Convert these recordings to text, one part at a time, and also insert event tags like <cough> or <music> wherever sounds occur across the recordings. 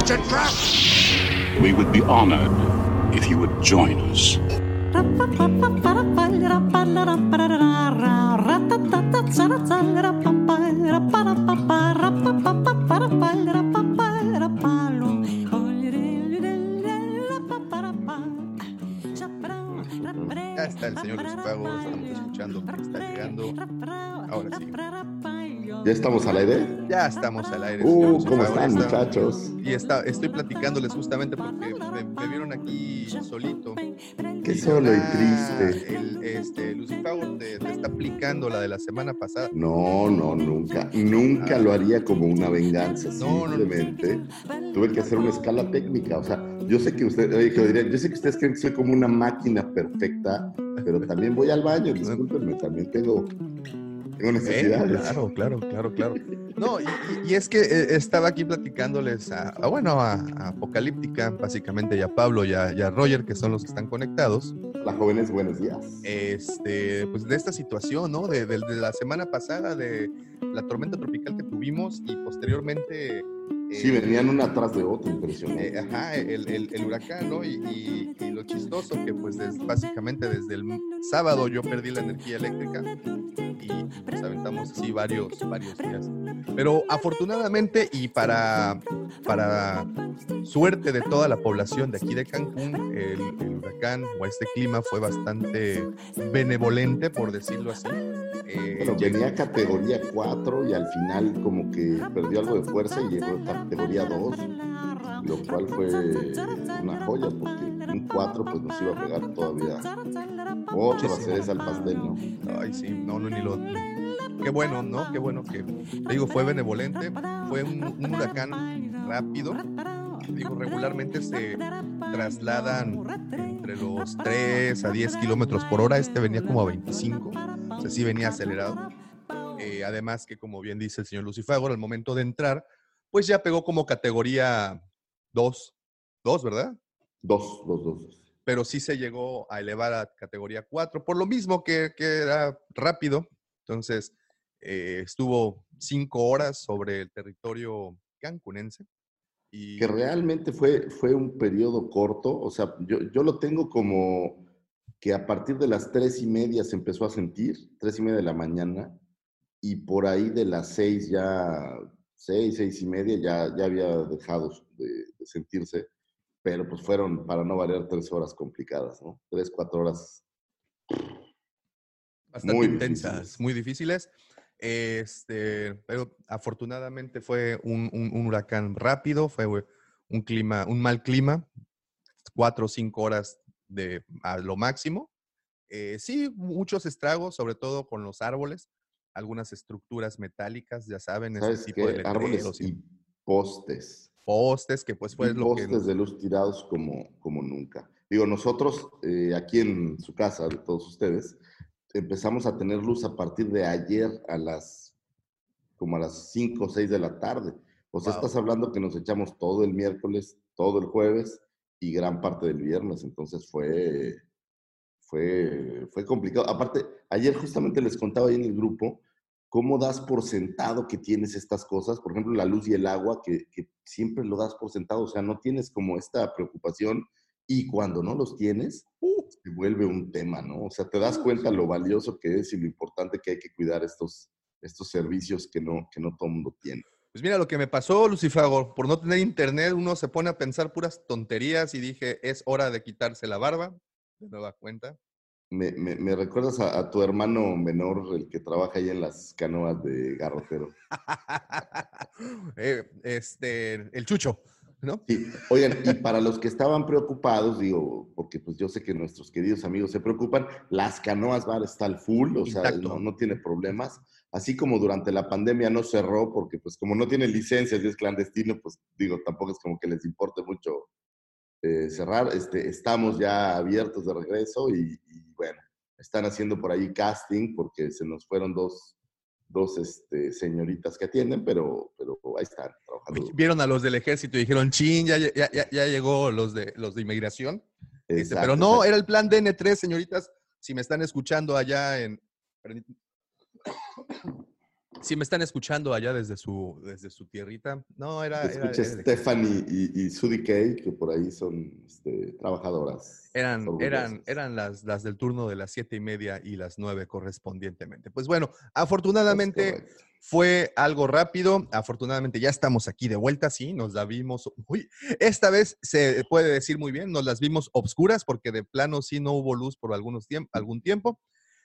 It's a trap! We would be honored if you would join us. Ya está el señor Lucifago, estamos escuchando que está llegando. Ahora sí. ¿Ya estamos al aire? Ya estamos al aire. Uh, señor ¿cómo están, está- muchachos? Y está, estoy platicándoles justamente porque me, me vieron aquí solito. Qué solo y triste. El, este, Lucifago te, te está aplicando la de la semana pasada. No, no, nunca. Nunca lo haría como una venganza. No, no, no. Simplemente tuve que hacer una escala técnica. O sea, yo sé que usted, oye, que lo dirían, yo sé que ustedes creen que soy como una máquina perfecta, pero también voy al baño, <laughs> discúlpenme, también tengo, tengo Eh, claro, claro, claro, claro. No, y, es que eh, estaba aquí platicándoles a, a, bueno, a, a Apocalíptica, básicamente, y a Pablo y a, y a Roger, que son los que están conectados. Hola, jóvenes, buenos días. este, pues de esta situación, ¿no? De, de- de la semana pasada, de la tormenta tropical que tuvimos y posteriormente... Sí, venían una atrás de otra, eh, impresionante. ajá, el, el- el huracán, ¿no? Y, y- y lo chistoso que pues des- básicamente desde el sábado yo perdí la energía eléctrica y nos aventamos así varios, varios días. Pero afortunadamente y para, para suerte de toda la población de aquí de Cancún, el, el huracán o este clima fue bastante benevolente, por decirlo así. Eh, Bueno, venía categoría 4 y al final como que perdió algo de fuerza y llegó a categoría 2, lo cual fue una joya porque un 4 pues nos iba a pegar todavía otra cereza al pastel, ¿no? Ay, sí, no, no, ni lo. Qué bueno, ¿no? Qué bueno que, te digo, fue benevolente, fue un, un huracán rápido. Digo, regularmente se trasladan entre los 3 a 10 kilómetros por hora. Este venía como a 25, o sea, sí venía acelerado. Eh, además, que como bien dice el señor Lucifagor, al momento de entrar, pues ya pegó como categoría 2, 2, ¿verdad? Dos, dos, dos. dos. pero sí se llegó a elevar a categoría 4, por lo mismo que, que era rápido. Entonces, eh, estuvo cinco horas sobre el territorio cancunense. Y, Que realmente fue, fue un periodo corto, o sea, yo, yo lo tengo como que a partir de las tres y media se empezó a sentir, tres y media de la mañana, y por ahí de las seis ya, seis, seis y media ya, ya había dejado de, de sentirse, pero pues fueron, para no variar, tres horas complicadas, ¿no? Tres, cuatro horas. bastante muy intensas, difíciles. muy difíciles. Este, pero afortunadamente fue un, un- un huracán rápido, fue un clima, un mal clima, cuatro o cinco horas de a lo máximo. Eh, sí, muchos estragos, sobre todo con los árboles, algunas estructuras metálicas, ya saben, ese ¿Sabes tipo de? Árboles y postes. postes, que pues fue y lo que... postes de luz tirados como, como nunca. Digo, nosotros eh, aquí en su casa, de todos ustedes, empezamos a tener luz a partir de ayer a las, como a las 5 o 6 de la tarde. O sea, Wow. estás hablando que nos echamos todo el miércoles, todo el jueves y gran parte del viernes. Entonces fue, fue, fue complicado. Aparte, ayer justamente les contaba ahí en el grupo cómo das por sentado que tienes estas cosas, por ejemplo, la luz y el agua, que, que siempre lo das por sentado, o sea, no tienes como esta preocupación y cuando no los tienes, uh, se vuelve un tema, ¿no? O sea, te das cuenta lo valioso que es y lo importante que hay que cuidar estos, estos servicios que no, que no todo el mundo tiene. Pues mira lo que me pasó, Lucifago, por no tener internet, uno se pone a pensar puras tonterías y dije, es hora de quitarse la barba, de nueva cuenta. Me, me- me recuerdas a, a tu hermano menor, el que trabaja ahí en las canoas de Garrotero. <laughs> Eh, este, el chucho, ¿no? Sí, oigan, y para los que estaban preocupados, digo, porque pues yo sé que nuestros queridos amigos se preocupan, las canoas bar está al full, o sea, no, no tiene problemas. así como durante la pandemia no cerró, porque pues como no tiene licencias y es clandestino, pues digo, tampoco es como que les importe mucho eh, cerrar. Este, estamos ya abiertos de regreso y, y, bueno, están haciendo por ahí casting porque se nos fueron dos, dos este, señoritas que atienden, pero, pero ahí están trabajando. Vieron a los del ejército y dijeron, chin, ya, ya, ya, ya llegó los de, los de inmigración. Dice, pero no, era el plan DN3, señoritas. Si me están escuchando allá en. Si me están escuchando allá desde su, desde su tierrita. No, era. era- Escucha era el Stephanie y, y Sudi Kay, que por ahí son este, trabajadoras. Eran, eran, eran las, las del turno de las siete y media y las nueve correspondientemente. Pues bueno, afortunadamente fue algo rápido. Afortunadamente ya estamos aquí de vuelta, sí, nos la vimos. Uy, esta vez se puede decir muy bien, nos las vimos obscuras porque de plano sí no hubo luz por algunos tiemp- algún tiempo.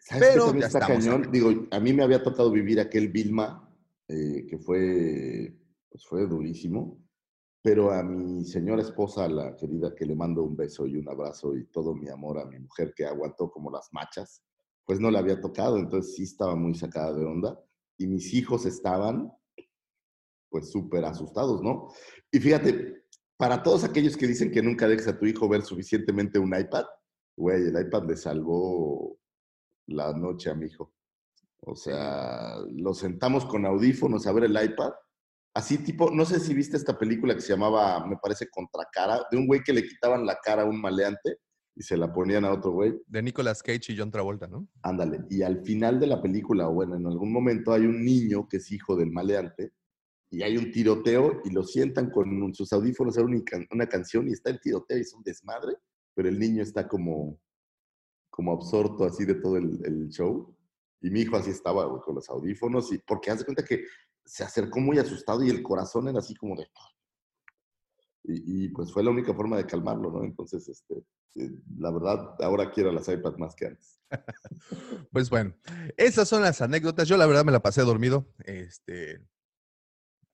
¿Sabes qué Pero también ya está cañón? Digo, a mí me había tocado vivir aquel Vilma, eh, que fue, pues fue durísimo, pero a mi señora esposa, la querida, que le mando un beso y un abrazo y todo mi amor a mi mujer que aguantó como las machas, pues no le había tocado, entonces sí estaba muy sacada de onda. Y mis hijos estaban, pues súper asustados, ¿no? Y fíjate, para todos aquellos que dicen que nunca dejes a tu hijo ver suficientemente un iPad, güey, el iPad le salvó la noche a mi hijo. O sea, lo sentamos con audífonos a ver el iPad. Así tipo, no sé si viste esta película que se llamaba, me parece, Contracara, de un güey que le quitaban la cara a un maleante y se la ponían a otro güey. De Nicolas Cage y John Travolta, ¿no? Ándale. Y al final de la película, bueno, en algún momento hay un niño que es hijo del maleante y hay un tiroteo y lo sientan con sus audífonos a una, can- una canción y está el tiroteo y es un desmadre, pero el niño está como, como absorto así de todo el, el show. Y mi hijo así estaba, güey, con los audífonos y porque hace cuenta que se acercó muy asustado y el corazón era así como de... Y, y, pues fue la única forma de calmarlo, ¿no? Entonces, este, eh, la verdad, ahora quiero las iPads más que antes. <laughs> Pues bueno, esas son las anécdotas. Yo la verdad me la pasé dormido. Este,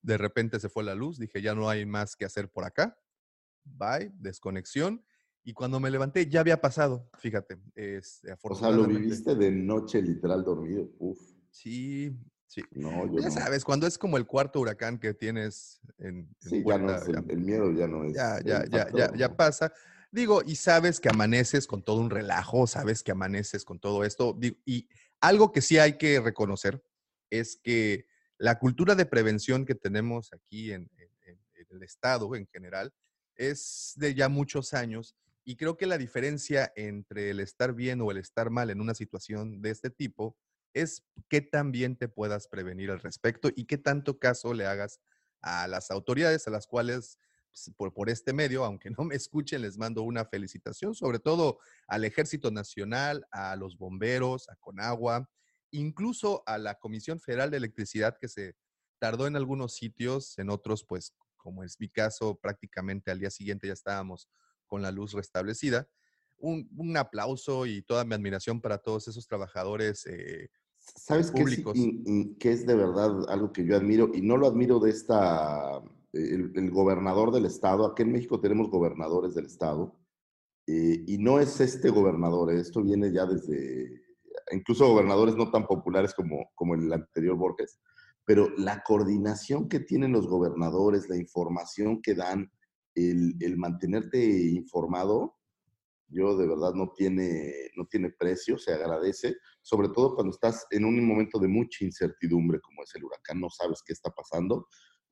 de repente se fue la luz, dije, ya no hay más que hacer por acá. Bye, desconexión. Y cuando me levanté ya había pasado, fíjate. Es, O sea, lo viviste de noche literal dormido. Uf, Sí, sí. no, yo Ya no. sabes, cuando es como el cuarto huracán que tienes en, en Sí, ya no puerta, es, el, ya- el miedo ya no es. ya, ya, ya, ya, ya pasa. Digo, y sabes que amaneces con todo un relajo, sabes que amaneces con todo esto. Digo, y algo que sí hay que reconocer es que la cultura de prevención que tenemos aquí en, en- en- en el Estado en general es de ya muchos años y creo que la diferencia entre el estar bien o el estar mal en una situación de este tipo es qué tan bien te puedas prevenir al respecto y qué tanto caso le hagas a las autoridades a las cuales pues, por, por este medio, aunque no me escuchen, les mando una felicitación, sobre todo al Ejército Nacional, a los bomberos, a Conagua, incluso a la Comisión Federal de Electricidad que se tardó en algunos sitios, en otros, pues, como es mi caso, prácticamente al día siguiente ya estábamos con la luz restablecida. Un, un aplauso y toda mi admiración para todos esos trabajadores. eh, ¿Sabes qué es, públicos. in- in- qué es de verdad algo que yo admiro? Y no lo admiro de esta, el, el gobernador del estado. Aquí en México tenemos gobernadores del estado. eh, y no es este gobernador, eh, esto viene ya desde, incluso gobernadores no tan populares como, como el anterior Borges. Pero la coordinación que tienen los gobernadores, la información que dan, el, mantenerte informado, yo de verdad no tiene, no tiene precio, se agradece, sobre todo cuando estás en un momento de mucha incertidumbre como es el huracán, no sabes qué está pasando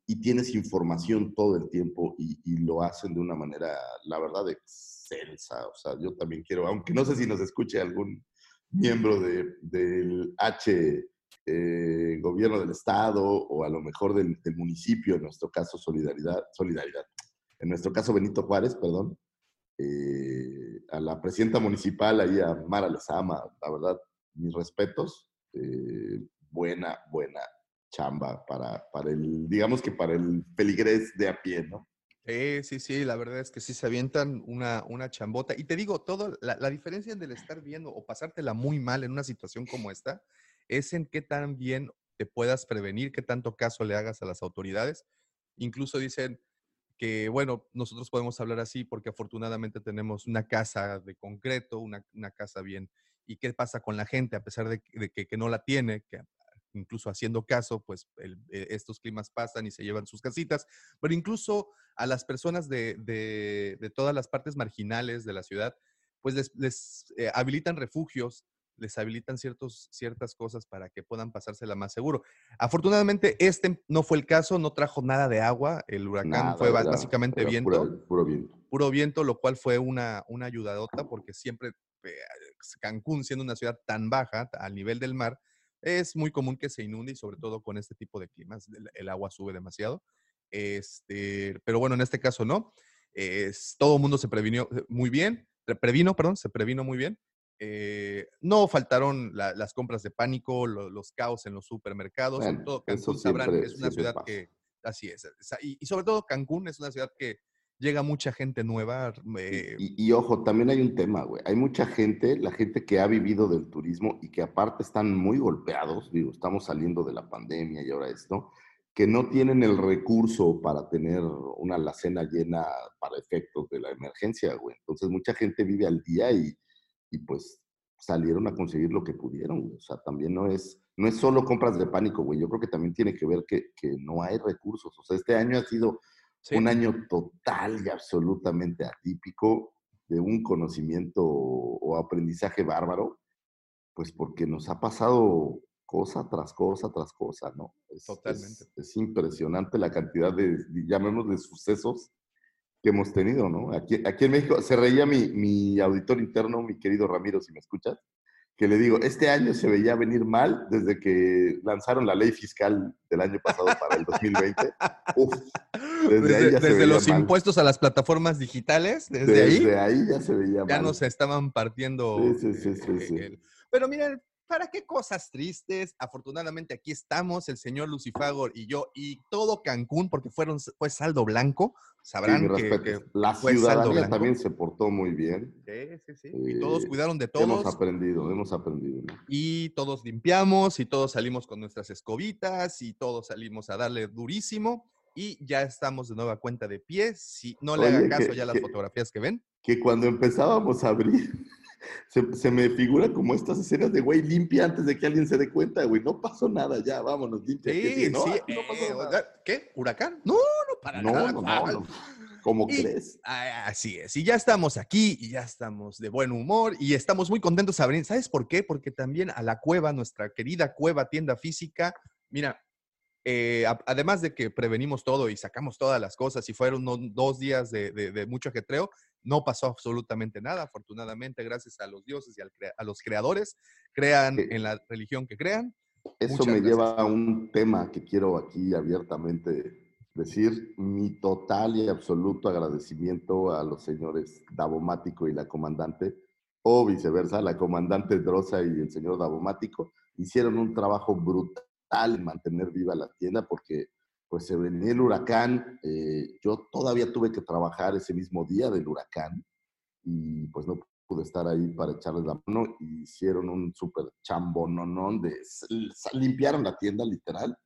y tienes información todo el tiempo y, y lo hacen de una manera, la verdad, excelsa. O sea, yo también quiero, aunque no sé si nos escuche algún miembro de, del H eh, gobierno del estado o a lo mejor del, del municipio, en nuestro caso Solidaridad, Solidaridad, en nuestro caso Benito Juárez, perdón, eh, a la presidenta municipal, ahí a Mara Lezama, la verdad, mis respetos, eh, buena, buena chamba para, para el, digamos que para el peligrés de a pie, ¿no? Sí, sí, sí, la verdad es que sí se avientan una, una chambota. Y te digo, todo, la, la diferencia del estar viendo o pasártela muy mal en una situación como esta es en qué tan bien te puedas prevenir, qué tanto caso le hagas a las autoridades. Incluso dicen que, bueno, nosotros podemos hablar así porque afortunadamente tenemos una casa de concreto, una, una casa bien. ¿Y qué pasa con la gente a pesar de, que- que, no la tiene? Que incluso haciendo caso, pues eh, estos climas pasan y se llevan sus casitas, pero incluso a las personas de, de- de todas las partes marginales de la ciudad, pues les, les, eh, habilitan refugios, les habilitan ciertos, ciertas cosas para que puedan pasársela más seguro. Afortunadamente, este no fue el caso, no trajo nada de agua, el huracán Nada, fue era- básicamente era viento pura- puro viento. puro viento, lo cual fue una, una ayudadota porque siempre eh, Cancún, siendo una ciudad tan baja al nivel del mar, es muy común que se inunde y sobre todo con este tipo de climas, el, el agua sube demasiado. Este, pero bueno, en este caso no. Es, todo el mundo se previnió eh, muy bien, pre- previno, perdón, se previno muy bien. Eh, no faltaron la- las compras de pánico, lo- los caos en los supermercados, Bueno, todo Cancún sabrán que siempre- es una ciudad pasa. que, así es, y, y sobre todo Cancún es una ciudad que llega mucha gente nueva. Y- eh, Y, y ojo, también hay un tema, güey. Hay mucha gente, la gente que ha vivido del turismo y que aparte están muy golpeados, digo, estamos saliendo de la pandemia y ahora esto, que no tienen el recurso para tener una alacena llena para efectos de la emergencia, güey. Entonces mucha gente vive al día y, y pues salieron a conseguir lo que pudieron, güey. O sea, también no es, no es solo compras de pánico, güey. Yo creo que también tiene que ver que, que no hay recursos. O sea, este año ha sido sí. un año total y absolutamente atípico de un conocimiento o aprendizaje bárbaro, pues porque nos ha pasado cosa tras cosa tras cosa, ¿no? Es, Totalmente. Es, es impresionante la cantidad de, de, llamémosle, sucesos que hemos tenido, ¿no? Aquí, aquí en México se reía mi, mi auditor interno, mi querido Ramiro, si me escuchas, que le digo, este año se veía venir mal desde que lanzaron la ley fiscal del año pasado para el 2020. Uf, desde, ahí ya se desde veía los mal. impuestos a las plataformas digitales, desde, ahí Desde ahí ya se veía ya mal. nos estaban partiendo. Sí, sí, sí, sí, eh, sí. el- Pero miren, ¿para qué cosas tristes? Afortunadamente aquí estamos, el señor Lucifagor y yo, y todo Cancún, porque fueron, fue saldo blanco. Sí, Sabrán mi que, que- la fue ciudadanía también se portó muy bien. Sí, sí, sí. Y todos Eh, cuidaron de Hemos todos. aprendido, hemos aprendido. ¿no? y todos limpiamos y todos salimos con nuestras escobitas y todos salimos a darle durísimo y ya estamos de nueva cuenta de pie. Si no le Oye, haga caso que- ya a las que- fotografías que ven. Que cuando empezábamos a abrir, se, se me figura como estas escenas de, güey, limpia antes de que alguien se dé cuenta, güey. No pasó nada, ya, vámonos, limpia. ¿Qué Sí, no, sí. no pasó eh, nada. ¿Qué? ¿Huracán? No, no, para No, nada. no, no, no. ¿Cómo Y- crees? Así es, y ya estamos aquí y ya estamos de buen humor y estamos muy contentos, Sabrina. ¿Sabes por qué? Porque también a la cueva, nuestra querida cueva tienda física, mira, eh, a- además de que prevenimos todo y sacamos todas las cosas y fueron unos dos días de, de- de mucho ajetreo, no pasó absolutamente nada, afortunadamente, gracias a los dioses y al crea- a los creadores, crean en la religión que crean. Eso Muchas me gracias. lleva a un tema que quiero aquí abiertamente decir. Mi total y absoluto agradecimiento a los señores Davomático y la comandante, o viceversa, la comandante Drosa y el señor Davomático, hicieron un trabajo brutal en mantener viva la tienda porque pues se venía el huracán. eh, yo todavía tuve que trabajar ese mismo día del huracán y pues no pude estar ahí para echarles la mano y hicieron un súper chambononón de limpiaron la tienda literal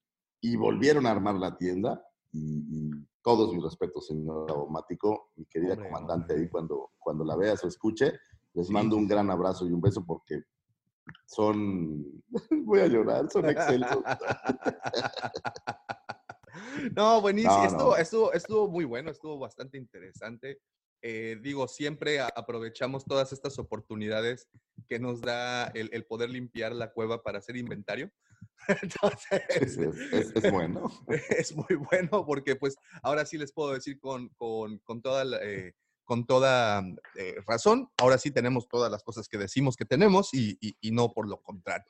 y volvieron a armar la tienda y, y todos mis respetos señor Automático, mi querida Hombre, comandante hombre. ahí cuando, cuando la veas o escuche, les Sí, mando un gran abrazo y un beso porque son, <laughs> voy a llorar, son excelsos. <laughs> <laughs> No, buenísimo. No, estuvo, no. Estuvo, estuvo muy bueno, estuvo bastante interesante. Eh, digo, siempre aprovechamos todas estas oportunidades que nos da el, el poder limpiar la cueva para hacer inventario. <laughs> Entonces, Es, es- es bueno. <laughs> es muy bueno porque pues ahora sí les puedo decir con, con, con toda, la, eh, con toda eh, razón, ahora sí tenemos todas las cosas que decimos que tenemos y, y- y no por lo contrario.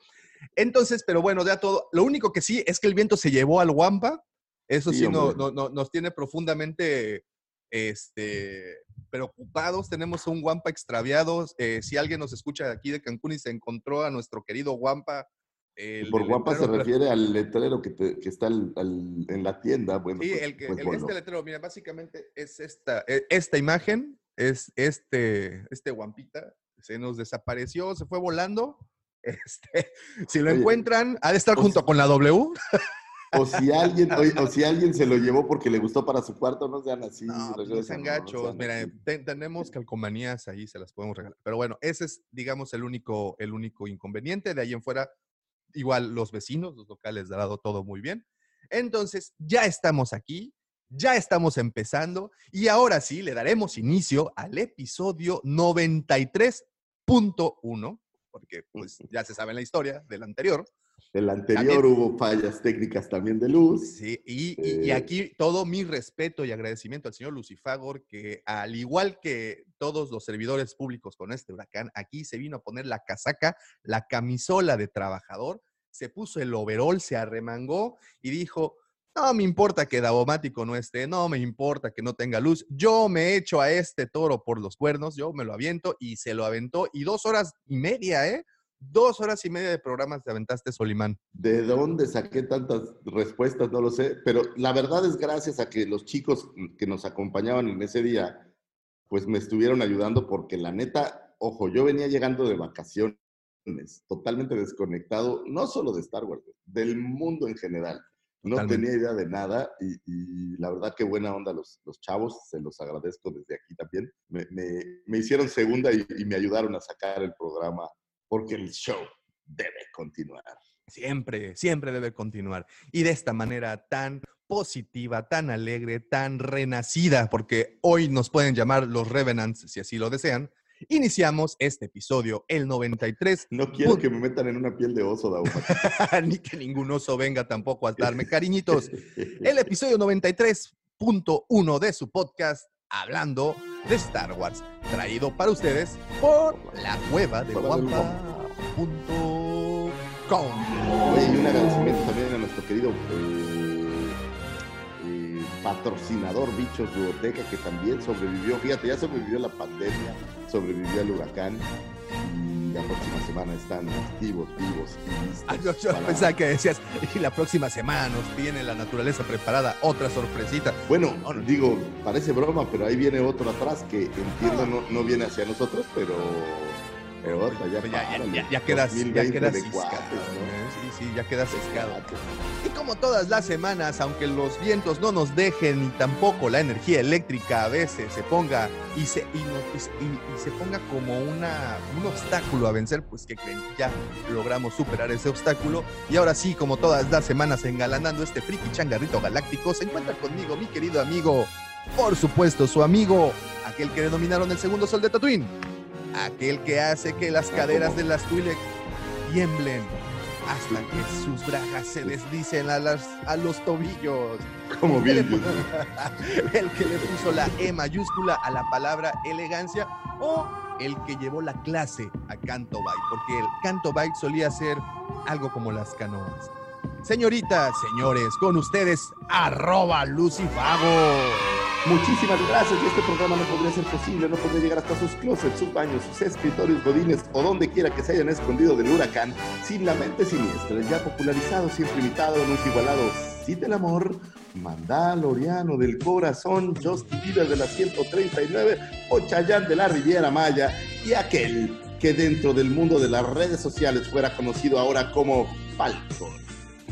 Entonces, pero bueno, ya todo, lo único que sí es que el viento se llevó al Wampa, eso sí, Sí, no, hombre. no- no- nos tiene profundamente este, preocupados, tenemos un Wampa extraviado, eh, si alguien nos escucha de aquí de Cancún y se encontró a nuestro querido Wampa, Y el por del guapa se refiere al letrero que, te- que está al- al- en la tienda. Bueno, Sí, pues- el que, pues el- este letrero, mira, básicamente es esta, e- esta imagen, es este, este guampita, se nos desapareció, se fue volando. <laughs> Este, si lo Oye, encuentran, ha de estar o junto con la W. O si alguien, oye, o si alguien se lo llevó porque le gustó para su cuarto, no sean así. No, pues no sean no, no gachos. Mira, así. te- tenemos calcomanías ahí, se las podemos regalar. Pero bueno, ese es, digamos, el único, el único inconveniente. De ahí en fuera, igual los vecinos, los locales, ha dado todo muy bien. Entonces, ya estamos aquí, ya estamos empezando y ahora sí le daremos inicio al episodio 93.1, porque pues ya se sabe la historia del anterior. El anterior hubo fallas técnicas también de luz. Sí, y, y, Eh. aquí todo mi respeto y agradecimiento al señor Lucifagor, que al igual que todos los servidores públicos con este huracán, aquí se vino a poner la casaca, la camisola de trabajador, se puso el overol, se arremangó y dijo, no me importa que Davomático no esté, no me importa que no tenga luz, yo me echo a este toro por los cuernos, yo me lo aviento y se lo aventó y dos horas y media, ¿eh? Dos horas y media de programas te aventaste, Solimán. ¿De dónde saqué tantas respuestas? No lo sé, pero la verdad es gracias a que los chicos que nos acompañaban en ese día, pues me estuvieron ayudando porque la neta, ojo, yo venía llegando de vacaciones, totalmente desconectado, no solo de Star Wars, del mundo en general. No Totalmente. tenía idea de nada y, y la verdad que buena onda los, los chavos, se los agradezco desde aquí también. Me, me- me hicieron segunda y, y me ayudaron a sacar el programa porque el show debe continuar. Siempre, siempre debe continuar. Y de esta manera tan positiva, tan alegre, tan renacida, porque hoy nos pueden llamar los Revenants si así lo desean, iniciamos este episodio, el 93. No quiero que me metan en una piel de oso, Dauma. <laughs> Ni que ningún oso venga tampoco a darme <laughs> cariñitos. El episodio 93.1 de su podcast, hablando de Star Wars, traído para ustedes por la cueva de guampa.com. Oye, y un agradecimiento también a nuestro querido eh, eh, patrocinador Bichos Biblioteca, que también sobrevivió. Fíjate, ya sobrevivió la pandemia, sobrevivió el huracán. Y la próxima semana están activos, vivos y listos. Ah, yo, yo para- pensaba que decías, y la próxima semana nos tiene la naturaleza preparada otra sorpresita. Bueno, No, no. digo, parece broma, pero ahí viene otro atrás que entiendo no, no viene hacia nosotros, pero, pero otra, ya, Pues ya, ya, ya- ya quedas, ya 2020 quedas de cuates, ¿no? ¿eh? Sí, ya quedas ciscado. Cuates. Y como todas las semanas, aunque los vientos no nos dejen ni tampoco la energía eléctrica a veces se ponga y se, y no- y y- y se ponga como una, un obstáculo a vencer, pues que creen, ya logramos superar ese obstáculo. Y ahora sí, como todas las semanas engalanando este friki changarrito galáctico, se encuentra conmigo mi querido amigo, por supuesto, su amigo, aquel que denominaron el segundo sol de Tatooine, aquel que hace que las Ah, caderas de las Twi'lek tiemblen hasta que sus bragas se deslicen a, las, a los tobillos. Como El que, puso, <laughs> el que le puso la E mayúscula a la palabra elegancia o el que llevó la clase a Canto Bike, porque el Canto Bike solía ser algo como las canoas. Señoritas, señores, con ustedes, arroba Lucifago. Muchísimas gracias. Y este programa no podría ser posible, no podría llegar hasta sus closets, sus baños, sus escritorios godines o donde quiera que se hayan escondido del huracán, sin la mente siniestra, el ya popularizado, siempre imitado, nunca igualado, sí del amor, Mandaloriano del corazón, Justin Bieber de la 139 o Chayanne de la Riviera Maya y aquel que dentro del mundo de las redes sociales fuera conocido ahora como Falcon,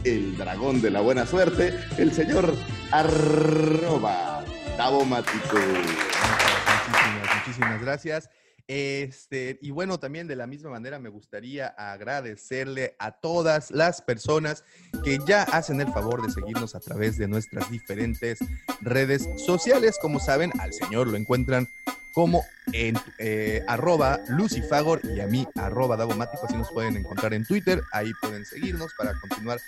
el dragón de la buena suerte, el señor arroba Davomático. Muchísimas, muchísimas gracias. Este, y bueno, también de la misma manera me gustaría agradecerle a todas las personas que ya hacen el favor de seguirnos a través de nuestras diferentes redes sociales. Como saben, al señor lo encuentran como en eh, arroba lucifagor y a mí arroba davomático, así nos pueden encontrar en Twitter, ahí pueden seguirnos para continuar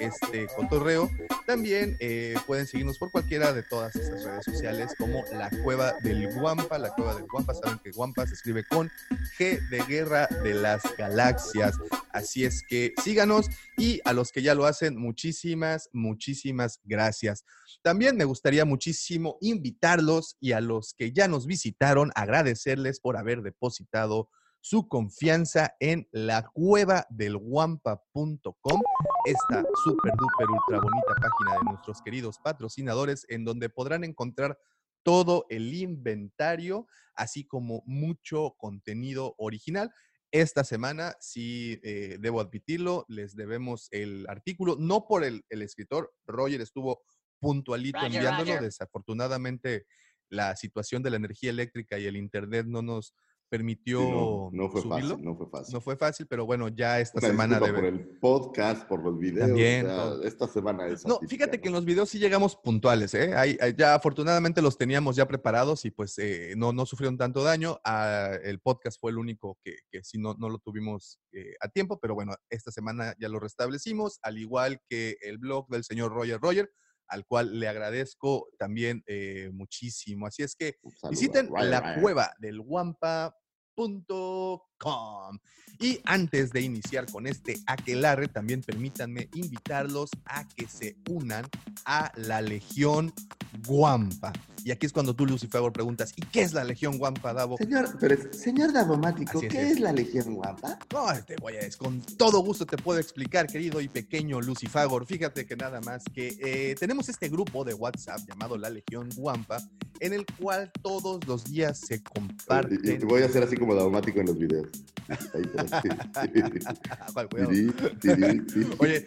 este cotorreo. También eh, pueden seguirnos por cualquiera de todas estas redes sociales como la Cueva del Guampa, la Cueva del Guampa, saben que Guampa se escribe con G de Guerra de las Galaxias, así es que síganos y a los que ya lo hacen, muchísimas, muchísimas gracias. También me gustaría muchísimo invitarlos y a los que ya nos visitaron, agradecerles por haber depositado su confianza en la cueva del guampa.com, esta súper duper ultra bonita página de nuestros queridos patrocinadores, en donde podrán encontrar todo el inventario, así como mucho contenido original. Esta semana, sí, eh, debo admitirlo, les debemos el artículo, no por el, el escritor, Roger estuvo puntualito Roger, enviándolo, Roger. desafortunadamente la situación de la energía eléctrica y el internet no nos permitió Sí, no, no fue subirlo. fácil, no fue fácil. No fue fácil, pero bueno, ya esta Una semana debe. por el podcast, por los videos. También, o sea, todo. esta semana es. No, fíjate que en los videos sí llegamos puntuales, ¿eh? Ya afortunadamente los teníamos ya preparados y pues eh, no, no sufrieron tanto daño. Ah, el podcast fue el único que, que sí no, no lo tuvimos eh, a tiempo, pero bueno, esta semana ya lo restablecimos, al igual que el blog del señor Roger Roger, al cual le agradezco también eh, muchísimo. Así es que saludo Visiten Ryan la Ryan. cueva del guampa.com. Y antes de iniciar con este aquelarre, también permítanme invitarlos a que se unan a la Legión Guampa. Y aquí es cuando tú, Lucifer, preguntas, ¿y qué es la Legión Guampa, Davo? Señor, pero es- señor Davomático, es, ¿qué es. es la Legión Guapa? No, te voy a, con todo gusto te puedo explicar, querido y pequeño Lucifagor. Fíjate que nada más que eh, tenemos este grupo de WhatsApp llamado La Legión Guampa, en el cual todos los días se Y- y comparten. voy a hacer así como daumático en los videos. <laughs> <laughs> Oye,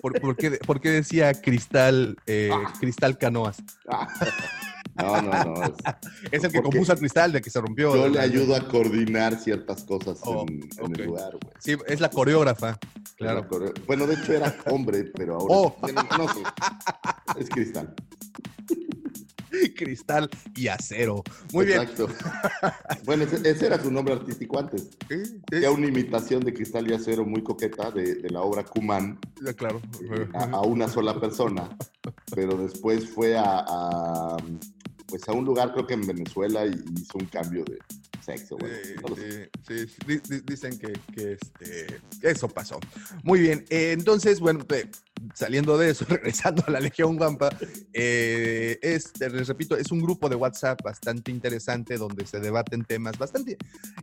¿por, por qué, por qué decía Cristal, eh, Cristal Canoas? <laughs> No, no, no. es- <laughs> Es el que compuso a Cristal de que se rompió. Yo le ayudo a coordinar ciertas cosas Oh, en, el lugar, güey. Sí, es la coreógrafa. Claro. Bueno, de hecho era hombre, pero ahora. Oh. Bueno, no sé. Es cristal. <laughs> Cristal y acero. Muy bien. Exacto. <laughs> Bueno, ese, ese era su nombre artístico antes. Sí, Era una imitación de cristal y acero muy coqueta de, de la obra Kuman sí, claro. a, a una sola persona. Pero después fue a, a, pues a un lugar, creo que en Venezuela, y hizo un cambio de sexo. Bueno, Sí, no sí, sí, di- di- dicen que, que, este, eso pasó. Muy bien, eh, entonces, bueno, eh, saliendo de eso, <laughs> regresando a la Legión Guampa, eh, es, les repito, es un grupo de WhatsApp bastante interesante donde se debaten temas bastante...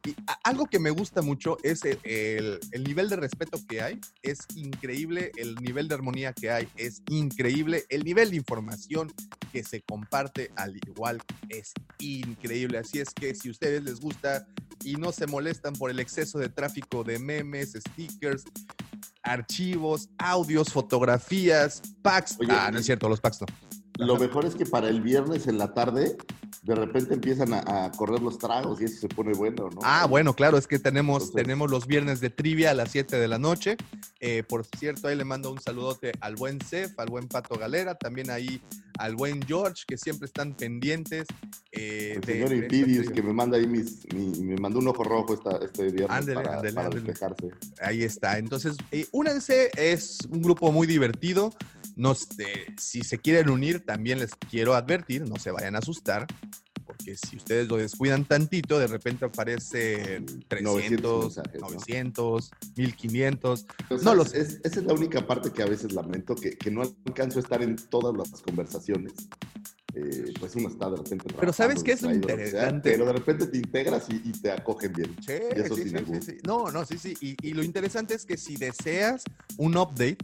Y algo que me gusta mucho es el, el- el nivel de respeto que hay, es increíble, el nivel de armonía que hay es increíble, el nivel de información que se comparte al igual es increíble. Así es que si a ustedes les gusta y no se molestan por el exceso de tráfico de memes, stickers, archivos, audios, fotografías, packs. Oye, ah, no es cierto, los packs no. Lo mejor es que para el viernes en la tarde, de repente empiezan a, a correr los tragos y eso se pone bueno, ¿no? Ah, bueno, claro, es que tenemos, Entonces- tenemos los viernes de trivia a las 7 de la noche. Eh, por cierto, ahí le mando un saludote al buen Cef, al buen Pato Galera, también ahí al buen George, que siempre están pendientes. eh, El señor de trivia. que me manda ahí mis, mi- me mandó un ojo rojo esta, este viernes Ándele, para, ándele, para despejarse. Ahí está. Entonces, eh, únanse, es un grupo muy divertido. Nos, eh, si se quieren unir, también les quiero advertir, no se vayan a asustar, porque si ustedes lo descuidan tantito, de repente aparecen 300, 900 mensajes, ¿no? 900, 1500. O sea, No lo es- es- esa es la única parte que a veces lamento, que, que no alcanzo a estar en todas las conversaciones. Eh, pues uno está de repente. Pero ¿sabes qué es lo lo que sea, interesante? pero de repente te integras y, y te acogen bien. Sí, Y eso sí, sin sí, sí. No, no, sí, sí. Y, y lo interesante es que si deseas un update,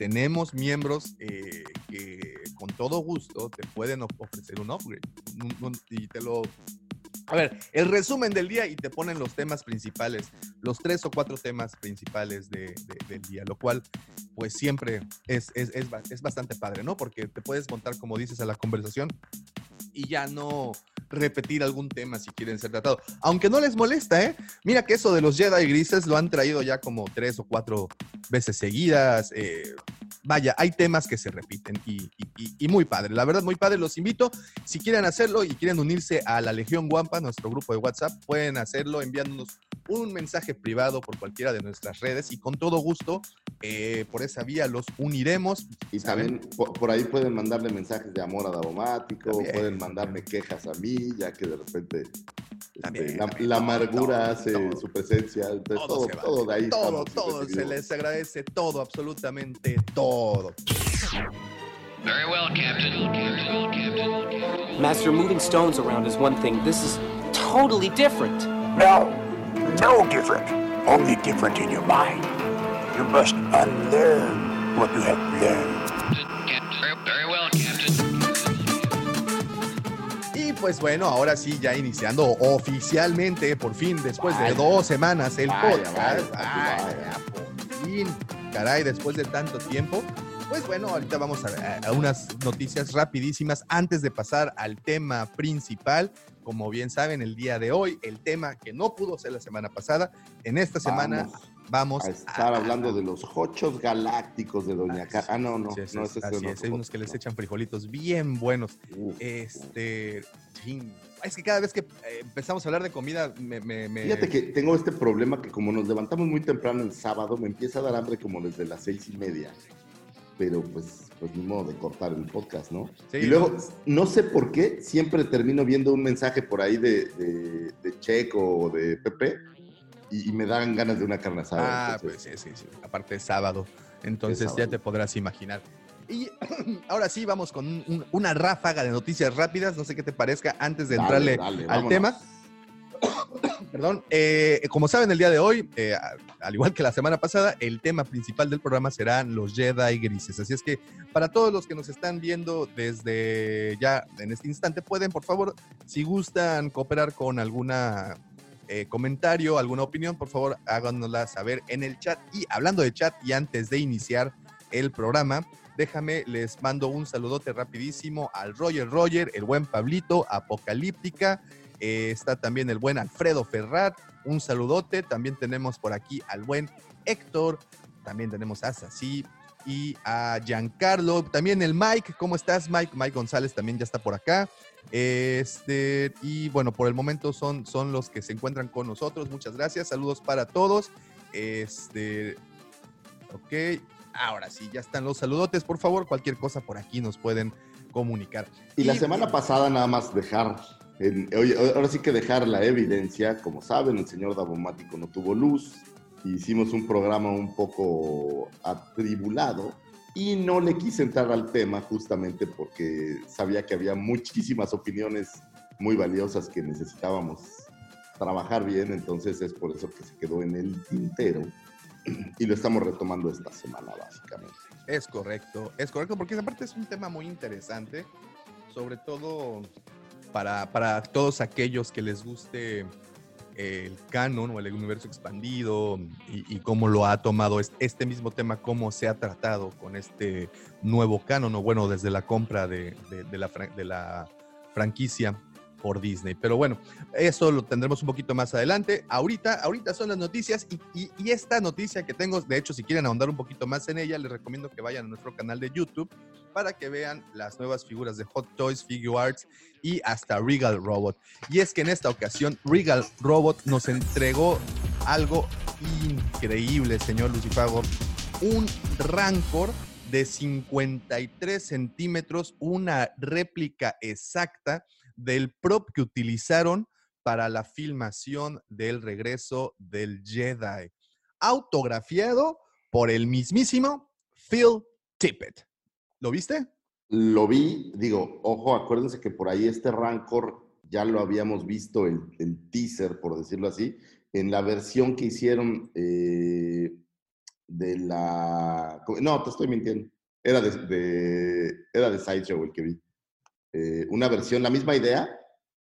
tenemos miembros eh, que con todo gusto te pueden of- ofrecer un upgrade. Un- un- y te lo... A ver, el resumen del día y te ponen los temas principales, los tres o cuatro temas principales de- de- del día, lo cual pues siempre es, es, es, es bastante padre, ¿no? Porque te puedes montar, como dices, a la conversación y ya no repetir algún tema si quieren ser tratados. Aunque no les molesta, ¿eh? Mira que eso de los Jedi grises lo han traído ya como tres o cuatro veces seguidas. eh, vaya, hay temas que se repiten y, y- y- y muy padre. La verdad, muy padre. Los invito. Si quieren hacerlo y quieren unirse a la Legión Guampa, nuestro grupo de WhatsApp, pueden hacerlo enviándonos un mensaje privado por cualquiera de nuestras redes y con todo gusto eh, por esa vía los uniremos. Y ¿saben? también por, por ahí pueden mandarle mensajes de amor a Davomático, pueden mandarme quejas a mí, ya que de repente este, También, la, también, la todo, amargura todo, hace todo. su presencia. Entonces, todo, se vale. todo de ahí. Todo, todo. Se les agradece todo, absolutamente todo. Very well, Captain. Captain. Master, moving stones around is one thing. This is totally different. No, no different. Only different in your mind. You must unlearn what you have learned. Pues bueno, ahora sí, ya iniciando oficialmente, por fin, después de dos semanas, el Vaya, podcast. vaya, por fin. Caray, después de tanto tiempo. Pues bueno, ahorita vamos a, a unas noticias rapidísimas antes de pasar al tema principal. Como bien saben, el día de hoy, el tema que no pudo ser la semana pasada, en esta semana vamos, a estar hablando de los hochos galácticos de Doña Car. Ah, no, no, Sí, sí, no, ese es así otro es, hay unos que les echan frijolitos bien buenos. Uf, Este, chin, es que cada vez que eh, empezamos a hablar de comida, me, me- me- Fíjate que tengo este problema que como nos levantamos muy temprano el sábado, me empieza a dar hambre como desde las seis y media. Pero pues, pues ni modo de cortar el podcast, ¿no? Sí, y luego, no sé por qué, siempre termino viendo un mensaje por ahí de, de, de Checo o de Pepe y, y me dan ganas de una carne asada. Ah, pues sí, sí, sí. Aparte es sábado. Entonces Es ya te podrás imaginar. Y <clears throat> ahora sí, vamos con un- un- una ráfaga de noticias rápidas. No sé qué te parezca antes de Dale, entrarle dale, al vámonos. tema. <clears throat> Perdón. eh, como saben, el día de hoy, eh, al igual que la semana pasada, el tema principal del programa serán los Jedi grises. Así es que para todos los que nos están viendo desde ya en este instante, pueden, por favor, si gustan cooperar con alguna eh, comentario, alguna opinión, por favor, háganosla saber en el chat. Y hablando de chat, y antes de iniciar el programa, déjame, les mando un saludote rapidísimo al Roger Roger, el buen Pablito, Apocalíptica. eh, está también el buen Alfredo Ferrat, un saludote. También tenemos por aquí al buen Héctor, también tenemos a Sací y a Giancarlo. También el Mike, ¿cómo estás, Mike? Mike González también ya está por acá. Este, y bueno, por el momento son, son los que se encuentran con nosotros. Muchas gracias. Saludos para todos. Este, ok. Ahora sí, ya están los saludotes. Por favor, cualquier cosa por aquí nos pueden comunicar. Y la semana pasada nada más dejar, en- oye, ahora sí que dejar la evidencia, como saben, el señor Davomático no tuvo luz, hicimos un programa un poco atribulado y no le quise entrar al tema justamente porque sabía que había muchísimas opiniones muy valiosas que necesitábamos trabajar bien, entonces es por eso que se quedó en el tintero y lo estamos retomando esta semana básicamente. Es correcto, es correcto, porque aparte es un tema muy interesante, sobre todo para, para todos aquellos que les guste el canon o el universo expandido y, cómo lo ha tomado es- este mismo tema, cómo se ha tratado con este nuevo canon, o bueno, desde la compra de, de- de la, de la franquicia por Disney. Pero bueno, eso lo tendremos un poquito más adelante. Ahorita, ahorita son las noticias y, y- esta noticia que tengo, de hecho, si quieren ahondar un poquito más en ella, les recomiendo que vayan a nuestro canal de YouTube para que vean las nuevas figuras de Hot Toys, Figure Arts y hasta Regal Robot. Y es que en esta ocasión Regal Robot nos entregó algo increíble, señor Lucifago. Un Rancor de 53 centímetros, una réplica exacta del prop que utilizaron para la filmación del regreso del Jedi. Autografiado por el mismísimo Phil Tippett. ¿Lo viste? Lo vi, digo, ojo, acuérdense que por ahí este Rancor ya lo habíamos visto, el, el teaser, por decirlo así, en la versión que hicieron eh, de la... No, te estoy mintiendo. Era de, era de Sideshow el que vi. Eh, una versión, la misma idea,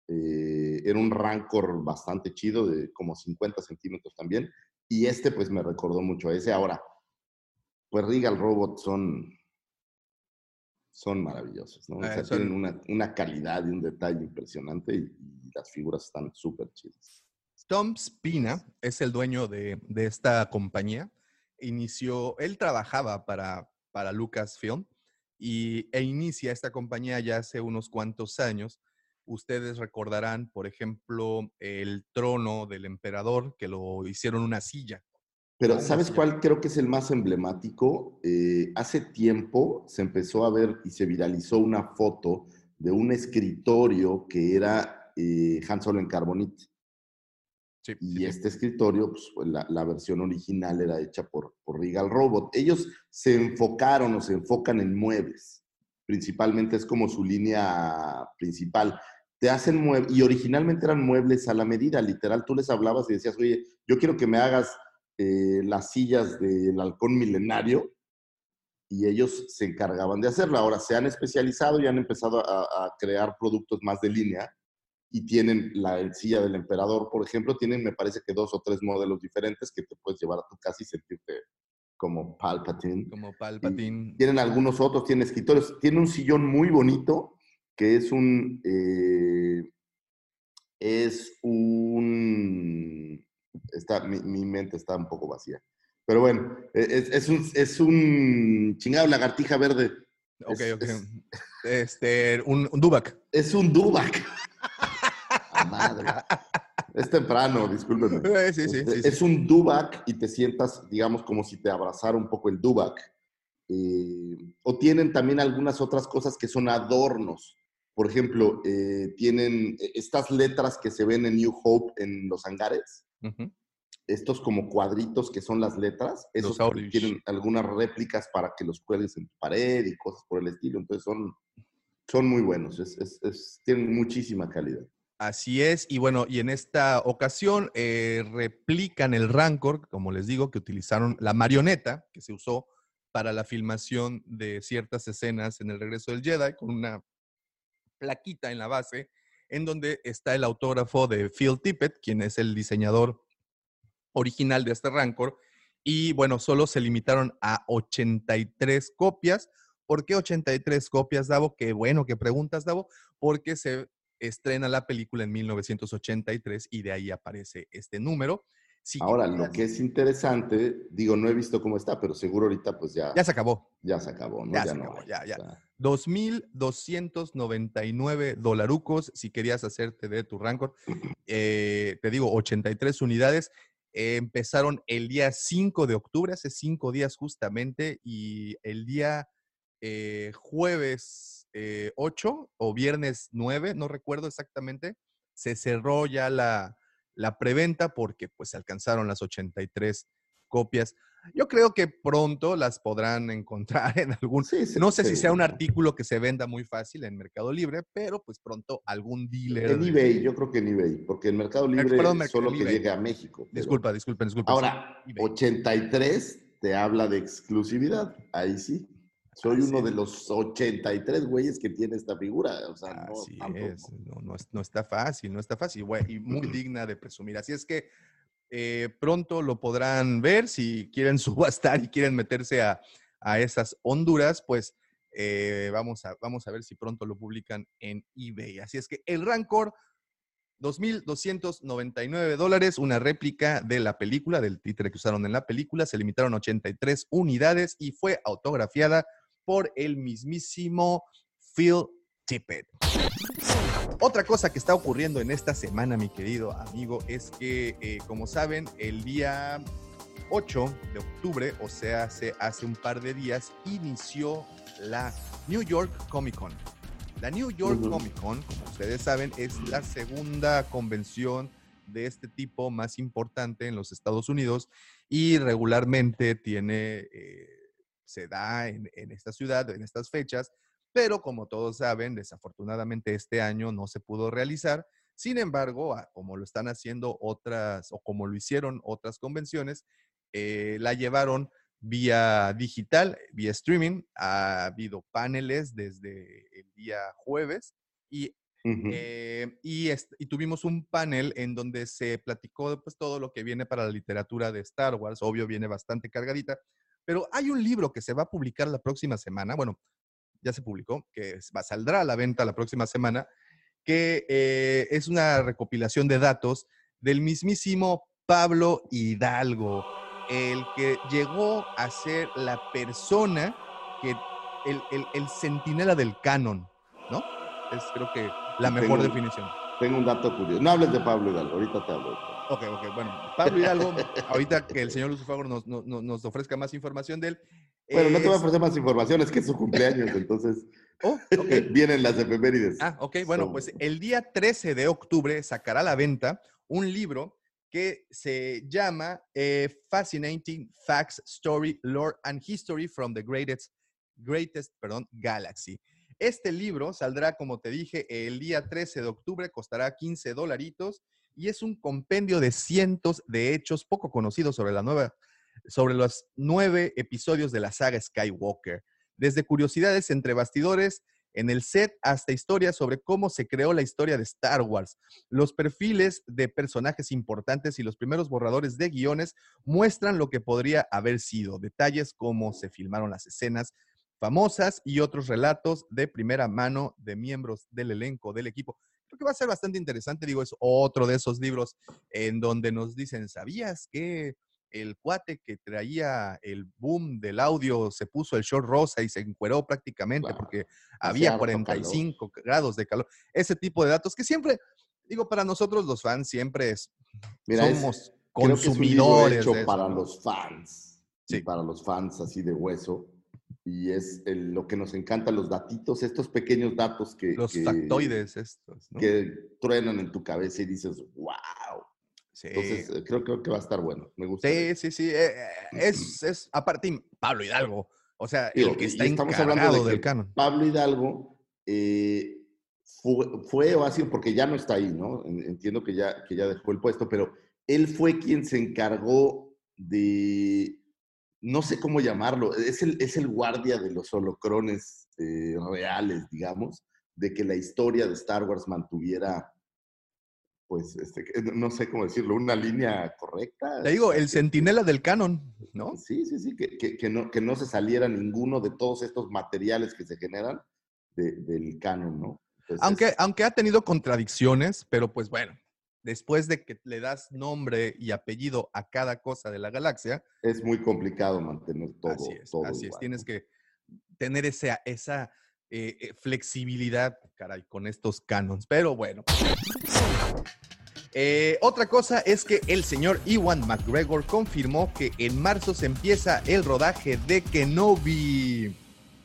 eh, era un Rancor bastante chido, de como 50 centímetros también, y este pues me recordó mucho a ese. Ahora, pues Regal Robot son son maravillosos, ¿no? O Eh, sea, son- tienen una, una calidad y un detalle impresionante y, y las figuras están súper chidas. Tom Spina es el dueño de, de esta compañía. Inició, él trabajaba para, para Lucasfilm y, e inicia esta compañía ya hace unos cuantos años. Ustedes recordarán, por ejemplo, el trono del emperador, que lo hicieron una silla. Pero ¿sabes cuál creo que es el más emblemático? Eh, hace tiempo se empezó a ver y se viralizó una foto de un escritorio que era eh, Han Solo en Carbonite. Sí, Y sí, sí. este escritorio, pues, la, la versión original era hecha por, por Regal Robot. Ellos se enfocaron o se enfocan en muebles. Principalmente es como su línea principal. Te hacen muebles, y originalmente eran muebles a la medida, literal. Tú les hablabas y decías, oye, yo quiero que me hagas eh, las sillas del halcón milenario. Y ellos se encargaban de hacerlo. Ahora se han especializado y han empezado a, a crear productos más de línea y tienen la silla del emperador, por ejemplo, tienen, me parece que dos o tres modelos diferentes que te puedes llevar a tu casa y sentirte como Palpatine. Como Palpatine. Tienen algunos otros, tienen escritores. Tiene un sillón muy bonito que es un. eh, es un. Está, mi, mi mente está un poco vacía. Pero bueno, e, es, es un, es un chingado lagartija verde. Ok, Es- ok. es- Este, un, un Dubak. Es un Dubak. Madre. <laughs> Es temprano, discúlpeme. <laughs> Eh, sí, sí, Este, sí, sí. Es un Dubak y te sientas, digamos, como si te abrazara un poco el Dubak. Eh, o tienen también algunas otras cosas que son adornos. Por ejemplo, eh, tienen eh, estas letras que se ven en New Hope en los hangares. Estos como cuadritos que son las letras. Esos tienen algunas réplicas para que los cuelgues en tu pared y cosas por el estilo. Entonces son, son muy buenos. Es- es- es- tienen muchísima calidad. Así es, y bueno, y en esta ocasión eh, replican el Rancor, como les digo, que utilizaron la marioneta que se usó para la filmación de ciertas escenas en el regreso del Jedi, con una plaquita en la base, en donde está el autógrafo de Phil Tippett, quien es el diseñador original de este Rancor, y bueno, solo se limitaron a 83 copias. ¿Por qué 83 copias, Davo? Qué bueno que preguntas, Davo, porque se estrena la película en 1983 y de ahí aparece este número. Ahora, lo que es interesante, digo, no he visto cómo está, pero seguro ahorita pues ya, Ya se acabó. ya se acabó, ¿no? Ya se no acabó, hay, ya, o ya. sea, 2.299 dolarucos si querías hacerte de tu Rancor. <clears throat> Eh, te digo, 83 unidades. Eh, empezaron el día 5 de octubre, hace cinco días justamente, y el día eh, jueves eh, 8 o viernes 9, no recuerdo exactamente, se cerró ya la, la preventa porque pues se alcanzaron las 83 copias. Yo creo que pronto las podrán <laughs> encontrar en algún... sí, sí, No sé si sea un artículo que se venda muy fácil en Mercado Libre, pero pues pronto algún dealer... En eBay, yo creo que en eBay, porque en Mercado Libre perdón, Merc- solo que eBay. llegue a México. pero- Disculpa, disculpen, disculpen. Ahora, sí, eBay. 83 te habla de exclusividad, ahí sí. Soy Así uno de los 83 güeyes que tiene esta figura, o sea, no Así es, ¿no? no, no no está fácil, no está fácil, güey, y muy <clears throat> digna de presumir. Así es que eh, pronto lo podrán ver, si quieren <laughs> subastar y quieren meterse a, a esas Honduras, pues eh, vamos, a, vamos a ver si pronto lo publican en eBay. Así es que el Rancor, 2.299 dólares, una réplica de la película, del títere que usaron en la película, se limitaron a 83 unidades y fue autografiada por el mismísimo Phil Tippett. Otra cosa que está ocurriendo en esta semana, mi querido amigo, es que, eh, como saben, el día 8 de octubre, o sea, hace, hace un par de días, inició la New York Comic Con. La New York Ujú. Comic Con, como ustedes saben, es la segunda convención de este tipo más importante en los Estados Unidos y regularmente tiene, eh, se da en, en esta ciudad, en estas fechas, pero como todos saben, desafortunadamente este año no se pudo realizar. Sin embargo, como lo están haciendo otras, o como lo hicieron otras convenciones, eh, la llevaron vía digital, vía streaming. Ha habido paneles desde el día jueves y eh, y, y tuvimos un panel en donde se platicó pues, todo lo que viene para la literatura de Star Wars. Obvio, viene bastante cargadita. Pero hay un libro que se va a publicar la próxima semana. Bueno, ya se publicó, que va, saldrá a la venta la próxima semana, que eh, es una recopilación de datos del mismísimo Pablo Hidalgo, el que llegó a ser la persona que, el, el, el centinela del canon, ¿no? Es creo que la mejor Tengo- definición. Tengo un dato curioso. No hables de Pablo Hidalgo, ahorita te hablo. Ok, ok, bueno. Pablo Hidalgo, ahorita que el señor Lucifago nos, nos, nos ofrezca más información de él. Bueno, no te voy a ofrecer más información, es que es su cumpleaños, entonces Oh, <laughs> vienen las efemérides. Ah, ok, bueno, So- pues el día 13 de octubre sacará a la venta un libro que se llama eh, Fascinating Facts, Story, Lore and History from the Greatest, greatest perdón, Galaxy. Este libro saldrá, como te dije, el día 13 de octubre, costará 15 dolaritos y es un compendio de cientos de hechos poco conocidos sobre la nueva, sobre los nueve episodios de la saga Skywalker desde curiosidades entre bastidores En el set, hasta historias sobre cómo se creó la historia de Star Wars. Los perfiles de personajes importantes y los primeros borradores de guiones muestran lo que podría haber sido. Detalles como se filmaron las escenas famosas y otros relatos de primera mano de miembros del elenco, del equipo. Creo que va a ser bastante interesante, digo, es otro de esos libros en donde nos dicen, ¿sabías que el cuate que traía el boom del audio se puso el short rosa y se encueró prácticamente porque había harto 45 grados de calor? Ese tipo de datos que siempre, digo, para nosotros los fans siempre es, Mira, es- somos Creo que es un libro consumidores hecho de eso, para ¿no? los fans. y Sí. para los fans así de hueso. Y es el- lo que nos encanta, los datitos, estos pequeños datos que, Los que- factoides estos, ¿no? que truenan en tu cabeza y dices, wow. Sí. Entonces, eh, creo, creo que va a estar bueno. Me gusta. Sí, sí, sí. eh, eh, es, es, aparte, Pablo Hidalgo. O sea, Digo, el que y está estamos hablando de que del canon. Pablo Hidalgo eh, fue, fue o ha sido, porque ya no está ahí, ¿no? En- Entiendo que ya, que ya dejó el puesto, pero él fue quien se encargó de, no sé cómo llamarlo, es el, es el guardia de los holocrones eh, reales, digamos, de que la historia de Star Wars mantuviera, pues, este, no sé cómo decirlo, una línea correcta. Te digo, el Que- centinela del canon, ¿no? Sí, sí, sí, que, que- que no, que no se saliera ninguno de todos estos materiales que se generan de- del canon, ¿no? Entonces, Aunque, aunque ha tenido contradicciones, pero pues bueno, después de que le das nombre y apellido a cada cosa de la galaxia, es muy complicado mantener todo. así es, todo así es. Tienes que tener esa, esa eh, eh, flexibilidad, caray, con estos canons. Pero bueno. Eh, otra cosa es que el señor Iwan McGregor confirmó que en marzo se empieza el rodaje de Kenobi.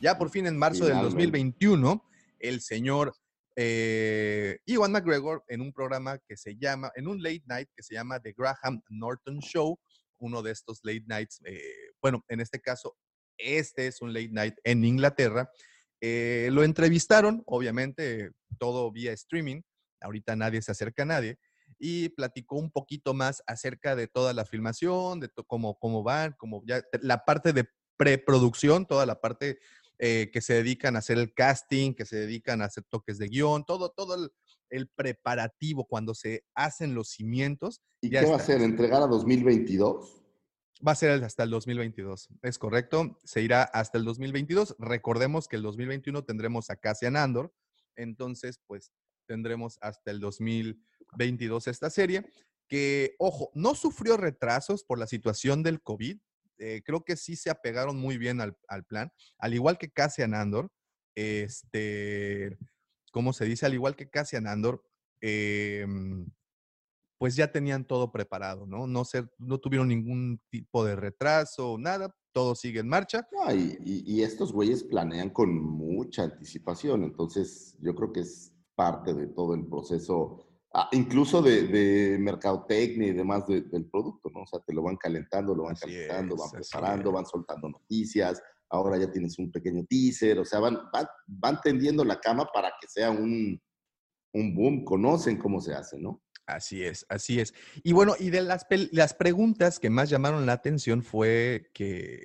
Ya por fin en marzo del Finalmente. 2021, el señor eh, Iwan McGregor en un programa que se llama, en un late night que se llama The Graham Norton Show, uno de estos late nights, eh, bueno, en este caso, este es un late night en Inglaterra. Eh, lo entrevistaron, obviamente, todo vía streaming. Ahorita nadie se acerca a nadie. Y platicó un poquito más acerca de toda la filmación, de cómo, cómo van, cómo ya la parte de preproducción, toda la parte eh, que se dedican a hacer el casting, que se dedican a hacer toques de guion, todo, todo el, el preparativo cuando se hacen los cimientos. ¿Y ya qué va a hacer? ¿Entregar a 2022? Va a ser hasta el 2022, es correcto. Se irá hasta el 2022. Recordemos que el 2021 tendremos a Cassian Andor, entonces pues tendremos hasta el 2022 esta serie, que, ojo, no sufrió retrasos por la situación del COVID. Eh, creo que sí se apegaron muy bien al, al plan, al igual que Cassian Andor, este, ¿cómo se dice? Al igual que Cassian Andor, em, pues ya tenían todo preparado, ¿no? No, se, no tuvieron ningún tipo de retraso, nada, todo sigue en marcha. Y estos güeyes planean con mucha anticipación, entonces yo creo que es parte de todo el proceso, ah, incluso de, de mercadotecnia y demás de- del producto, ¿no? O sea, te lo van calentando, lo van Así calentando, es, van preparando, van soltando noticias, ahora ya tienes un pequeño teaser, o sea, van, van, van tendiendo la cama para que sea un, un boom, conocen cómo se hace, ¿no? Así es, así es. Y bueno, y de las, las preguntas que más llamaron la atención fue que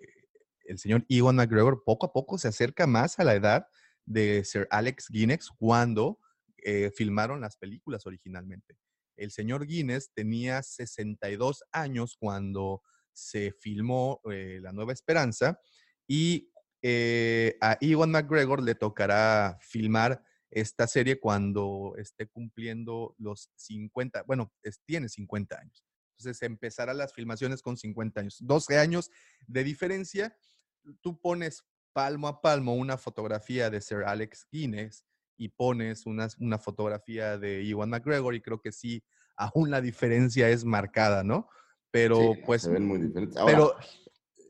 el señor Ewan McGregor poco a poco se acerca más a la edad de Sir Alex Guinness cuando eh, filmaron las películas originalmente. El señor Guinness tenía 62 años cuando se filmó eh, La Nueva Esperanza y eh, a Ewan McGregor le tocará filmar esta serie cuando esté cumpliendo los 50, bueno, es- tiene 50 años. Entonces empezará las filmaciones con 50 años. 12 años de diferencia. Tú pones palmo a palmo una fotografía de Sir Alex Guinness y pones una, una fotografía de Ewan McGregor y creo que sí, aún la diferencia es marcada, ¿no? Pero Sí, pues... se ven muy diferentes. Ahora, pero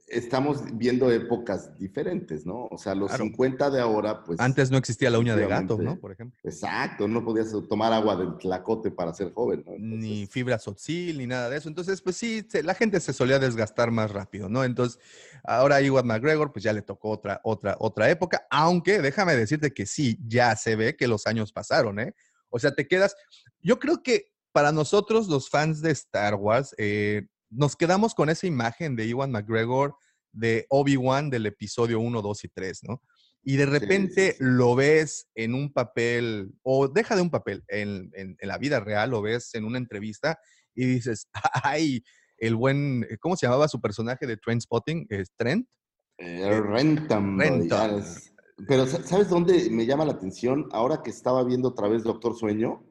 estamos viendo épocas diferentes, ¿no? O sea, los Claro. 50 de ahora, pues... antes no existía la uña de gato, ¿no? Por ejemplo. Exacto, no podías tomar agua del tlacote para ser joven, ¿no? ni fibra sotzil, ni nada de eso. Entonces, pues sí, la gente se solía desgastar más rápido, ¿no? Entonces, ahora a Ewan McGregor, pues ya le tocó otra, otra, otra época, aunque déjame decirte que sí, ya se ve que los años pasaron, ¿eh? O sea, te quedas, yo creo que para nosotros los fans de Star Wars, eh, nos quedamos con esa imagen de Ewan McGregor de Obi-Wan del episodio 1, 2 y 3, ¿no? y de repente sí, sí. lo ves en un papel, o deja de un papel, en, en- en la vida real lo ves en una entrevista y dices, <laughs> ay, el buen, ¿cómo se llamaba su personaje de Trainspotting? ¿Es Trent? Eh, Renton. Renton. ya es- Pero sa- ¿sabes dónde me llama la atención? Ahora que estaba viendo otra vez Doctor Sueño,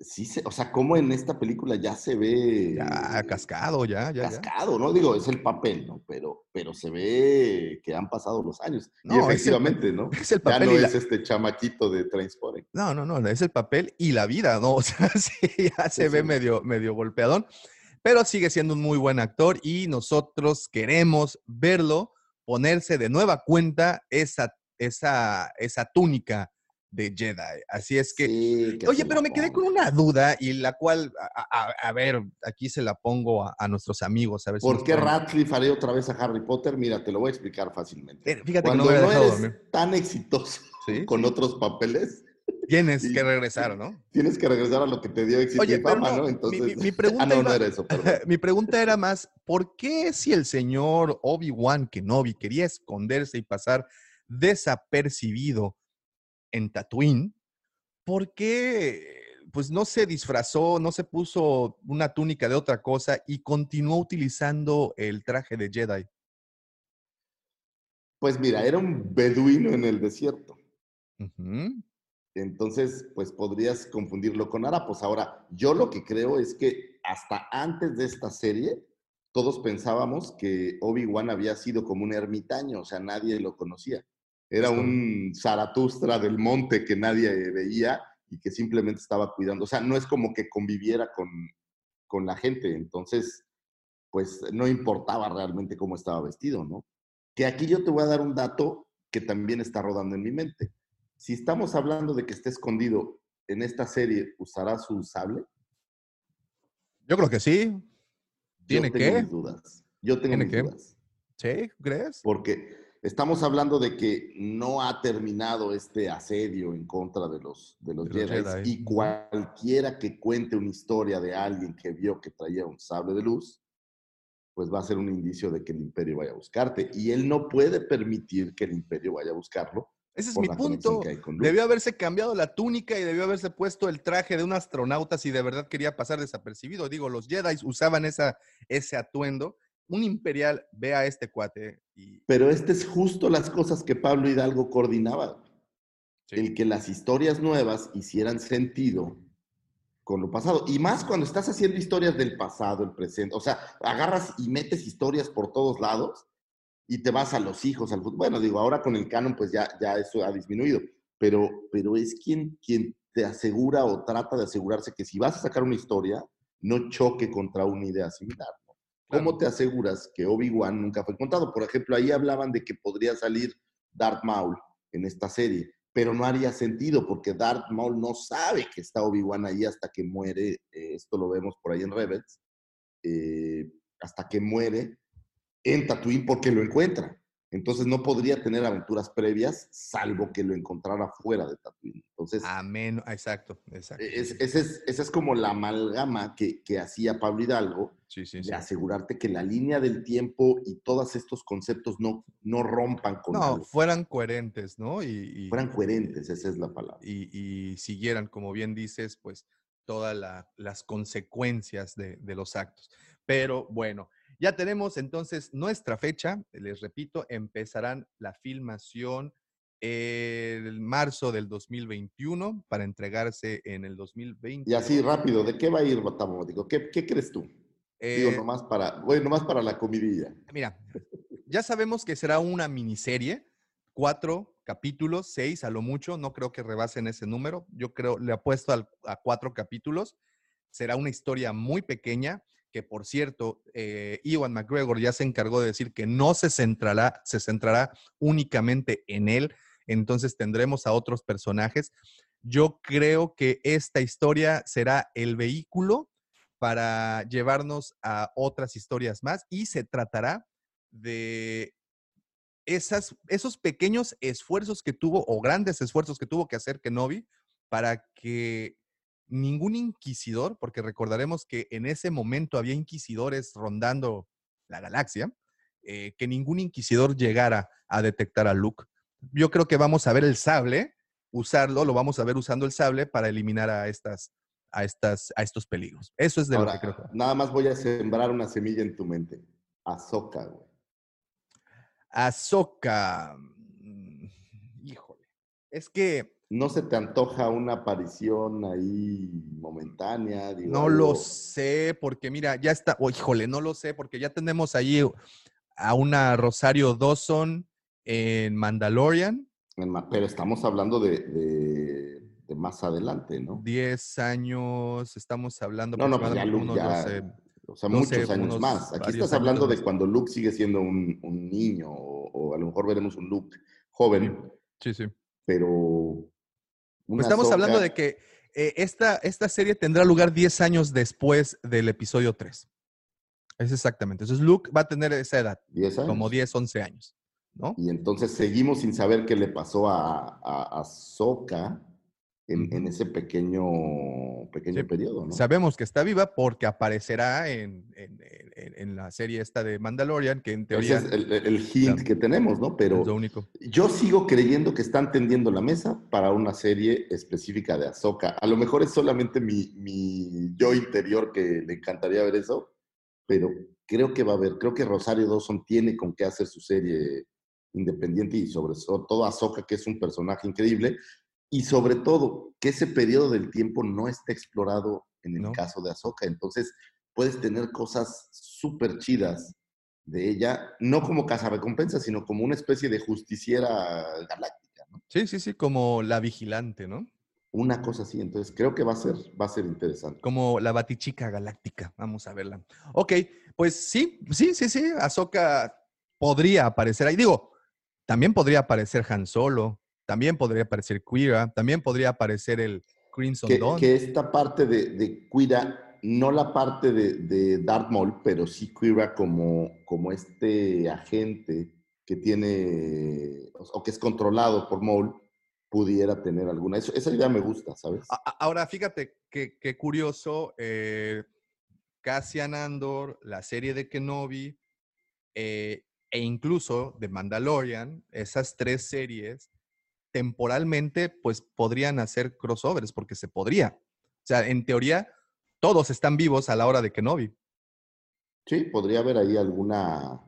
sí se, o sea, cómo en esta película ya se ve Ya, cascado, ya, ya, ya. cascado, ¿no? Digo, es el papel, ¿no? Pero, pero se ve que han pasado los años. No, y es el- efectivamente, ¿no? <laughs> Es el Ya papel no y la- es este chamaquito de Trainspotting. No, no, no, es el papel y la vida, ¿no? <laughs> O sea, sí, ya se Sí, ve sí. medio, medio golpeadón, pero sigue siendo un muy buen actor y nosotros queremos verlo ponerse de nueva cuenta esa, esa, esa túnica de Jedi. Así es que, Sí, que oye, pero me quedé con una duda y la cual, a, a- a ver, aquí se la pongo a, a nuestros amigos, a ver ¿Por qué Radcliffe haré otra vez a Harry Potter? Mira, te lo voy a explicar fácilmente. Fíjate que no Cuando me no, eres dormir. tan exitoso Sí, <laughs> con otros papeles, Tienes Sí. que regresar, ¿no? tienes que regresar a lo que te dio éxito Oye, y fama, no, Entonces, mi- mi <laughs> pregunta ah, no, no iba- era eso, perdón. <laughs> Mi pregunta era más, ¿por qué si el señor Obi-Wan Kenobi quería esconderse y pasar desapercibido en Tatooine, ¿por qué pues no se disfrazó, no se puso una túnica de otra cosa y continuó utilizando el traje de Jedi? Pues mira, era un beduino en el desierto. Entonces, pues podrías confundirlo con harapos. Ahora, yo lo que creo es que hasta antes de esta serie, todos pensábamos que Obi-Wan había sido como un ermitaño, o sea, nadie lo conocía. Era un Zaratustra del monte que nadie veía y que simplemente estaba cuidando. O sea, no es como que conviviera con, con la gente. Entonces, pues no importaba realmente cómo estaba vestido, ¿no? Que aquí yo te voy a dar un dato que también está rodando en mi mente. Si estamos hablando de que esté escondido en esta serie, ¿usará su sable? Yo creo que sí. ¿Tiene yo tengo que? mis dudas. Yo tengo ¿Tiene mis que? dudas. ¿Sí? ¿Crees? Porque estamos hablando de que no ha terminado este asedio en contra de los, de los, De los Jedis, Jedi, y cualquiera que cuente una historia de alguien que vio que traía un sable de luz, pues va a ser un indicio de que el imperio vaya a buscarte. Y él no puede permitir que el imperio vaya a buscarlo. Ese es mi punto. Debió haberse cambiado la túnica y debió haberse puesto el traje de un astronauta si de verdad quería pasar desapercibido. Digo, los Jedi usaban esa, ese atuendo. Un imperial ve a este cuate y Pero este es justo las cosas que Pablo Hidalgo coordinaba. Sí. El que las historias nuevas hicieran sentido con lo pasado. Y más cuando estás haciendo historias del pasado, el presente. O sea, agarras y metes historias por todos lados y te vas a los hijos, al futuro. Bueno, digo, ahora con el canon, pues ya, ya eso ha disminuido. Pero, pero es quien, quien te asegura o trata de asegurarse que si vas a sacar una historia, no choque contra una idea similar. ¿Cómo te aseguras que Obi-Wan nunca fue contado? Por ejemplo, ahí hablaban de que podría salir Darth Maul en esta serie, pero no haría sentido porque Darth Maul no sabe que está Obi-Wan ahí hasta que muere. eh, esto lo vemos por ahí en Rebels. eh, hasta que muere en Tatooine porque lo encuentra. Entonces no podría tener aventuras previas salvo que lo encontrara fuera de Tatooine. Entonces, amén. Exacto, exacto. es- ese es, esa es como la amalgama que, que hacía Pablo Hidalgo Sí, sí, de sí. asegurarte que la línea del tiempo y todos estos conceptos no, no rompan con No, algo, fueran coherentes, ¿no? Y, y- fueran coherentes, esa es la palabra. y, y siguieran, como bien dices, pues todas la- las consecuencias de, de los actos. Pero bueno, ya tenemos entonces nuestra fecha. Les repito, empezarán la filmación el marzo del 2021 para entregarse en el 2020. Y así rápido, ¿de qué va a ir Batamotico? ¿Qué, ¿Qué crees tú? Digo, Eh, nomás para, bueno, nomás para la comidilla. Mira, ya sabemos que será una miniserie, cuatro capítulos, seis a lo mucho, no creo que rebasen ese número, yo creo, le apuesto al- a cuatro capítulos, será una historia muy pequeña, que por cierto, eh, Ewan McGregor ya se encargó de decir que no se centrará, se centrará únicamente en él, entonces tendremos a otros personajes. Yo creo que esta historia será el vehículo para llevarnos a otras historias más y se tratará de esas, esos pequeños esfuerzos que tuvo o grandes esfuerzos que tuvo que hacer Kenobi para que ningún inquisidor, porque recordaremos que en ese momento había inquisidores rondando la galaxia, eh, que ningún inquisidor llegara a detectar a Luke. yo creo que vamos a ver el sable, usarlo, lo vamos a ver usando el sable para eliminar a estas, a estas, a estos peligros. Eso es de Ahora, lo que creo. nada más voy a sembrar una semilla en tu mente. Azoka, güey. Ahsoka. mm, Híjole. Es que ¿No se te antoja una aparición ahí momentánea? Digo, no lo sé, porque mira, ya está. oh, híjole, no lo sé, porque ya tenemos ahí a una Rosario Dawson en Mandalorian. Pero estamos hablando de, de- de más adelante, ¿no? 10 años, estamos hablando No, no, pues ya unos ya- 12, O sea, muchos años unos más. Aquí estás hablando de cuando Luke sigue siendo un, un niño o, o a lo mejor veremos un Luke joven, Sí, sí. pero... Pues una estamos hablando de que eh, esta, esta serie tendrá lugar 10 años después del episodio 3. Es exactamente. Entonces Luke va a tener esa edad, 10 años. como 10, 11 años, ¿no? Y entonces seguimos sin saber qué le pasó a, a, a Ahsoka en, en ese pequeño, pequeño Sí. periodo, ¿no? Sabemos que está viva porque aparecerá en, en- en- la serie esta de Mandalorian, que en Ese teoría es el, el hint que tenemos, ¿no? Pero es lo único. yo sigo creyendo que están tendiendo la mesa para una serie específica de Ahsoka. A lo mejor es solamente mi, mi yo interior que le encantaría ver eso, pero creo que va a haber, creo que Rosario Dawson tiene con qué hacer su serie independiente y sobre todo Ahsoka, que es un personaje increíble, y sobre todo que ese periodo del tiempo no está explorado en el No. caso de Ahsoka. Entonces puedes tener cosas súper chidas de ella, no como recompensa, sino como una especie de justiciera galáctica, ¿no? Sí, sí, sí, como la vigilante, ¿no? Una cosa así. Entonces creo que va a ser, va a ser interesante. Como la batichica galáctica. Vamos a verla. Ok, pues sí, sí, sí, sí. Ahsoka podría aparecer ahí. Digo, también podría aparecer Han Solo, también podría aparecer Quira, también podría aparecer el Crimson Que, Dawn. que esta parte de, de Quira, no la parte de, de Darth Maul, pero sí Quira como, como este agente que tiene, o, que es controlado por Maul, pudiera tener alguna. Eso, esa idea me gusta, ¿sabes? Ahora, fíjate qué qué curioso. eh, Cassian Andor, la serie de Kenobi, eh, e incluso de Mandalorian, esas tres series, temporalmente, pues podrían hacer crossovers, porque se podría. O sea, en teoría, todos están vivos a la hora de Kenobi. Sí, podría haber ahí alguna,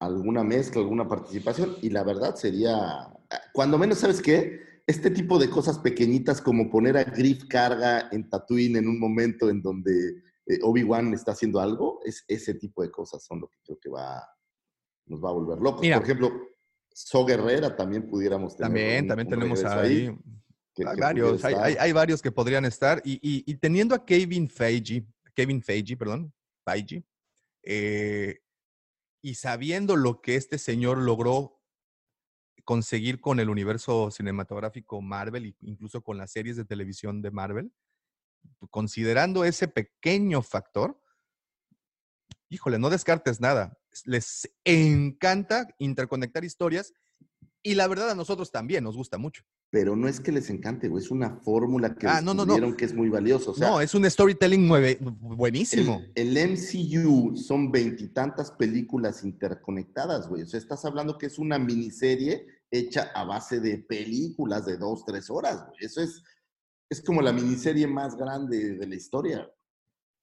alguna mezcla, alguna participación, y la verdad sería, cuando menos, ¿sabes qué? Este tipo de cosas pequeñitas como poner a Griff Carga en Tatooine en un momento en donde eh, Obi-Wan está haciendo algo, es ese tipo de cosas son lo que creo que va, nos va a volver locos. Mira. Por ejemplo, So Guerrera también pudiéramos tener. También, un- también un tenemos ahí. que- hay que varios, pudiera hay, estar. hay- hay varios que podrían estar. Y, y- y teniendo a Kevin Feige, Kevin Feige, perdón, Feige, eh, y sabiendo lo que este señor logró conseguir con el universo cinematográfico Marvel, incluso con las series de televisión de Marvel, considerando ese pequeño factor, híjole, no descartes nada. Les encanta interconectar historias y la verdad a nosotros también nos gusta mucho. Pero no es que les encante, güey, es una fórmula que Ah, no, no, no. que es muy valiosa. O sea, no, es un storytelling nueve- buenísimo. El, el MCU son veintitantas películas interconectadas, güey. O sea, estás hablando que es una miniserie hecha a base de películas de dos, tres horas, güey. Eso es, es como la miniserie más grande de la historia.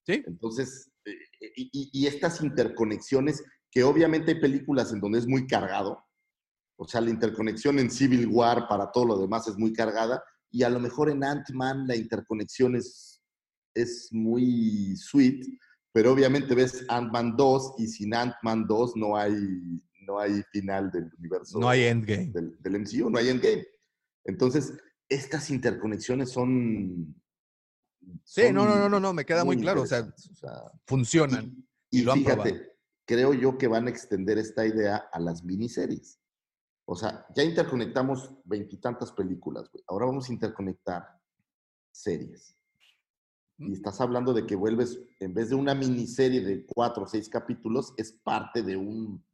Sí. Entonces, eh, y, y- y estas interconexiones, que obviamente hay películas en donde es muy cargado, o sea, la interconexión en Civil War para todo lo demás es muy cargada, y a lo mejor en Ant-Man la interconexión es, es muy sweet, pero obviamente ves Ant-Man 2 y sin Ant-Man 2 no hay, no hay final del universo No hay endgame. del, del MCU, no hay endgame. Entonces, estas interconexiones son... Sí, son no, no, no, no, no, me queda muy claro. O sea, interesantes, o sea, funcionan. y, y lo han fíjate, probado. Creo yo que van a extender esta idea a las miniseries. O sea, ya interconectamos veintitantas películas, güey. Ahora vamos a interconectar series. Mm. Y estás hablando de que vuelves, en vez de una miniserie de cuatro o seis capítulos, es parte de un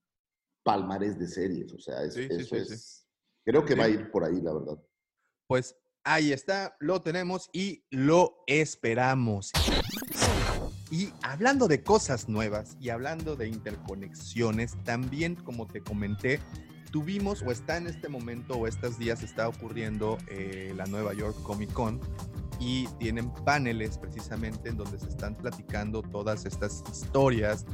palmarés de series. O sea, es- Sí, eso sí, sí. es. Creo que va a ir por ahí, la verdad. Pues ahí está, lo tenemos y lo esperamos. Y hablando de cosas nuevas y hablando de interconexiones, también como te comenté, tuvimos o está en este momento o estos días está ocurriendo eh, la Nueva York Comic Con y tienen paneles precisamente en donde se están platicando todas estas historias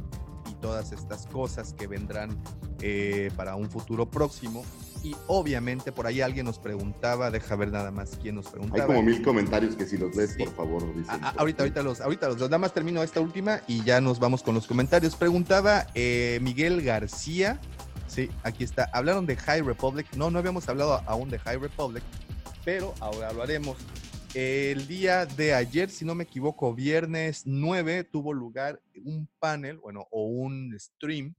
y todas estas cosas que vendrán eh, para un futuro próximo. Y obviamente por ahí alguien nos preguntaba, deja ver nada más quién nos Hay preguntaba. como mil comentarios que si los lees, Sí. por favor, dicen. Ah, ah, ahorita, ahorita los, ahorita los, nada más termino esta última y ya nos vamos con los comentarios. Preguntaba eh, Miguel García, sí, aquí está. Hablaron de High Republic. No, no habíamos hablado aún de High Republic, pero ahora lo haremos. El día de ayer, si no me equivoco, viernes 9, tuvo lugar un panel, bueno, o un stream,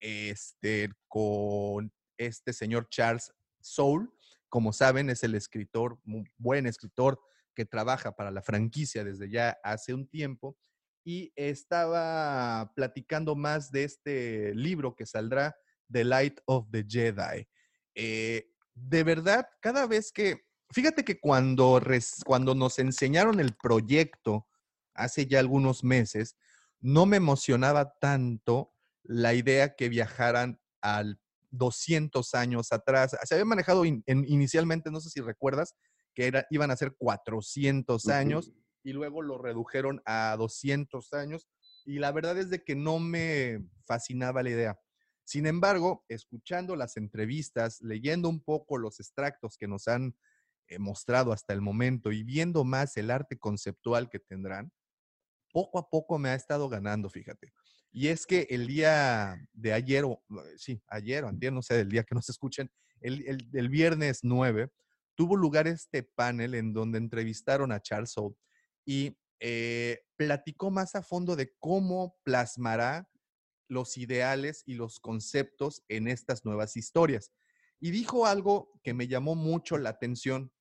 este, con este señor Charles Soule. Como saben, es el escritor, buen escritor que trabaja para la franquicia desde ya hace un tiempo y estaba platicando más de este libro que saldrá, The Light of the Jedi. Eh, de verdad, cada vez que, fíjate que cuando, cuando nos enseñaron el proyecto hace ya algunos meses, no me emocionaba tanto la idea que viajaran al 200 años atrás. Se había manejado in- en- inicialmente, no sé si recuerdas, que era, iban a ser 400 Ujú. años y luego lo redujeron a 200 años y la verdad es de que no me fascinaba la idea. Sin embargo, escuchando las entrevistas, leyendo un poco los extractos que nos han eh, mostrado hasta el momento y viendo más el arte conceptual que tendrán, poco a poco me ha estado ganando, fíjate. Y es que el día de ayer, o eh, sí, ayer o antier, no sé, del día que nos escuchen, el, el- viernes 9, tuvo lugar este panel en donde entrevistaron a Charles Soule y eh, platicó más a fondo de cómo plasmará los ideales y los conceptos en estas nuevas historias. Y dijo algo que me llamó mucho la atención.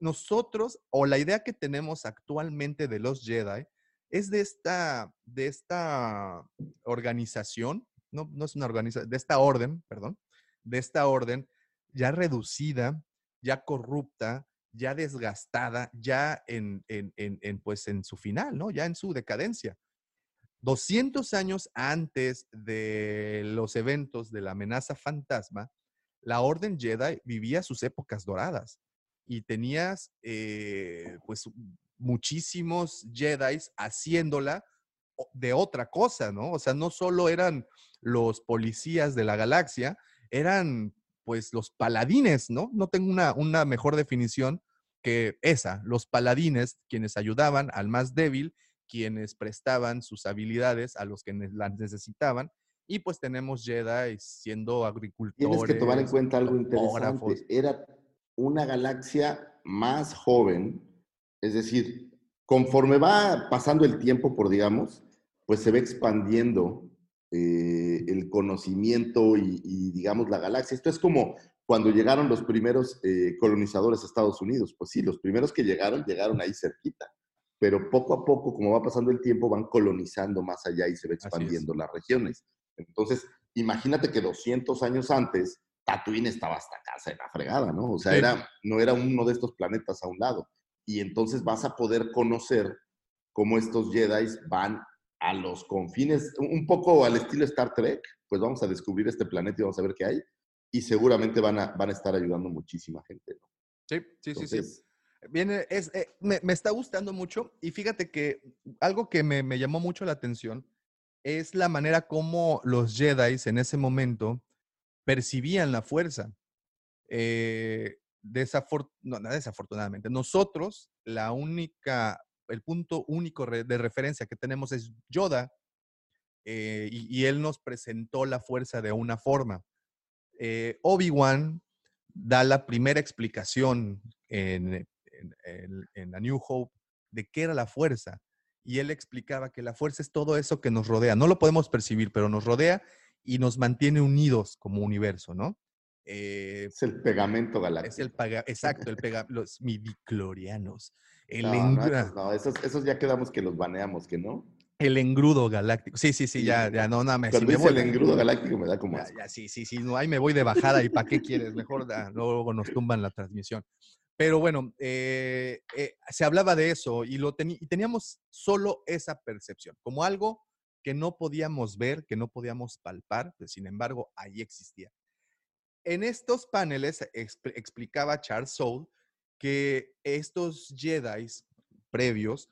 Nosotros, o la idea que tenemos actualmente de los Jedi, es de esta, de esta organización, no, no es una organización, de esta orden, perdón, de esta orden ya reducida, ya corrupta, ya desgastada, ya en, en, en, pues en su final, ¿no? Ya en su decadencia. 200 años antes de los eventos de la amenaza fantasma, la Orden Jedi vivía sus épocas doradas y tenías eh, pues muchísimos Jedi haciéndola de otra cosa, ¿no? O sea, no solo eran los policías de la galaxia, eran pues los paladines, ¿no? No tengo una, una mejor definición que esa, los paladines, quienes ayudaban al más débil, quienes prestaban sus habilidades a los que las necesitaban, y pues tenemos Jedi siendo agricultores. Tienes que tomar en cuenta algo interesante. Era una galaxia más joven, es decir, conforme va pasando el tiempo, por digamos, pues se va expandiendo eh, el conocimiento y, y, digamos, la galaxia. Esto es como cuando llegaron los primeros eh, colonizadores a Estados Unidos. Pues sí, los primeros que llegaron, llegaron ahí cerquita. Pero poco a poco, como va pasando el tiempo, van colonizando más allá y se va expandiendo las regiones. Entonces, imagínate que 200 años antes, Tatooine estaba hasta casa de la fregada, ¿no? O sea, Sí. era, no era uno de estos planetas a un lado. Y entonces vas a poder conocer cómo estos Jedi van a los confines, un poco al estilo Star Trek, pues vamos a descubrir este planeta y vamos a ver qué hay. Y seguramente van a, van a estar ayudando muchísima gente, ¿no? Sí, sí, sí, sí. Entonces, Viene, es, eh, me, me está gustando mucho y fíjate que algo que me, me llamó mucho la atención es la manera como los Jedi en ese momento percibían la fuerza. Eh, no, desafortunadamente, nosotros, la única, el punto único de referencia que tenemos es Yoda eh, y, él nos presentó la fuerza de una forma. Eh, Obi-Wan da la primera explicación en, en, New Hope de qué era la fuerza. Y él explicaba que la fuerza es todo eso que nos rodea. No lo podemos percibir, pero nos rodea y nos mantiene unidos como universo, ¿no? Eh, es el pegamento galáctico. es el paga, <laughs> exacto, el pega, los midiclorianos. El, No, no, esos, no, esos, esos ya quedamos que los baneamos, que no. el engrudo galáctico. Sí, sí, sí, ya, no, ya, no, nada, me, si me voy- el engrudo galáctico me da como Ya, sí, sí, sí, no, ahí me voy de bajada y ¿para qué quieres? Mejor da, luego nos tumban la transmisión. Pero bueno, eh, eh, se hablaba de eso y, lo y teníamos solo esa percepción, como algo que no podíamos ver, que no podíamos palpar, pues, sin embargo, ahí existía. En estos paneles expl- explicaba Charles Soule que estos Jedi previos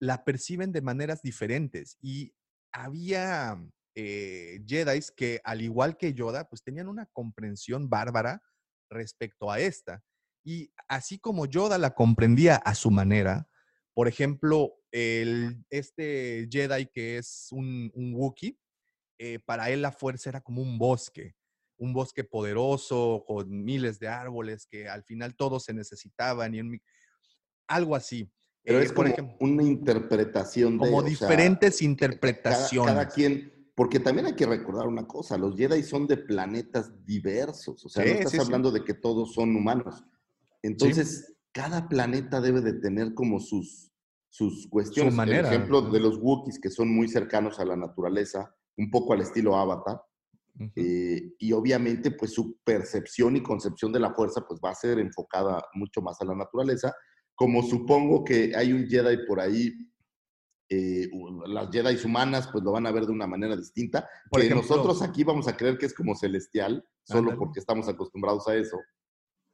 la perciben de maneras diferentes y había eh, Jedi que, al igual que Yoda, pues tenían una comprensión bárbara respecto a esta. Y así como Yoda la comprendía a su manera, por ejemplo, el, este Jedi que es un, un Wookiee, eh, para él la fuerza era como un bosque, un bosque poderoso con miles de árboles que al final todos se necesitaban y un algo así. Pero Eh, es por como ejemplo, una interpretación de... como o sea, diferentes ca- cada interpretaciones. quien, porque también hay que recordar una cosa, los Jedi son de planetas diversos, o sea, no Sí, estás sí, sí. hablando de que todos son humanos. Entonces, cada planeta debe de tener como sus, sus cuestiones. manera, El ejemplo ¿no? de los Wookiees, que son muy cercanos a la naturaleza, un poco al estilo Avatar, Eh, y obviamente pues su percepción y concepción de la fuerza pues va a ser enfocada mucho más a la naturaleza, como supongo que hay un Jedi por ahí, eh, las Jedi humanas pues lo van a ver de una manera distinta, Por que ejemplo- nosotros aquí vamos a creer que es como celestial, solo Ándale. porque estamos acostumbrados a eso,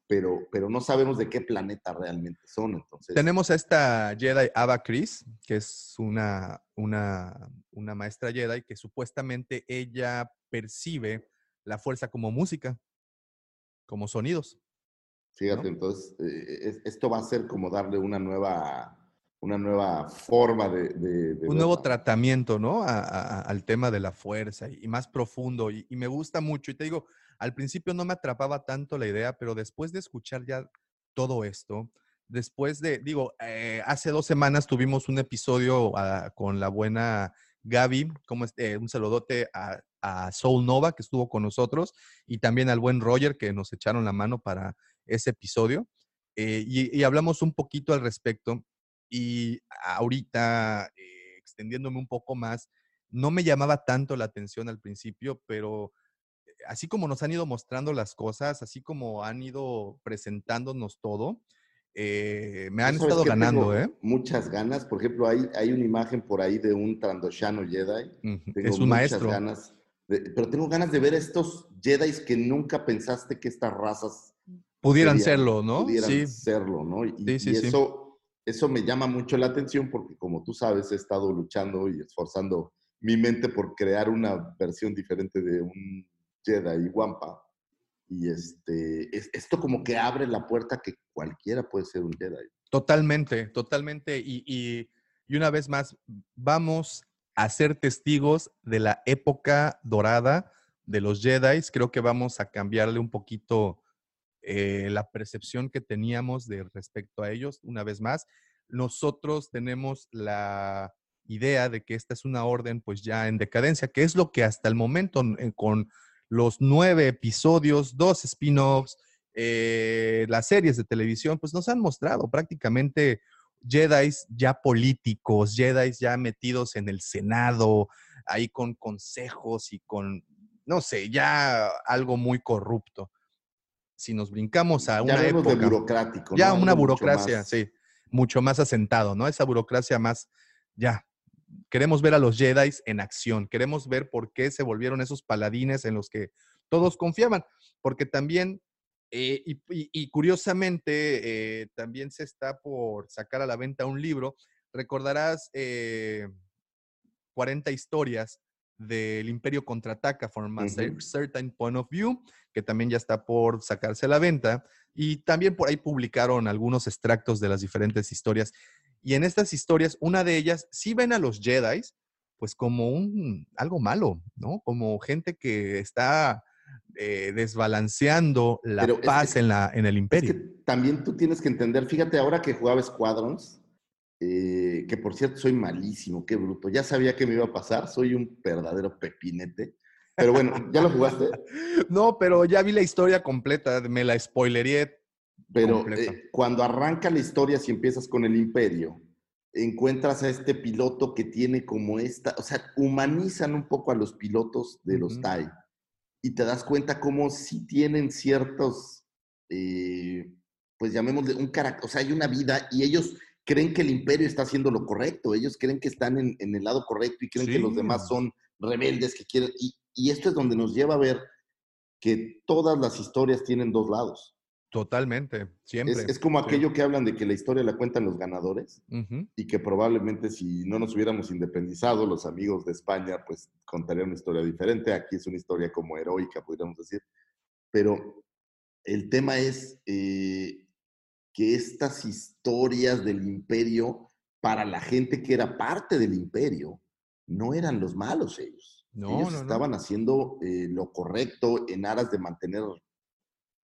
pero, pero no sabemos de qué planeta realmente son, entonces... Tenemos a esta Jedi Ava Chris, que es una, una, una maestra Jedi que supuestamente ella percibe la fuerza como música, como sonidos. Fíjate, entonces, eh, es- esto va a ser como darle una nueva, una nueva forma de... de- de un nuevo tratamiento, ¿no? A- a- al tema de la fuerza y, y más profundo. Y, y me gusta mucho. Y te digo, al principio no me atrapaba tanto la idea, pero después de escuchar ya todo esto, después de, digo, eh, hace dos semanas tuvimos un episodio ah, con la buena Gaby, como este, un saludote a, a Soul Nova que estuvo con nosotros y también al buen Roger que nos echaron la mano para ese episodio. Eh, y, hablamos un poquito al respecto. Y ahorita, eh, extendiéndome un poco más, no me llamaba tanto la atención al principio, pero eh, así como nos han ido mostrando las cosas, así como han ido presentándonos todo, eh, me han Yo, ¿sabes estado qué? ganando, Tengo ¿eh? Muchas ganas. Por ejemplo, hay, hay una imagen por ahí de un Trandoshano Jedi. Ujú, Tengo Es un maestro. ganas de- pero tengo ganas de ver estos Jedi que nunca pensaste que estas razas Pudieran serían- serlo, ¿no? Pudieran Sí. serlo, ¿no? Y, Sí, sí, y eso, eso me llama mucho la atención porque, como tú sabes, he estado luchando y esforzando mi mente por crear una versión diferente de un Jedi Wampa. Y este, es- esto como que abre la puerta que cualquiera puede ser un Jedi. Totalmente, totalmente. Y, y- y una vez más, vamos a ser testigos de la época dorada de los Jedi. Creo que vamos a cambiarle un poquito eh, la percepción que teníamos de respecto a ellos. Una vez más, nosotros tenemos la idea de que esta es una orden pues ya en decadencia, que es lo que hasta el momento eh, con los nueve episodios, dos spin-offs, eh, las series de televisión, pues nos han mostrado prácticamente Jedi ya políticos, Jedi ya metidos en el Senado, ahí con consejos y con, no sé, ya algo muy corrupto. Si nos brincamos a Ya una de época, burocrático. ya ¿no? una burocracia, más- sí, mucho más asentado, ¿no? Esa burocracia más, ya. Queremos ver a los Jedi en acción, queremos ver por qué se volvieron esos paladines en los que todos confiaban, porque también, eh, y, y- y curiosamente, eh, también se está por sacar a la venta un libro, recordarás eh, 40 historias del Imperio Contraataca from a. Certain Point of View, que también ya está por sacarse a la venta. Y también por ahí publicaron algunos extractos de las diferentes historias. Y en estas historias, una de ellas, sí ven a los Jedi, pues como un algo malo, ¿no? Como gente que está eh, desbalanceando la Pero paz que- en, la, en el Es imperio. que también tú tienes que entender, fíjate, ahora que jugaba Squadrons, eh, que por cierto soy malísimo, qué bruto. Ya sabía que me iba a pasar, soy un verdadero pepinete. Pero bueno, ¿ya lo jugaste? <laughs> No, pero ya vi la historia completa, me la spoileré. Pero eh, cuando arranca la historia, si empiezas con el imperio, encuentras a este piloto que tiene como esta, o sea, humanizan un poco a los pilotos de los Ujú. TIE y te das cuenta cómo sí tienen ciertos, eh, pues llamémosle un carácter, o sea, hay una vida y ellos creen que el imperio está haciendo lo correcto, ellos creen que están en, en el lado correcto y creen que los Sí. demás son rebeldes que quieren, y, y esto es donde nos lleva a ver que todas las historias tienen dos lados. Totalmente, siempre. Es, es como Sí. aquello que hablan de que la historia la cuentan los ganadores y que probablemente si no nos hubiéramos independizado, los amigos de España, pues contarían una historia diferente. Aquí es una historia como heroica, podríamos decir. Pero el tema es eh, que estas historias del imperio, para la gente que era parte del imperio, no eran los malos ellos. No, ellos no, no. estaban haciendo eh, lo correcto en aras de mantener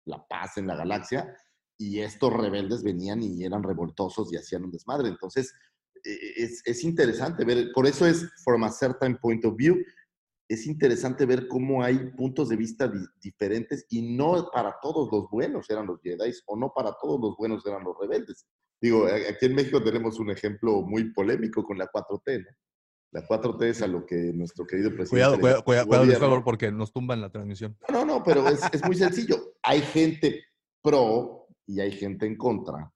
la paz en la galaxia y estos rebeldes venían y eran revoltosos y hacían un desmadre. Entonces, eh, es, es interesante ver, por eso es, from a certain point of view, es interesante ver cómo hay puntos de vista di- diferentes y no para todos los buenos eran los Jedi o no para todos los buenos eran los rebeldes. Digo, aquí en México tenemos un ejemplo muy polémico con la 4T, ¿no? La 4T es a lo que nuestro querido presidente... Cuidado, cuidado, cuidado, gobierno. Flor, porque nos tumban la transmisión. No, no, pero es, es muy sencillo. Hay gente pro y hay gente en contra.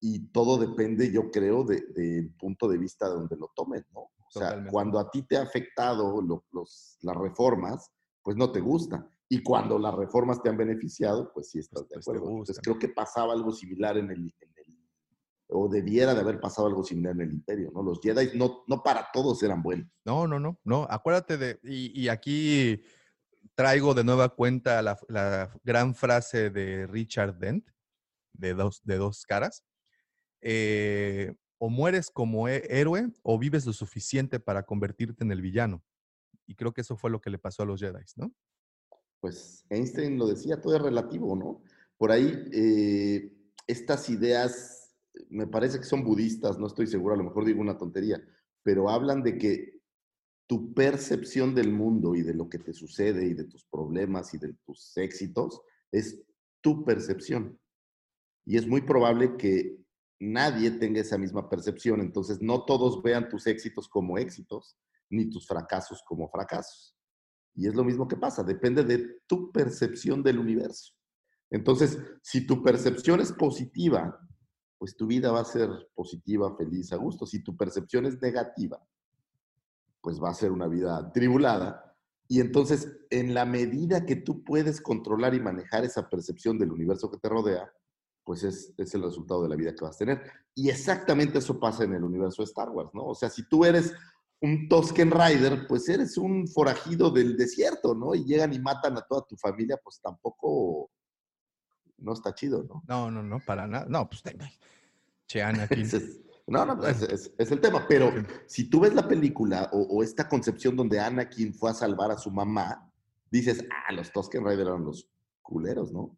Y todo depende, yo creo, de- del punto de vista de donde lo tomen, ¿no? O sea, Totalmente. cuando a ti te ha afectado lo- los, las reformas, pues no te gusta. Y cuando las reformas te han beneficiado, pues sí estás de pues te acuerdo. gusta. Entonces creo que pasaba algo similar en el, en el- o debiera de haber pasado algo similar en el imperio, ¿no? Los Jedi no, no para todos eran buenos. No, no, no, no. Acuérdate de, y, y aquí traigo de nueva cuenta la, gran frase de Richard Dent, de dos, de dos caras. Eh, o mueres como héroe o vives lo suficiente para convertirte en el villano. Y creo que eso fue lo que le pasó a los Jedi, ¿no? pues Einstein lo decía, todo es relativo, ¿no? Por ahí, eh, estas ideas, me parece que son budistas, no estoy seguro, a lo mejor digo una tontería, pero hablan de que tu percepción del mundo y de lo que te sucede y de tus problemas y de tus éxitos es tu percepción. Y es muy probable que nadie tenga esa misma percepción, entonces no todos vean tus éxitos como éxitos, ni tus fracasos como fracasos. Y es lo mismo que pasa, depende de tu percepción del universo. Entonces, si tu percepción es positiva, pues tu vida va a ser positiva, feliz, a gusto. Si tu percepción es negativa, pues va a ser una vida tribulada. Y entonces, en la medida que tú puedes controlar y manejar esa percepción del universo que te rodea, pues es, es el resultado de la vida que vas a tener. Y exactamente eso pasa en el universo de Star Wars, ¿no? O sea, si tú eres un Tosken Rider, pues eres un forajido del desierto, ¿no? Y llegan y matan a toda tu familia, pues tampoco no está chido, ¿no? No, no, no, para nada. No, pues, te- che, Anakin. <laughs> Ese es- no, no, pues, es, es- es el tema. Pero si tú ves la película o, o esta concepción donde Anakin fue a salvar a su mamá, dices, ah, los Tosken Rider eran los culeros, ¿no?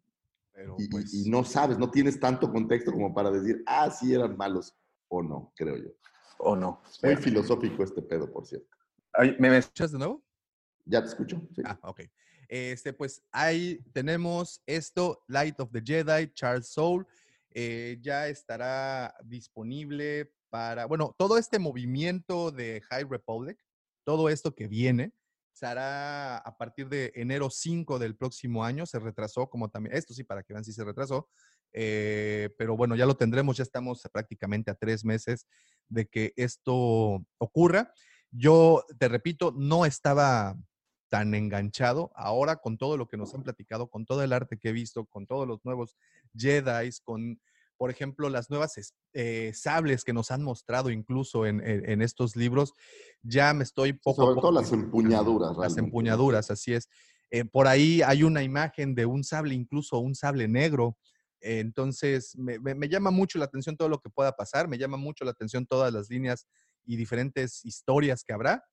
Pero, Y, pues, y no sabes, no tienes tanto contexto como para decir, ah, sí eran malos o no, creo yo. ¿O no? Muy filosófico este pedo, por cierto. ¿Me, me ¿Escuchas de nuevo? ¿Ya te escucho? Sí. Ah, ok. Este, pues ahí tenemos esto, Light of the Jedi, Charles Soule. Eh, ya estará disponible para, bueno, todo este movimiento de High Republic, todo esto que viene, se hará a partir de enero 5 del próximo año. Se retrasó, como también, esto sí, para que vean si se retrasó. eh, pero bueno, ya lo tendremos, ya estamos prácticamente a tres meses de que esto ocurra. Yo, te repito, no estaba tan enganchado. Ahora con todo lo que nos han platicado, con todo el arte que he visto, con todos los nuevos Jedi, con, por ejemplo, las nuevas eh, sables que nos han mostrado incluso en, en- en estos libros, ya me estoy poco a Sobre poco todo las empuñaduras, Las empuñaduras, así es. Eh, por ahí hay una imagen de un sable, incluso un sable negro. Eh, entonces, me, me- me llama mucho la atención todo lo que pueda pasar, me llama mucho la atención todas las líneas y diferentes historias que habrá.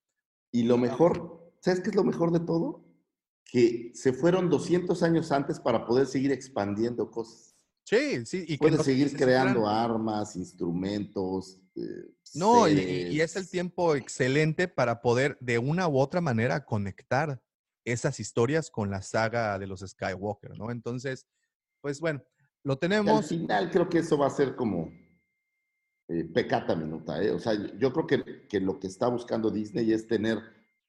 Y lo mejor, ¿sabes qué es lo mejor de todo? Que se fueron 200 años antes para poder seguir expandiendo cosas. Sí, sí. Y que Puedes no seguir creando armas, instrumentos. eh, No, y, es el tiempo excelente para poder de una u otra manera conectar esas historias con la saga de los Skywalker, ¿no? Entonces, pues bueno, lo Y al tenemos. final creo que eso va a ser como eh, pecata minuta, ¿eh? O sea, yo- yo creo que, que lo que está buscando Disney es tener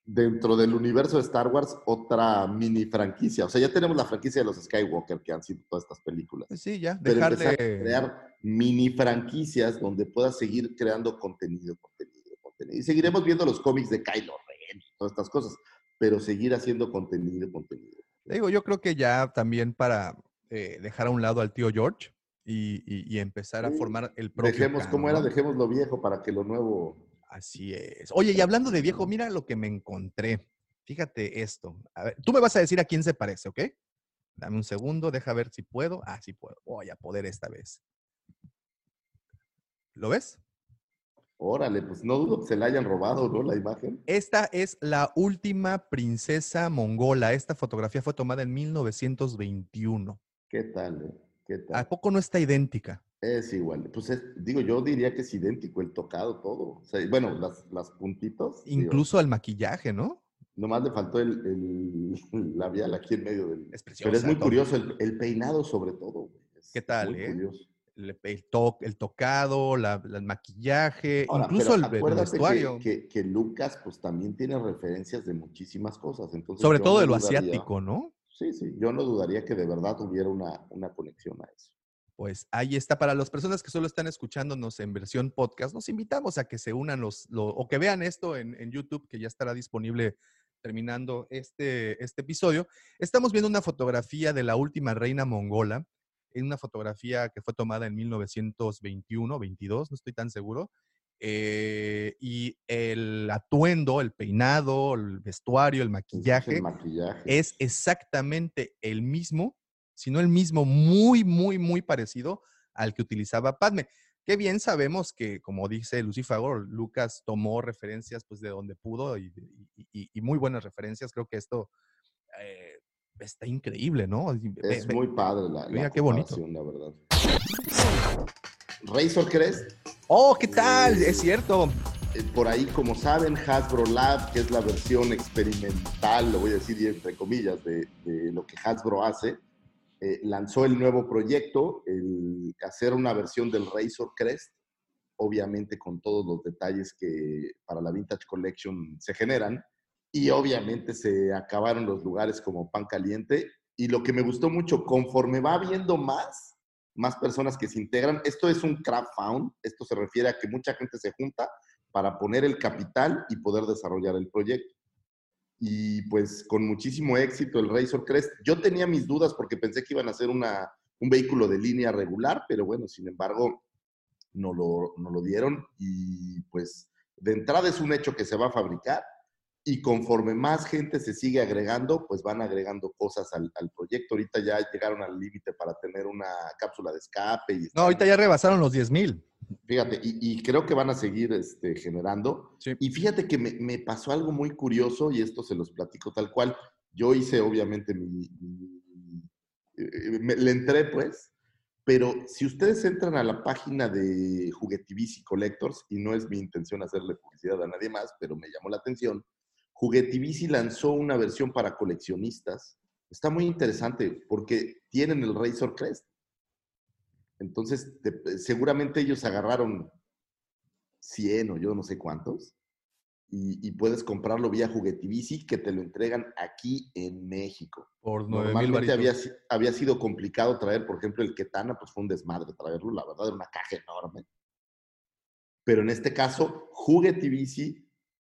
dentro del universo de Star Wars otra mini franquicia. O sea, ya tenemos la franquicia de los Skywalker que han sido todas estas películas. Sí, ya, Pero dejar empezar a crear mini franquicias donde puedas seguir creando contenido, contenido, contenido. Y seguiremos viendo los cómics de Kylo Ren, todas estas cosas, pero seguir haciendo contenido, contenido. Le Digo, yo creo que ya también para eh, dejar a un lado al tío George y, y- y empezar a Sí. formar el propio Dejemos, ¿cómo era? canon. Dejemos lo viejo para que lo nuevo. Así es. Oye, y hablando de viejo, mira lo que me encontré. Fíjate esto. A ver, tú me vas a decir a quién se parece, ¿ok? Dame un segundo, deja ver si puedo. Ah, sí puedo. Voy a poder esta vez. ¿Lo ves? Órale, pues no dudo que se la hayan robado, ¿no? La imagen. Esta es la última princesa mongola. Esta fotografía fue tomada en 1921. ¿Qué tal, eh? ¿Qué tal? ¿A poco no está idéntica? Es igual. Pues es- digo, yo diría que es idéntico el tocado, todo. O sea, bueno, las, las puntitos. digo, Incluso al maquillaje, ¿no? nomás le faltó el, el <laughs> labial aquí en medio del. Es Pero es muy todo. curioso, el, el peinado sobre todo. Es ¿Qué tal, eh? curioso. El, el to- el tocado, la, el maquillaje, Ahora, incluso el, que- vestuario. Que, que Lucas, pues también tiene referencias de muchísimas cosas. Entonces, Sobre todo no de lo dudaría- asiático, ¿no? Sí, sí, yo no dudaría que de verdad hubiera una, una conexión a eso. Pues ahí está. Para las personas que solo están escuchándonos en versión podcast, nos invitamos a que se unan los, lo- o que vean esto en, en YouTube, que ya estará disponible terminando este, este episodio. Estamos viendo una fotografía de la última reina mongola, en una fotografía que fue tomada en 1921, 22, no estoy tan seguro. Eh, y el atuendo, el peinado, el vestuario, el maquillaje el maquillaje. es exactamente el mismo, si no el mismo, muy, muy, muy parecido al que utilizaba Padme. Qué bien sabemos que, como dice Lucifer, Lucas tomó referencias pues de donde pudo y, y- y- y muy buenas referencias. Creo que esto eh, está increíble, ¿no? Es ve- muy padre la, la mira qué bonito. la verdad. Razor Crest, Oh, ¿qué tal? Es cierto. eh, por ahí, como saben, Hasbro Lab, que es la versión experimental, lo voy a decir entre comillas, de, de lo que Hasbro hace, eh, lanzó el nuevo proyecto, el hacer una versión del Razor Crest, obviamente con todos los detalles que para la Vintage Collection se generan, y obviamente se acabaron los lugares como pan caliente, y lo que me gustó mucho, conforme va viendo más, más personas que se integran, esto es un crowdfund, esto se refiere a que mucha gente se junta para poner el capital y poder desarrollar el proyecto. Y pues con muchísimo éxito el Razor Crest. Yo tenía mis dudas porque pensé que iban a ser una, un vehículo de línea regular, pero bueno, sin embargo, no lo, no lo dieron. Y pues de entrada es un hecho que se va a fabricar y conforme más gente se sigue agregando, pues van agregando cosas al, al proyecto. Ahorita ya llegaron al límite para tener una cápsula de escape. Y No, ahorita ya rebasaron los 10 mil. Fíjate, y, y creo que van a seguir este, generando. Sí. Y fíjate que me, me pasó algo muy curioso y esto se los platico tal cual. Yo hice obviamente mi... mi- eh, me- le entré pues, pero si ustedes entran a la página de Juguetivici Collectors, y no es mi intención hacerle publicidad a nadie más, pero me llamó la atención, Juguetivici lanzó una versión para coleccionistas. Está muy interesante porque tienen el Razor Crest. Entonces, te- seguramente ellos agarraron 100 o yo no sé cuántos y, y puedes comprarlo vía Juguetivici que te lo entregan aquí en México. Por 9 mil Normalmente había, había sido complicado traer, por ejemplo, el Ketana, pues fue un desmadre traerlo, la verdad era una caja enorme. Pero en este caso, Juguetivici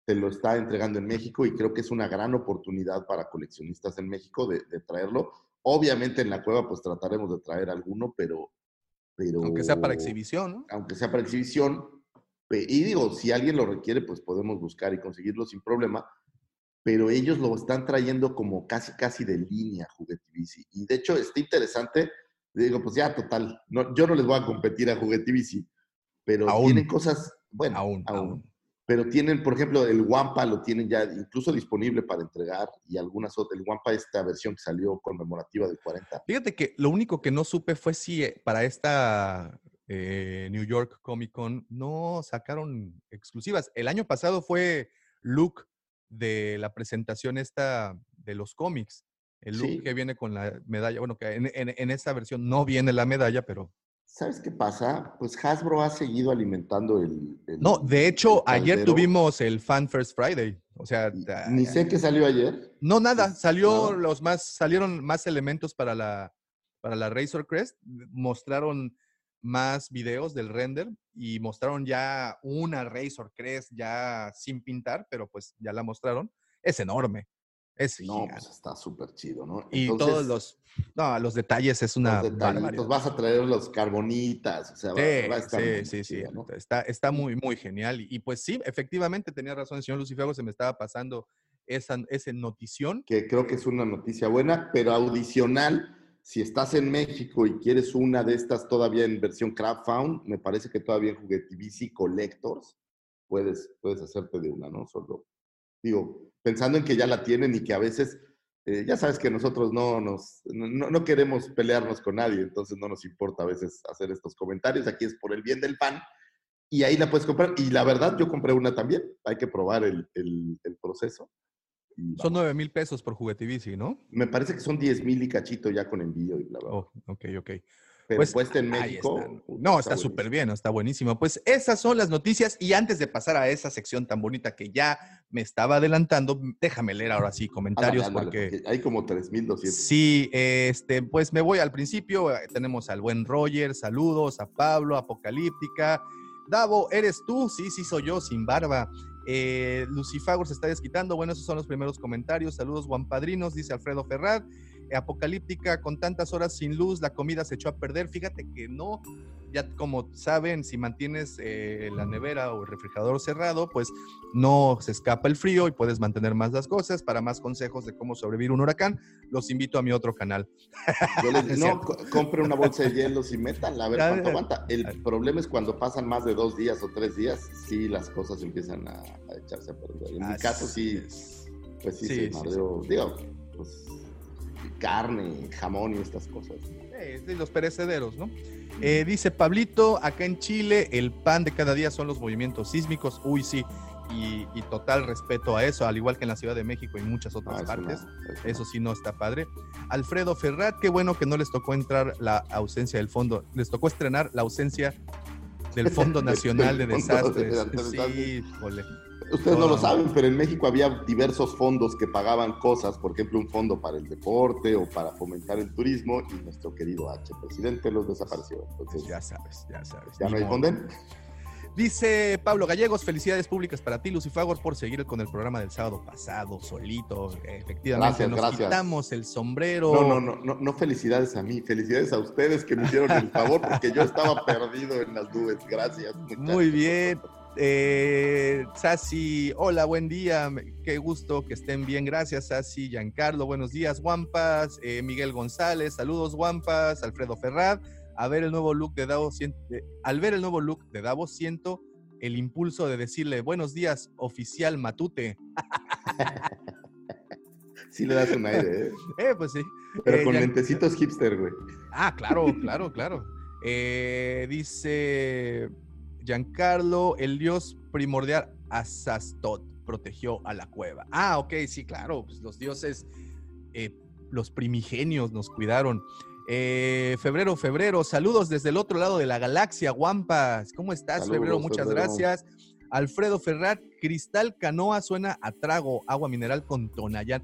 te lo está entregando en México y creo que es una gran oportunidad para coleccionistas en México de, de traerlo. Obviamente en la cueva pues trataremos de traer alguno, pero... pero Aunque sea para exhibición, ¿no? aunque sea para exhibición. Y digo, si alguien lo requiere, pues podemos buscar y conseguirlo sin problema. Pero ellos lo están trayendo como casi, casi de línea, Juguetivici. Y de hecho, está interesante. Digo, pues ya, total. No, yo no les voy a competir a Juguetivici, pero Aún. tienen cosas, bueno, Aún, aún. aún. Pero tienen, por ejemplo, el Wampa lo tienen ya incluso disponible para entregar y algunas otras. El Wampa, esta versión que salió conmemorativa del 40. Fíjate que lo único que no supe fue si eh, para esta eh, New York Comic Con no sacaron exclusivas. El año pasado fue Luke de la presentación esta de los cómics. El look Sí. que viene con la medalla. Bueno, que en, en- en esta versión no viene la medalla, pero. ¿Sabes qué pasa? Pues Hasbro ha seguido alimentando el. el- No, de hecho, ayer tuvimos el Fan First Friday. O sea, ta- Ni sé qué salió ayer. No, nada. Salió los más, salieron más elementos para la, para la Razor Crest. Mostraron más videos del render y mostraron ya una Razor Crest ya sin pintar, pero pues ya la mostraron. Es enorme. Es No, gigante. pues está súper chido, ¿no? Y Entonces, todos los, no, los detalles es una los vas a traer los carbonitas, o sea, va, Sí, va a estar sí, muy sí, sí. Está, está muy, muy genial. Y, y pues sí, efectivamente tenía razón el señor Lucifago, se me estaba pasando esa, ese notición. que creo que es una noticia buena, pero adicional, si estás en México y quieres una de estas todavía en versión crowdfund, me parece que todavía en Juguetivici Collectors puedes, puedes hacerte de una, ¿no? Solo, digo, pensando en que ya la tienen y que a veces, eh, ya sabes que nosotros no, nos, no, no queremos pelearnos con nadie, entonces no nos importa a veces hacer estos comentarios, aquí es por el bien del fan. Y ahí la puedes comprar. Y la verdad, yo compré una también. Hay que probar el, el- el proceso. Son 9 mil pesos por juguetivici, ¿no? me parece que son 10 mil y cachito ya con envío y bla. bla. Oh, ok, ok. Pero pues, puesta en México. puta, No, está súper bien, está buenísimo. Pues esas son las noticias. Y antes de pasar a esa sección tan bonita que ya me estaba adelantando, déjame leer ahora sí comentarios Ándale, ándale, porque... hay como 3200. Sí, este, pues me voy al principio. eh, Tenemos al buen Roger, saludos, a Pablo, Apocalíptica. Davo, ¿eres tú? Sí, sí, soy yo, sin barba. Eh, Lucifagor se está desquitando. Bueno, esos son los primeros comentarios. Saludos, Juan Padrinos, dice Alfredo Ferrat. Apocalíptica, con tantas horas sin luz, la comida se echó a perder. Fíjate que no, ya como saben, si mantienes eh, la nevera o el refrigerador cerrado, pues no se escapa el frío y puedes mantener más las cosas. Para más consejos de cómo sobrevivir un huracán, los invito a mi otro canal. <laughs> Yo les Es no, co- compre una bolsa de hielos y métanla a ver cuánto aguanta. El problema es cuando pasan más de dos días o tres días, sí las cosas empiezan a, a echarse a perder. En mi Así caso, sí, es. pues sí, Sí, sí. Digo, pues carne, jamón y estas cosas. Eh, de los perecederos, ¿no? Eh, dice Pablito, acá en Chile el pan de cada día son los movimientos sísmicos. Uy, sí. Y, y total respeto a eso, al igual que en la Ciudad de México y muchas otras Ah, es partes. es Eso sí no está padre. Alfredo Ferrat, qué bueno que no les tocó entrar la ausencia del fondo. Les tocó estrenar la ausencia del <laughs> Fondo Nacional de. Desastres. Sí, jole. Ustedes no lo saben, pero en México había diversos fondos que pagaban cosas, por ejemplo, un fondo para el deporte o para fomentar el turismo, y nuestro querido H, presidente, los desapareció. Entonces, Ya sabes, ya sabes. ¿ya no hay fonden? Dice Pablo Gallegos, felicidades públicas para ti, Lucifagor, por seguir con el programa del sábado pasado, solito. Efectivamente, Gracias, nos gracias. quitamos el sombrero. No, no, no, no, no felicidades a mí, felicidades a ustedes que me hicieron el favor, porque yo estaba <laughs> perdido en las nubes. Gracias. muchachos. Muy bien. Eh, Sasi, hola, buen día. Qué gusto que estén bien. Gracias, Sasi. Giancarlo, buenos días. Guampas, eh, Miguel González, saludos, Guampas. Alfredo Ferrat. A ver el nuevo look de Davo. sien- eh, al ver el nuevo look de Davo, siento el impulso de decirle buenos días, oficial Matute. <laughs> Sí le das un aire, ¿eh? <laughs> Eh, pues sí. Pero Eh, con Gian- lentecitos hipster, güey. Ah, claro, claro, claro. Eh, dice Giancarlo, el dios primordial Asastot protegió a la cueva. Ah, ok, sí, claro, pues los dioses, eh, los primigenios nos cuidaron. Eh, febrero, febrero, saludos desde el otro lado de la galaxia, Guampas. ¿Cómo estás, Saludos, febrero? Muchas Febrero. gracias. Alfredo Ferrat, Cristal Canoa suena a trago, agua mineral con Tonayán.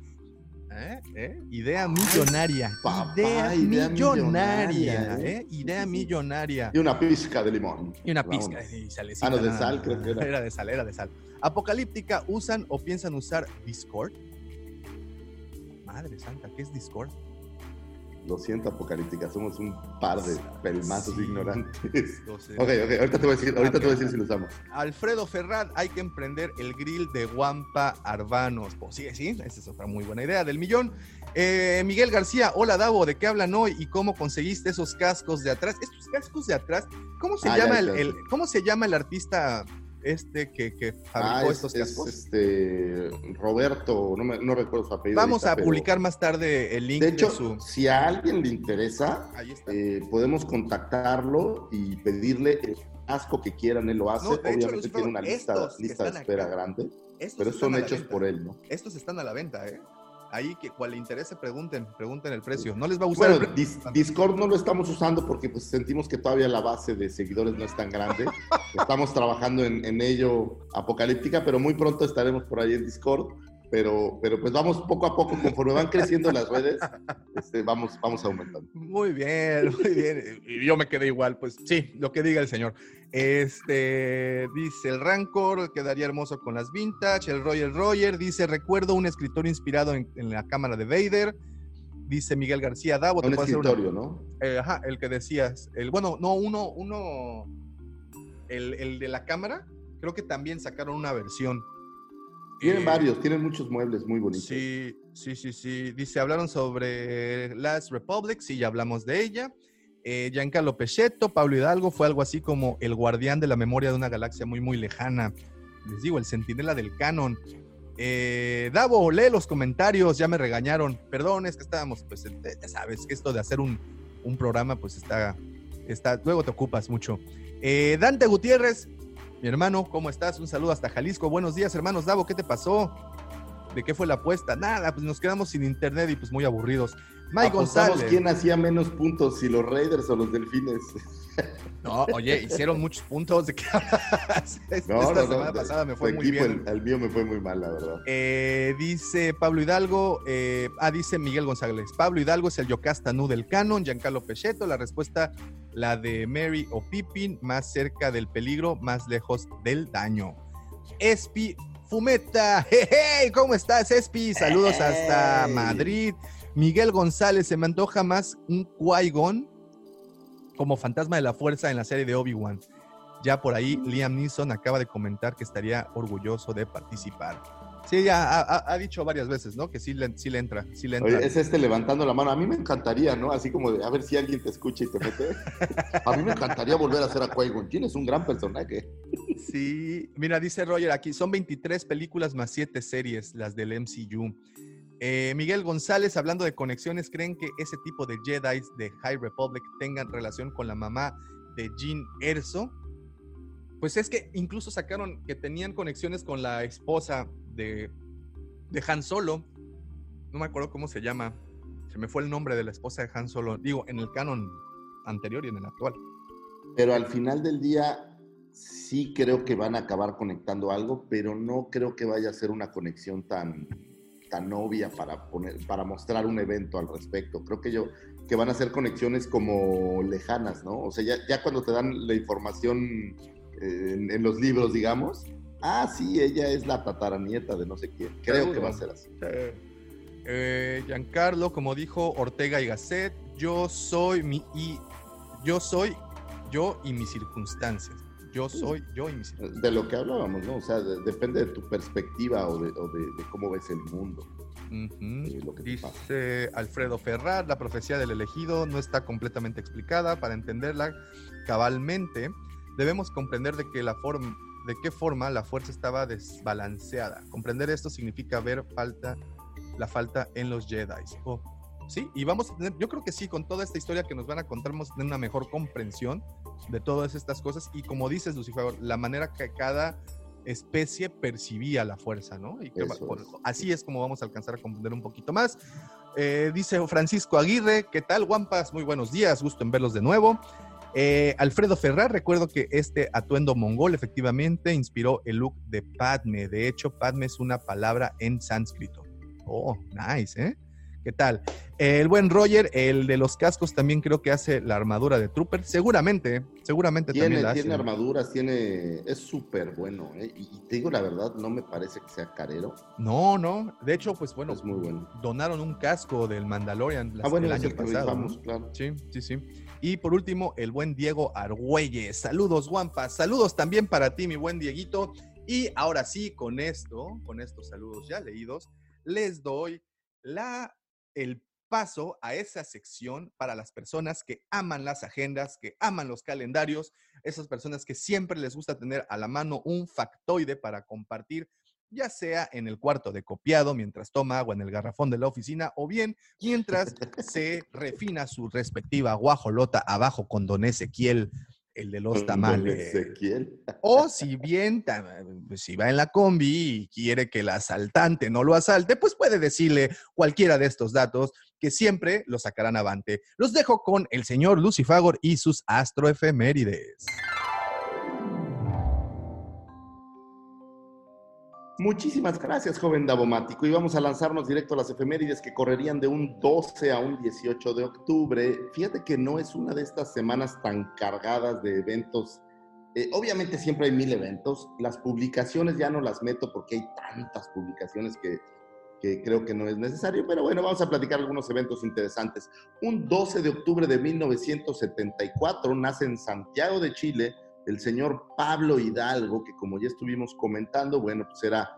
¿Eh? ¿Eh? Idea millonaria. papá, idea, idea millonaria. millonaria, ¿eh? Idea millonaria. Y una pizca de limón. Y una pizca y salecita. Ah, no, de nada sal, creo que era. <laughs> Era de sal, era de sal. Apocalíptica, ¿usan o piensan usar Discord? Madre santa, ¿qué es Discord? Lo siento, Apocalíptica, somos un par de pelmazos Sí. ignorantes. <laughs> Sé. Ok, ok, ahorita te voy a decir, ahorita te voy a decir si lo usamos. Alfredo Ferrat, hay que emprender el grill de Guampa Arbanos. Pues sí, sí, esa es otra muy buena idea del millón. Eh, Miguel García, hola Davo, ¿de qué hablan hoy y cómo conseguiste esos cascos de atrás? Estos cascos de atrás, ¿cómo se Ah, llama el- cómo se llama el artista este que, que fabricó Ah, es, estos es, cascos? este Roberto, no, me- no recuerdo su apellido. Vamos ahorita, a pero- publicar más tarde el link De de, hecho, su. si a alguien le interesa, eh, podemos contactarlo y pedirle el casco que quieran, él lo hace. No, de hecho, Obviamente tiene una lista, lista de espera acá, grande, Estos pero son hechos por él, ¿no? Estos están a la venta, ¿eh? Ahí que cual le interese, pregunten, pregunten el precio. No les va a gustar Bueno, Dis-. Discord no lo estamos usando porque pues, sentimos que todavía la base de seguidores no es tan grande. <laughs> estamos trabajando en, en ello apocalíptica, pero muy pronto estaremos por ahí en Discord. Pero, pero pues vamos poco a poco, conforme van creciendo las redes, <laughs> este, vamos, vamos aumentando. Muy bien, muy bien. Y yo me quedé igual, pues sí, lo que diga el señor. Este dice el Rancor quedaría hermoso con las vintage. El Roger Roger dice: Recuerdo un escritor inspirado en, en la cámara de Vader. Dice Miguel García Davo. Un una- escritorio, ¿no? Eh, ajá, el que decías. El, bueno, no, uno, uno. El, el de la cámara, creo que también sacaron una versión. Tienen Eh, varios, tienen muchos muebles muy bonitos. Sí, sí, sí, sí. Dice, hablaron sobre Last Republic, sí, ya hablamos de ella. Eh, Giancarlo Pechetto, Pablo Hidalgo, fue algo así como el guardián de la memoria de una galaxia muy, muy lejana. Les digo, el centinela del canon. Eh, Davo, lee los comentarios, ya me regañaron. Perdón, es que estábamos, pues, eh, ya sabes, que esto de hacer un, un programa, pues está, está, luego te ocupas mucho. Eh, Dante Gutiérrez, mi hermano, ¿cómo estás? Un saludo hasta Jalisco. Buenos días, hermanos. Davo, ¿qué te pasó? ¿De qué fue la apuesta? Nada, pues nos quedamos sin internet y pues muy aburridos. Mike Apostamos González. quién hacía menos puntos, si los Raiders o los Delfines. <laughs> No, oye, hicieron muchos puntos. ¿De qué hablas? <laughs> Esta No, no, no, semana pasada me fue muy equipo, bien. El, el mío me fue muy mal, la verdad. Eh, dice Pablo Hidalgo, eh, ah, dice Miguel González. Pablo Hidalgo es el Yocasta Nu del canon, Giancarlo Pechetto, la respuesta, la de Mary o Pippin, más cerca del peligro, más lejos del daño. Espi Fumeta, <laughs> hey, ¿cómo estás, Espi? Saludos hasta. Madrid. Miguel González, se me antoja más un Qui-Gon como fantasma de la fuerza en la serie de Obi-Wan. Ya por ahí Liam Neeson acaba de comentar que estaría orgulloso de participar. Sí, ya ha, dicho varias veces, ¿no? Que sí le, sí le entra, sí le entra. Oye, es este levantando la mano. A mí me encantaría, ¿no? Así como de, a ver si alguien te escucha y te mete. A mí me encantaría volver a hacer a Qui-Gon. Jinn es un gran personaje. Sí, mira, dice Roger aquí, son 23 películas más 7 series, las del MCU. Eh, Miguel González, hablando de conexiones, ¿creen que ese tipo de Jedi de High Republic tengan relación con la mamá de Jean Erso? Pues es que incluso sacaron que tenían conexiones con la esposa de, de Han Solo. No me acuerdo cómo se llama. Se me fue el nombre de la esposa de Han Solo. Digo, en el canon anterior y en el actual. Pero al final del día sí creo que van a acabar conectando algo, pero no creo que vaya a ser una conexión tan, tan obvia para, poner, para mostrar un evento al respecto. Creo que yo que van a ser conexiones como lejanas, ¿no? O sea, ya, ya cuando te dan la información eh, en, en los libros, digamos, ah, sí, ella es la tataranieta de no sé quién. Creo que va a ser así. Eh, Giancarlo, como dijo Ortega y Gasset, yo soy mi y yo soy yo y mis circunstancias. Yo soy yo y mis circunstancias. De lo que hablábamos, ¿no? O sea, de- depende de tu perspectiva o de, o de- de cómo ves el mundo. Ujú. eh, lo que. Dice Alfredo Ferrar, la profecía del elegido no está completamente explicada. Para entenderla cabalmente, debemos comprender de, que la forma, de qué forma la fuerza estaba desbalanceada. Comprender esto significa ver falta, la falta en los Jedi. Oh, sí, y vamos a tener, yo creo que sí, con toda esta historia que nos van a contar, vamos a tener una mejor comprensión de todas estas cosas. Y como dices, Lucifer, la manera que cada especie percibía la fuerza, ¿no? Y que por- así es como vamos a alcanzar a comprender un poquito más. Eh, dice Francisco Aguirre, ¿qué tal, Guampas? Muy buenos días, gusto en verlos de nuevo. Eh, Alfredo Ferrar, recuerdo que este atuendo mongol efectivamente inspiró el look de Padme. De hecho, Padme es una palabra en sánscrito. Oh, nice, ¿eh? ¿Qué tal? El buen Roger, el de los cascos, también creo que hace la armadura de Trooper. Seguramente, seguramente Tiene, también la tiene armaduras, tiene. Es súper bueno, ¿eh? Y, te digo la verdad, no me parece que sea carero. No, no. De hecho, pues bueno, Es muy bueno. donaron un casco del Mandalorian las- Ah, bueno, el año el pasado. ¿no? claro. Sí, sí, sí. Y por último, el buen Diego Argüelles. Saludos, Guampas. Saludos también para ti, mi buen Dieguito. Y ahora sí, con esto, con estos saludos ya leídos, les doy la, el paso a esa sección para las personas que aman las agendas, que aman los calendarios, esas personas que siempre les gusta tener a la mano un factoide para compartir, ya sea en el cuarto de copiado mientras toma agua en el garrafón de la oficina o bien mientras se <laughs> refina su respectiva guajolota abajo con don Ezequiel, el de los tamales. O si bien, pues, si va en la combi y quiere que el asaltante no lo asalte, pues puede decirle cualquiera de estos datos que siempre lo sacarán avante. Los dejo con el señor Lucifagor y sus astroefemérides. Muchísimas gracias, joven Davomático. Y vamos a lanzarnos directo a las efemérides que correrían de un 12 a un 18 de octubre. Fíjate que no es una de estas semanas tan cargadas de eventos. Eh, obviamente siempre hay mil eventos. Las publicaciones ya no las meto porque hay tantas publicaciones que, que creo que no es necesario. Pero bueno, vamos a platicar algunos eventos interesantes. Un 12 de octubre de 1974 nace en Santiago de Chile el señor Pablo Hidalgo, que como ya estuvimos comentando, bueno, pues era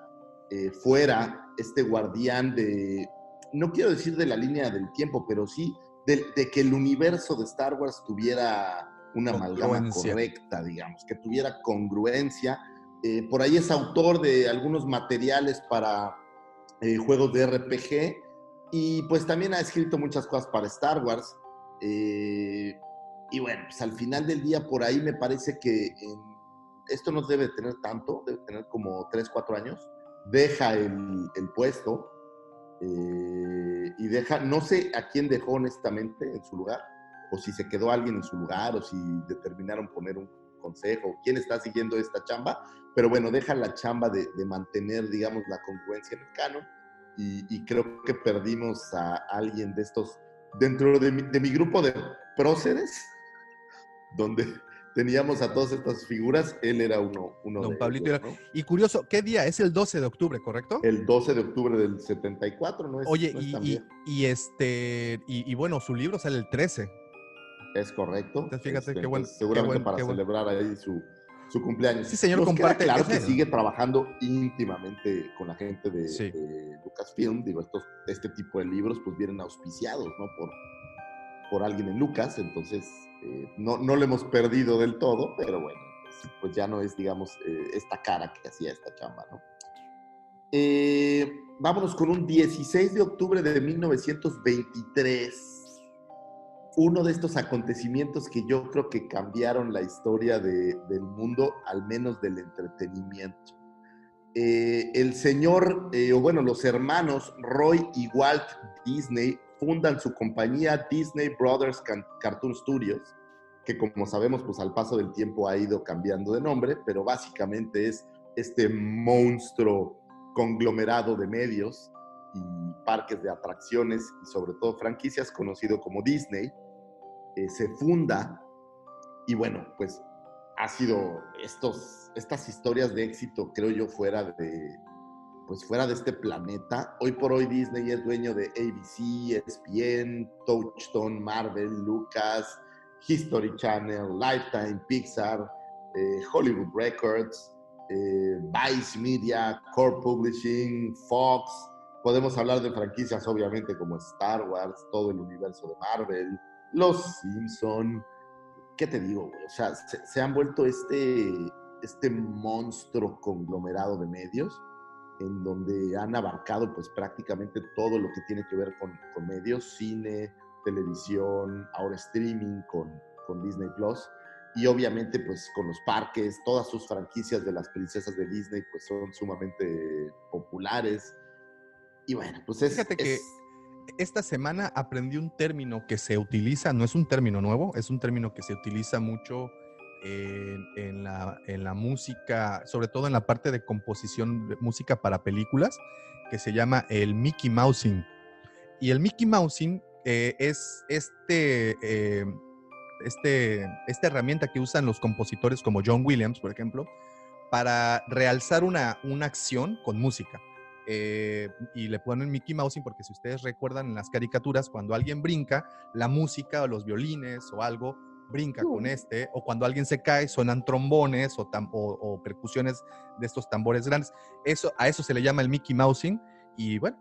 eh, fuera este guardián de, no quiero decir de la línea del tiempo, pero sí de, de que el universo de Star Wars tuviera una amalgama correcta, digamos, que tuviera congruencia. Eh, por ahí es autor de algunos materiales para eh, juegos de RPG y pues también ha escrito muchas cosas para Star Wars. Eh, y bueno, pues al final del día por ahí me parece que esto no debe tener tanto, debe tener como 3, 4 años. Deja el, el puesto eh, y deja, no sé a quién dejó honestamente en su lugar, o si se quedó alguien en su lugar, o si determinaron poner un consejo, quién está siguiendo esta chamba, pero bueno, deja la chamba de, de mantener, digamos, la congruencia en el canon y, y creo que perdimos a alguien de estos dentro de mi, de mi grupo de próceres, donde <laughs> teníamos a todas estas figuras, él era uno, uno Don de Pablito ellos. Y curioso, ¿qué día? Es el 12 de octubre, ¿correcto? El 12 de octubre del 74, ¿no es? Oye, no es y, y- este, y, y bueno, su libro sale el 13. Es correcto. Entonces, fíjate Este, qué buen- entonces, seguramente qué buen- para qué buen- celebrar ahí su, su cumpleaños. Sí, señor, Nos queda comparte claro ese- que sigue trabajando íntimamente con la gente de, Sí. de Lucasfilm. Digo, estos, este tipo de libros pues vienen auspiciados, ¿no? Por, por alguien en Lucas. Entonces, eh, no, no lo hemos perdido del todo, pero bueno, pues, pues ya no es, digamos, eh, esta cara que hacía esta chamba, ¿no? Eh, vámonos con un 16 de octubre de 1923 uno de estos acontecimientos que yo creo que cambiaron la historia de- del mundo, al menos del entretenimiento. El señor, o bueno, los hermanos Roy y Walt Disney fundan su compañía Disney Brothers Cartoon Studios, que como sabemos, pues al paso del tiempo ha ido cambiando de nombre, pero básicamente es este monstruo conglomerado de medios y parques de atracciones y sobre todo franquicias conocido como Disney, eh, se funda y bueno, pues ha sido estos, estas historias de éxito, creo yo, fuera de, pues fuera de este planeta. Hoy por hoy Disney es dueño de ABC, ESPN, Touchstone, Marvel, Lucas, History Channel, Lifetime, Pixar, eh, Hollywood Records, eh, Vice Media, Core Publishing, Fox. Podemos hablar de franquicias obviamente como Star Wars, todo el universo de Marvel, Los Simpson. ¿Qué te digo, güey? O sea, se, se han vuelto este, este monstruo conglomerado de medios en donde han abarcado pues prácticamente todo lo que tiene que ver con, con medios, cine, televisión, ahora streaming con, con Disney Plus. Y obviamente pues con los parques, todas sus franquicias de las princesas de Disney pues son sumamente populares. Y bueno, pues es... Fíjate que es- esta semana aprendí un término que se utiliza, no es un término nuevo, es un término que se utiliza mucho en, la, en la música, sobre todo en la parte de composición de música para películas, que se llama el Mickey Mousing. Y el Mickey Mousing eh, es este, eh, este, esta herramienta que usan los compositores como John Williams, por ejemplo, para realzar una, una acción con música. Eh, y le ponen Mickey Mousing porque si ustedes recuerdan en las caricaturas, cuando alguien brinca, la música o los violines o algo brinca con este, o cuando alguien se cae, suenan trombones o, tam- o- o percusiones de estos tambores grandes. Eso, a eso se le llama el Mickey Mousing y bueno,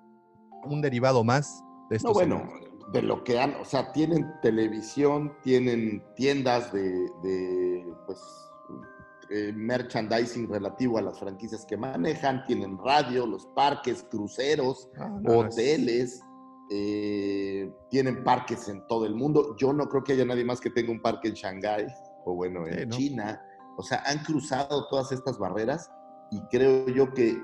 un derivado más de estos. No, bueno, elementos. de lo que han, o sea, tienen televisión, tienen tiendas de, de, pues, eh, merchandising relativo a las franquicias que manejan, tienen radio, los parques, cruceros, Ah, no, no, es- hoteles, eh, tienen parques en todo el mundo. Yo no creo que haya nadie más que tenga un parque en Shanghái o bueno, en Sí, ¿no? China. O sea, han cruzado todas estas barreras y creo yo que,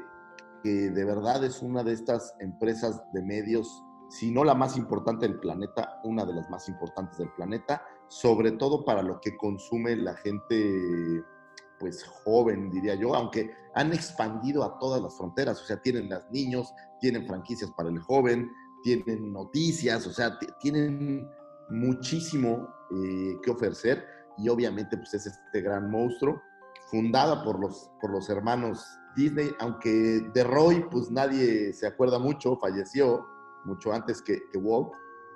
que de verdad es una de estas empresas de medios, si no la más importante del planeta, una de las más importantes del planeta, sobre todo para lo que consume la gente pues joven, diría yo, aunque han expandido a todas las fronteras, o sea, tienen las niños, tienen franquicias para el joven, tienen noticias, o sea, tienen muchísimo eh, que ofrecer y obviamente pues es este gran monstruo fundada por los, por los hermanos Disney, aunque de Roy pues nadie se acuerda mucho, falleció mucho antes que, que Walt.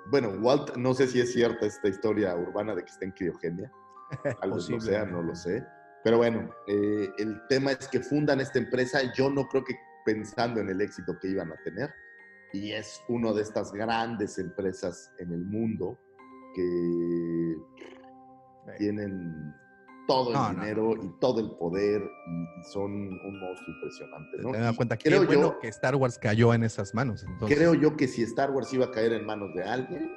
Bueno, Walt, no sé si es cierta esta historia urbana de que está en criogenia, <laughs> tal vez lo sea, no lo sé. Pero bueno, eh, el tema es que fundan esta empresa, yo no creo que pensando en el éxito que iban a tener, y es una de estas grandes empresas en el mundo que tienen todo el No, no, dinero y todo el poder y, son un monstruo impresionante. ¿no? Te das cuenta creo bueno yo, que Star Wars cayó en esas manos. Entonces, creo yo que si Star Wars iba a caer en manos de alguien,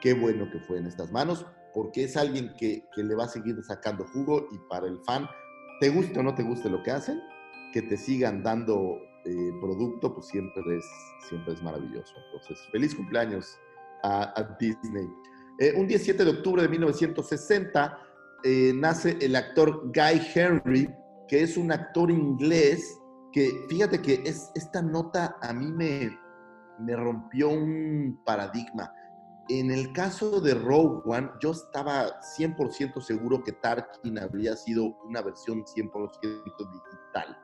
qué bueno que fue en estas manos, porque es alguien que, que le va a seguir sacando jugo y para el fan, te guste o no te guste lo que hacen, que te sigan dando eh, producto, pues siempre es, siempre es maravilloso. Entonces, feliz cumpleaños a, a Disney. Eh, un 17 de octubre de 1960 eh, nace el actor Guy Henry, que es un actor inglés que, fíjate que es, esta nota a mí me, me rompió un paradigma. En el caso de Rogue One, yo estaba 100% seguro que Tarkin habría sido una versión 100% digital.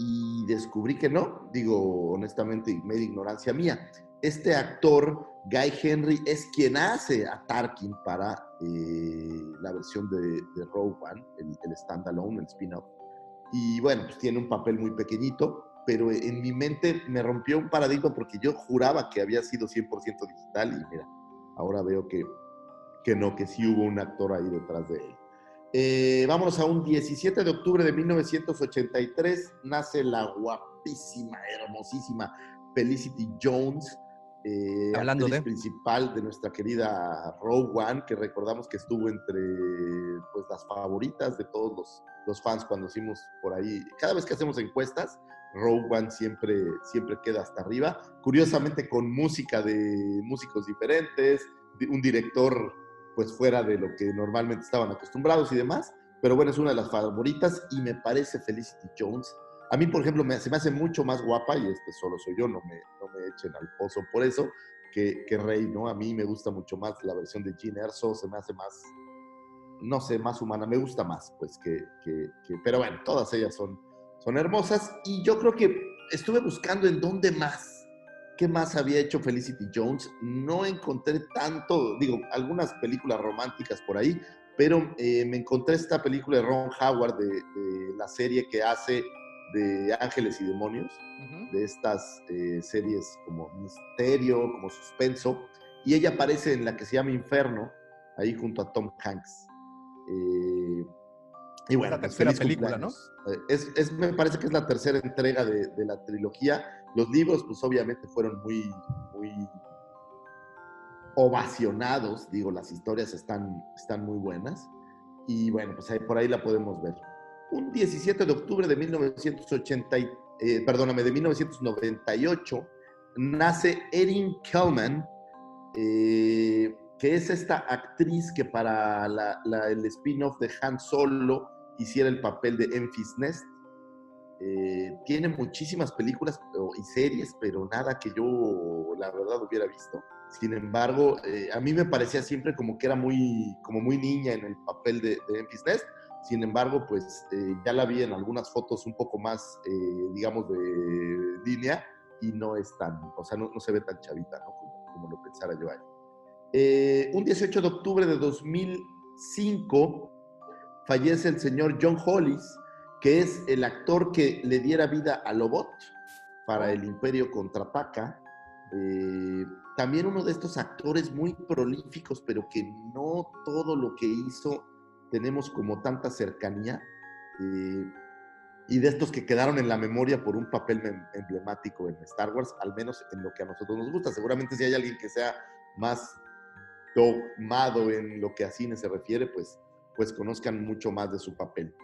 Y descubrí que no, digo honestamente, y media ignorancia mía. Este actor, Guy Henry, es quien hace a Tarkin para eh, la versión de, de Rogue el, el standalone, el spin-off. Y bueno, pues tiene un papel muy pequeñito, pero en mi mente me rompió un paradigma porque yo juraba que había sido 100% digital y mira, ahora veo que, que no, que sí hubo un actor ahí detrás de él. Eh, vámonos a un 17 de octubre de 1983, nace la guapísima, hermosísima Felicity Jones, eh, Hablando actriz de- principal de nuestra querida One, que recordamos que estuvo entre pues, las favoritas de todos los, los fans cuando hicimos por ahí. Cada vez que hacemos encuestas, Rogue One siempre, siempre queda hasta arriba. Curiosamente con música de músicos diferentes, de un director pues fuera de lo que normalmente estaban acostumbrados y demás. Pero bueno, es una de las favoritas y me parece Felicity Jones. A mí, por ejemplo, me- se me hace mucho más guapa, y este solo soy yo, no me, no me echen al pozo por eso, que, que Rey, ¿no? A mí me gusta mucho más la versión de Jean Erso, se me hace más, no sé, más humana, me gusta más, pues que, que- que- pero bueno, todas ellas son, son hermosas y yo creo que estuve buscando en dónde más, qué más había hecho Felicity Jones, no encontré tanto, digo, algunas películas románticas por ahí, pero eh, me encontré esta película de Ron Howard de, de la serie que hace de Ángeles y Demonios, de estas eh, series como misterio, como suspenso, y ella aparece en la que se llama Inferno, ahí junto a Tom Hanks. Eh, y bueno, la pues, tercera película, cumpleaños. Eh, Es, es- me parece que es la tercera entrega de, de la trilogía. Los libros, pues obviamente fueron muy, muy ovacionados, digo, las historias están, están muy buenas. Y bueno, pues ahí, por ahí la podemos ver. Un 17 de octubre de 1980, y- eh, perdóname, de 1998, nace Erin Kellman, eh, que es esta actriz que para la- la- el spin-off de Han Solo hiciera el papel de Enfys Nest. Eh, tiene muchísimas películas y series, pero nada que yo, la verdad, hubiera visto. Sin embargo, eh, a mí me parecía siempre como que era muy, como muy niña en el papel de, de Enfys Nest. Sin embargo, pues eh, ya la vi en algunas fotos un poco más, eh, digamos, de línea y no es tan, o sea, no, no se ve tan chavita, ¿no? Como, como lo pensara yo ahí. Eh, un 18 de octubre de 2005 fallece el señor John Hollis, que es el actor que le diera vida a Lobot para el Imperio Contraataca. Eh, también uno de estos actores muy prolíficos, pero que no todo lo que hizo tenemos como tanta cercanía. eh, y de estos que quedaron en la memoria por un papel mem- emblemático en Star Wars, al menos en lo que a nosotros nos gusta. Seguramente si hay alguien que sea más dogmado en lo que a cine se refiere, pues, pues conozcan mucho más de su papel.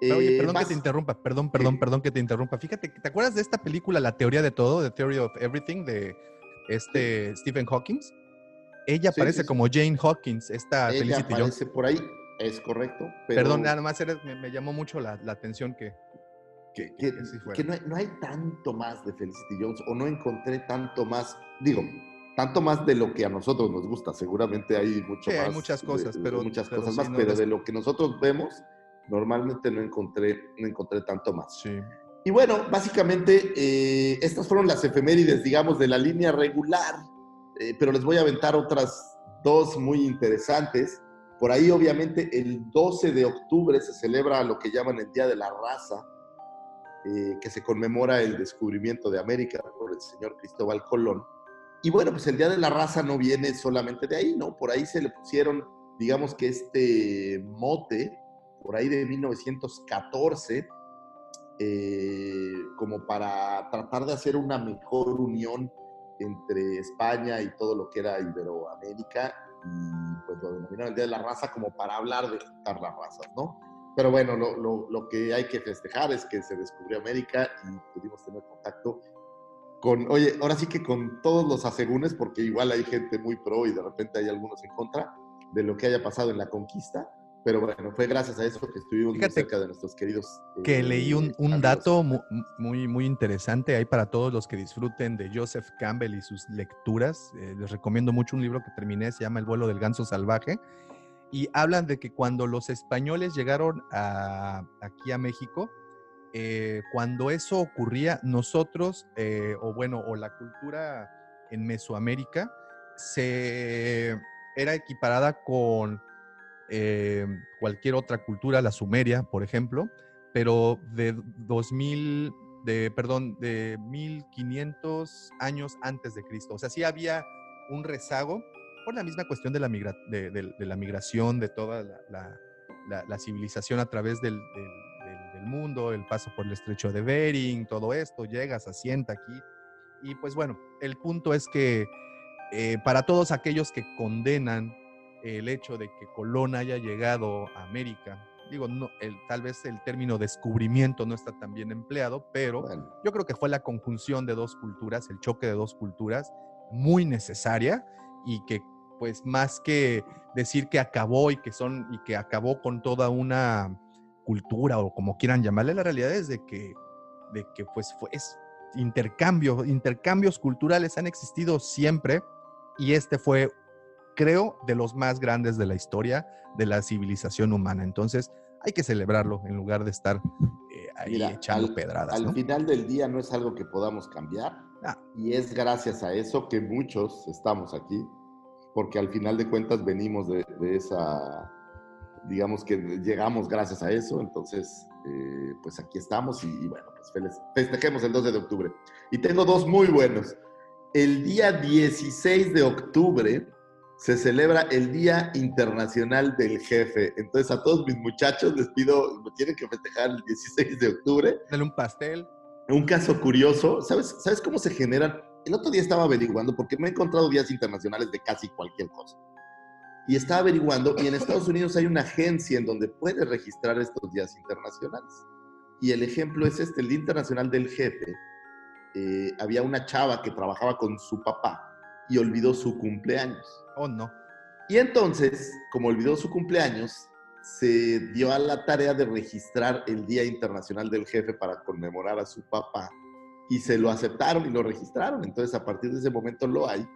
Pero, Oye, Eh, perdón que te interrumpa, perdón, perdón, perdón que te interrumpa. Fíjate, ¿te acuerdas de esta película, La teoría de todo, The Theory of Everything, de este Stephen Hawking? Ella Sí, aparece como Jane Hawkins, esta Ella Felicity Jones. aparece por ahí. Es correcto. Pero Perdón, nada más me, me llamó mucho la, la atención que, que, que- que que no, hay, no hay tanto más de Felicity Jones o no encontré tanto más, digo, tanto más de lo que a nosotros nos gusta. Seguramente hay mucho Sí, hay más. muchas cosas, de pero- muchas pero cosas sí, más, no pero les- de lo que nosotros vemos, normalmente no encontré, no encontré tanto más. sí. Y bueno, básicamente eh, estas fueron las efemérides, digamos, de la línea regular, eh, pero les voy a aventar otras dos muy interesantes. Por ahí, obviamente, el 12 de octubre se celebra lo que llaman el Día de la Raza, eh, que se conmemora el descubrimiento de América por el señor Cristóbal Colón. Y bueno, pues el Día de la Raza no viene solamente de ahí, ¿no? Por ahí se le pusieron, digamos que este mote, por ahí de 1914, eh, como para tratar de hacer una mejor unión entre España y todo lo que era Iberoamérica, y pues lo denominaron el Día de la Raza como para hablar de juntar las razas, ¿no? Pero bueno, lo, lo- lo que hay que festejar es que se descubrió América y pudimos tener contacto con, oye, ahora sí que con todos los asegúnes, porque igual hay gente muy pro y de repente hay algunos en contra de lo que haya pasado en la conquista, pero bueno, fue gracias a eso que estuvimos muy cerca de nuestros queridos. Que eh, leí un, dato mu- muy, muy interesante ahí para todos los que disfruten de Joseph Campbell y sus lecturas. Eh, les recomiendo mucho un libro que terminé, se llama El vuelo del ganso salvaje. Y hablan de que cuando los españoles llegaron a- aquí a México, eh, cuando eso ocurría, nosotros, eh, o bueno, o la cultura en Mesoamérica, se era equiparada con eh, cualquier otra cultura, la sumeria, por ejemplo, pero de 2000, de, perdón, de 1500 años antes de Cristo. O sea, sí había un rezago por la misma cuestión de la, migra- de, la migración, de toda la, la- civilización a través del mundo, el paso por el estrecho de Bering, todo esto, llegas, asienta aquí. Y pues bueno, el punto es que eh, para todos aquellos que condenan el hecho de que Colón haya llegado a América, digo, no, el, tal vez el término descubrimiento no está tan bien empleado, pero Bueno, yo creo que fue la conjunción de dos culturas, el choque de dos culturas, muy necesaria y que pues más que decir que acabó y que son y que acabó con toda una cultura o como quieran llamarle, la realidad es de que de que pues fue es intercambio, intercambios culturales han existido siempre y este fue creo de los más grandes de la historia de la civilización humana. Entonces, hay que celebrarlo en lugar de estar eh, ahí Mira, echando al- pedradas, Al ¿no? final del día no es algo que podamos cambiar Ah. y es gracias a eso que muchos estamos aquí, porque al final de cuentas venimos de, de esa, digamos que llegamos gracias a eso, entonces eh, pues aquí estamos y, y bueno, pues feliz- festejemos el 12 de octubre. Y tengo dos muy buenos. El día 16 de octubre se celebra el Día Internacional del Jefe. Entonces a todos mis muchachos les pido, tienen que festejar el 16 de octubre. Dale un pastel. Un caso curioso, ¿sabes, ¿sabes cómo se generan? El otro día estaba averiguando, porque me he encontrado días internacionales de casi cualquier cosa. Y estaba averiguando, y en Estados Unidos hay una agencia en donde puedes registrar estos días internacionales. Y el ejemplo es este, el Día Internacional del Jefe. eh, había una chava que trabajaba con su papá y olvidó su cumpleaños. Oh, no. Y entonces, como olvidó su cumpleaños, se dio a la tarea de registrar el Día Internacional del Jefe para conmemorar a su papá. Y se lo aceptaron y lo registraron. Entonces, a partir de ese momento lo hay.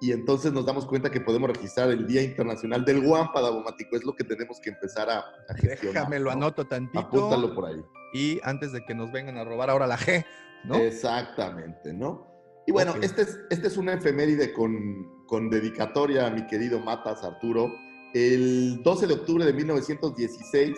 Y entonces nos damos cuenta que podemos registrar el Día Internacional del Guampa, Davomático. Es lo que tenemos que empezar a, a gestionar. Déjame lo ¿no? anoto tantito. Apúntalo por ahí. Y antes de que nos vengan a robar ahora la G, ¿no? Exactamente, ¿no? Y bueno, Ok. este, es, este es una efeméride con, con dedicatoria a mi querido Matas Arturo. El 12 de octubre de 1916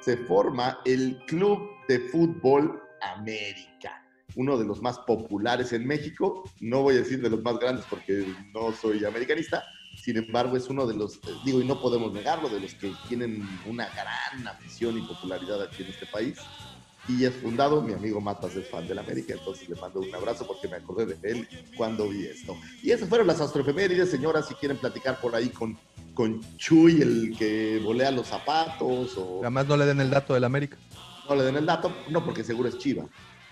se forma el Club de Fútbol América, uno de los más populares en México. No voy a decir de los más grandes porque no soy americanista, sin embargo es uno de los, eh, digo, y no podemos negarlo, de los que tienen una gran afición y popularidad aquí en este país y es fundado. Mi amigo Matas es fan del América, entonces le mando un abrazo porque me acordé de él cuando vi esto. Y esas fueron las astroefemérides, señoras, si quieren platicar por ahí con, con Chuy, el que volea los zapatos, o Además no le den el dato del América. no le den el dato, no, porque seguro es Chiva.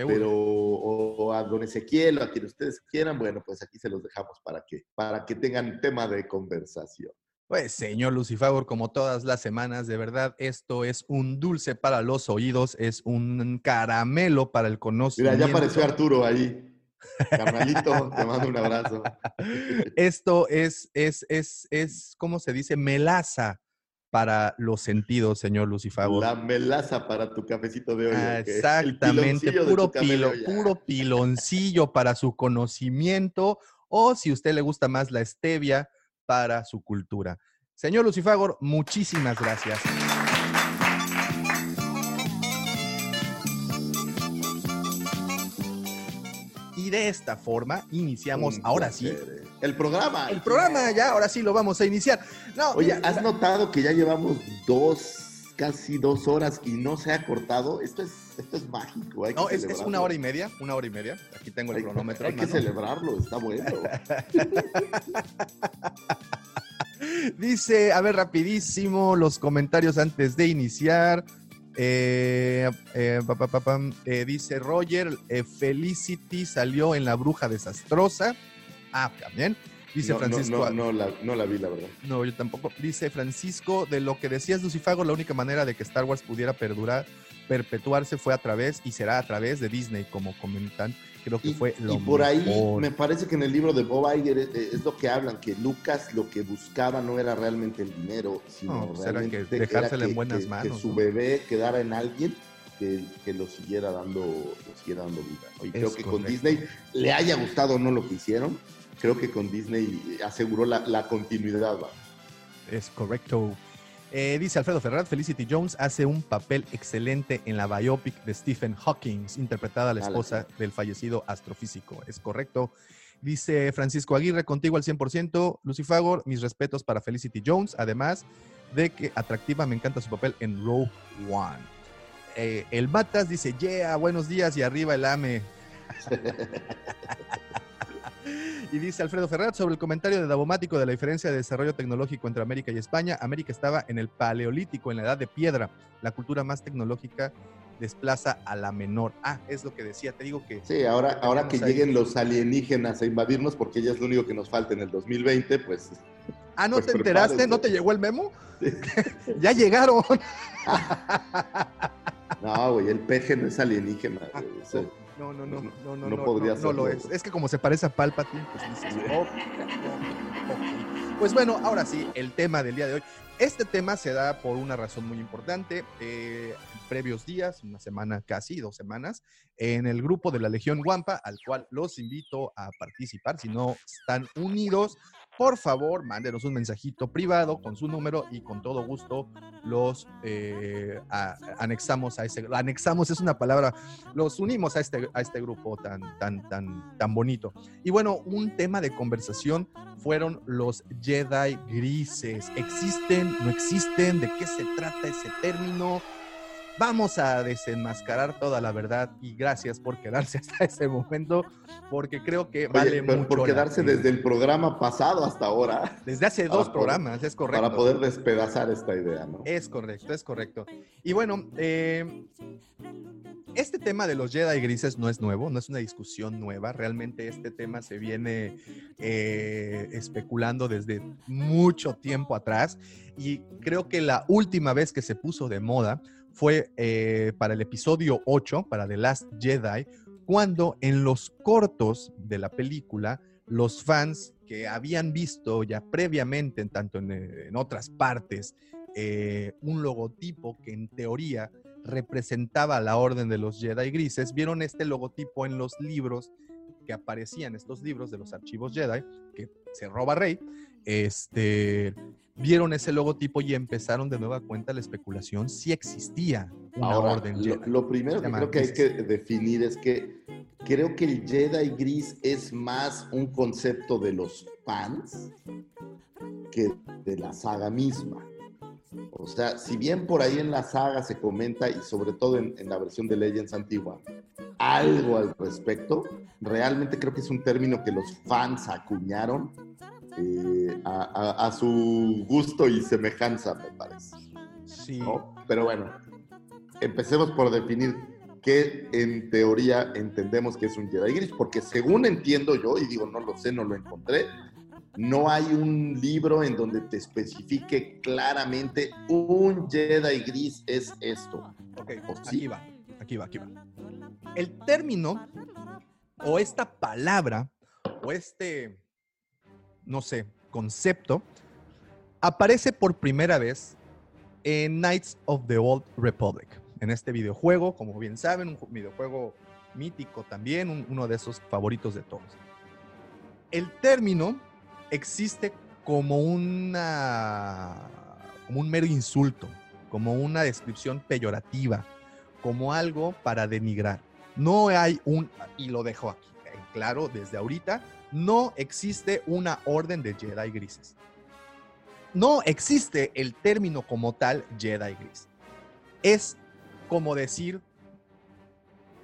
Pero, o, o a don Ezequiel, o a quien ustedes quieran, bueno, pues aquí se los dejamos para que, para que tengan tema de conversación. Pues, señor Lucifagor, como todas las semanas, de verdad, esto es un dulce para los oídos, es un caramelo para el Mira, conocimiento. ya apareció Arturo ahí. Carnalito, te mando un abrazo. <laughs> Esto es, es, es, es, ¿cómo se dice? Melaza para los sentidos, señor Lucifagor. La melaza para tu cafecito de hoy. Ah, Exactamente, puro, pilo- puro piloncillo para su conocimiento o si a usted le gusta más la stevia para su cultura. Señor Lucifagor, muchísimas gracias. Y de esta forma iniciamos, ahora sí, eh. El programa. el programa ya, ahora sí lo vamos a iniciar. No, Oye, ¿has notado que ya llevamos dos, casi dos horas y no se ha cortado? Esto es, esto es mágico. hay que no, es, es una hora y media, una hora y media. Aquí tengo el Hay, cronómetro. hay que mano. celebrarlo, está bueno. <laughs> Dice, a ver, rapidísimo, los comentarios antes de iniciar. Eh, eh, pa, pa, pa, eh, dice Roger, eh, Felicity salió en La Bruja Desastrosa. Ah, también. Dice no, Francisco. No, no, la, no la vi, la verdad. No, yo tampoco. Dice Francisco, de lo que decías, Lucifago, la única manera de que Star Wars pudiera perdurar, perpetuarse fue a través y será a través de Disney, como comentan. Creo que Y, fue lo y por ahí me parece que en el libro de Bob Iger es, es lo que hablan, que Lucas lo que buscaba no era realmente el dinero, sino No, pues era que realmente dejársela en que- buenas que- que manos, su ¿no? bebé quedara en alguien que, que lo siguiera dando, lo siguiera dando vida. ¿no? Y creo que con. Disney le haya gustado o no lo que hicieron, creo que con Disney aseguró la, la continuidad. ¿va? Es correcto. Eh, dice Alfredo Ferrat, Felicity Jones hace un papel excelente en la biopic de Stephen Hawking, interpretada a la Ala. esposa del fallecido astrofísico. Es correcto. Dice Francisco Aguirre, contigo al 100%. Lucifagor, mis respetos para Felicity Jones, además de que atractiva, me encanta su papel en Rogue One. Eh, el Matas dice, yeah, buenos días y arriba el AME. <laughs> <laughs> Y dice Alfredo Ferrat sobre el comentario de Davomático de la diferencia de desarrollo tecnológico entre América y España. América estaba en el Paleolítico, en la edad de piedra. La cultura más tecnológica desplaza a la menor. Ah, es lo que decía. Te digo que. Sí, ahora, ahora que ahí- lleguen los alienígenas a invadirnos, porque ya es lo único que nos falta en el 2020, pues Ah, ¿no Pues te enteraste? prepárense. ¿No te llegó el memo? <laughs> ya llegaron. <laughs> no, güey, el peje no es alienígena. Ah, güey, No, no, no, no, no, no, No podría no, no lo es. Es que como se parece a Palpatine, pues dices, "Oh, ok". Pues bueno, ahora sí, el tema del día de hoy. Este tema se da por una razón muy importante. Eh, previos días, una semana casi, dos semanas, en el grupo de la Legión Guampa, al cual los invito a participar. Si no están unidos, por favor, mándenos un mensajito privado con su número y con todo gusto los eh, anexamos a ese. Anexamos es una palabra los unimos a este, a este grupo tan, tan, tan, tan bonito. Y bueno, un tema de conversación fueron los Jedi grises. ¿Existen? ¿No existen? ¿De qué se trata ese término? Vamos a desenmascarar toda la verdad y gracias por quedarse hasta <laughs> ese momento, porque creo que Oye, vale mucho. por quedarse desde el programa pasado hasta ahora, Desde hace dos poder- programas, es correcto. para poder despedazar esta idea, ¿no? Es correcto, es correcto. Y bueno, eh, este tema de los Jedi grises no es nuevo, no es una discusión nueva. Realmente este tema se viene eh, especulando desde mucho tiempo atrás y creo que la última vez que se puso de moda fue eh, para el episodio 8, para The Last Jedi, cuando en los cortos de la película los fans que habían visto ya previamente, en tanto en, eh, otras partes, eh, un logotipo que en teoría representaba la orden de los Jedi grises, vieron este logotipo en los libros que aparecían, estos libros de los archivos Jedi, que se roba Rey, este, vieron ese logotipo y empezaron de nueva cuenta la especulación si existía una Ahora, orden Jedi. lo primero que creo que hay que definir es que creo que el Jedi gris es más un concepto de los fans que de la saga misma. O sea, si bien por ahí en la saga se comenta, y sobre todo en, en la versión de Legends antigua, algo al respecto, realmente creo que es un término que los fans acuñaron eh, a, a- a su gusto y semejanza, me parece. Sí. ¿no? Pero bueno, empecemos por definir qué en teoría entendemos que es un Jedi Gris, porque según entiendo yo, y digo, no lo sé, no lo encontré, No hay un libro en donde te especifique claramente un Jedi gris es esto. Ok, ¿O aquí va, aquí va, aquí va. El término o esta palabra o este, no sé, concepto aparece por primera vez en Knights of the Old Republic, en este videojuego, como bien saben, un ju- videojuego mítico también, un- uno de esos favoritos de todos. El término existe como una como un mero insulto, como una descripción peyorativa, como algo para denigrar. No hay un, y lo dejo aquí claro desde ahorita, no existe una orden de Jedi grises. No existe el término como tal Jedi gris. Es como decir,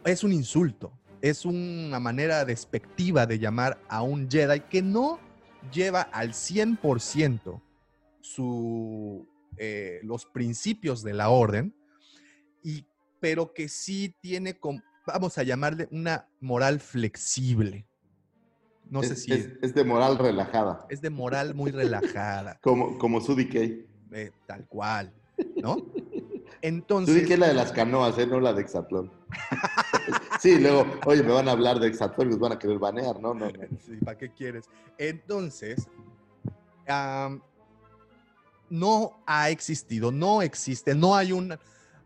es un insulto, es una manera despectiva de llamar a un Jedi que no lleva al 100% su, eh, los principios de la orden, y, pero que sí tiene, vamos a llamarle una moral flexible. No sé si es- es de moral relajada, es de moral muy relajada, <laughs> como, como Sudi Kay. eh, tal cual, ¿no? Entonces, Kay es la de las canoas, ¿eh? no la de Exatlón. <laughs> sí, luego, oye, me van a hablar de Exatlón y nos van a querer banear, no, no, no. Sí, ¿para qué quieres? Entonces, no ha existido, no existe, no hay una,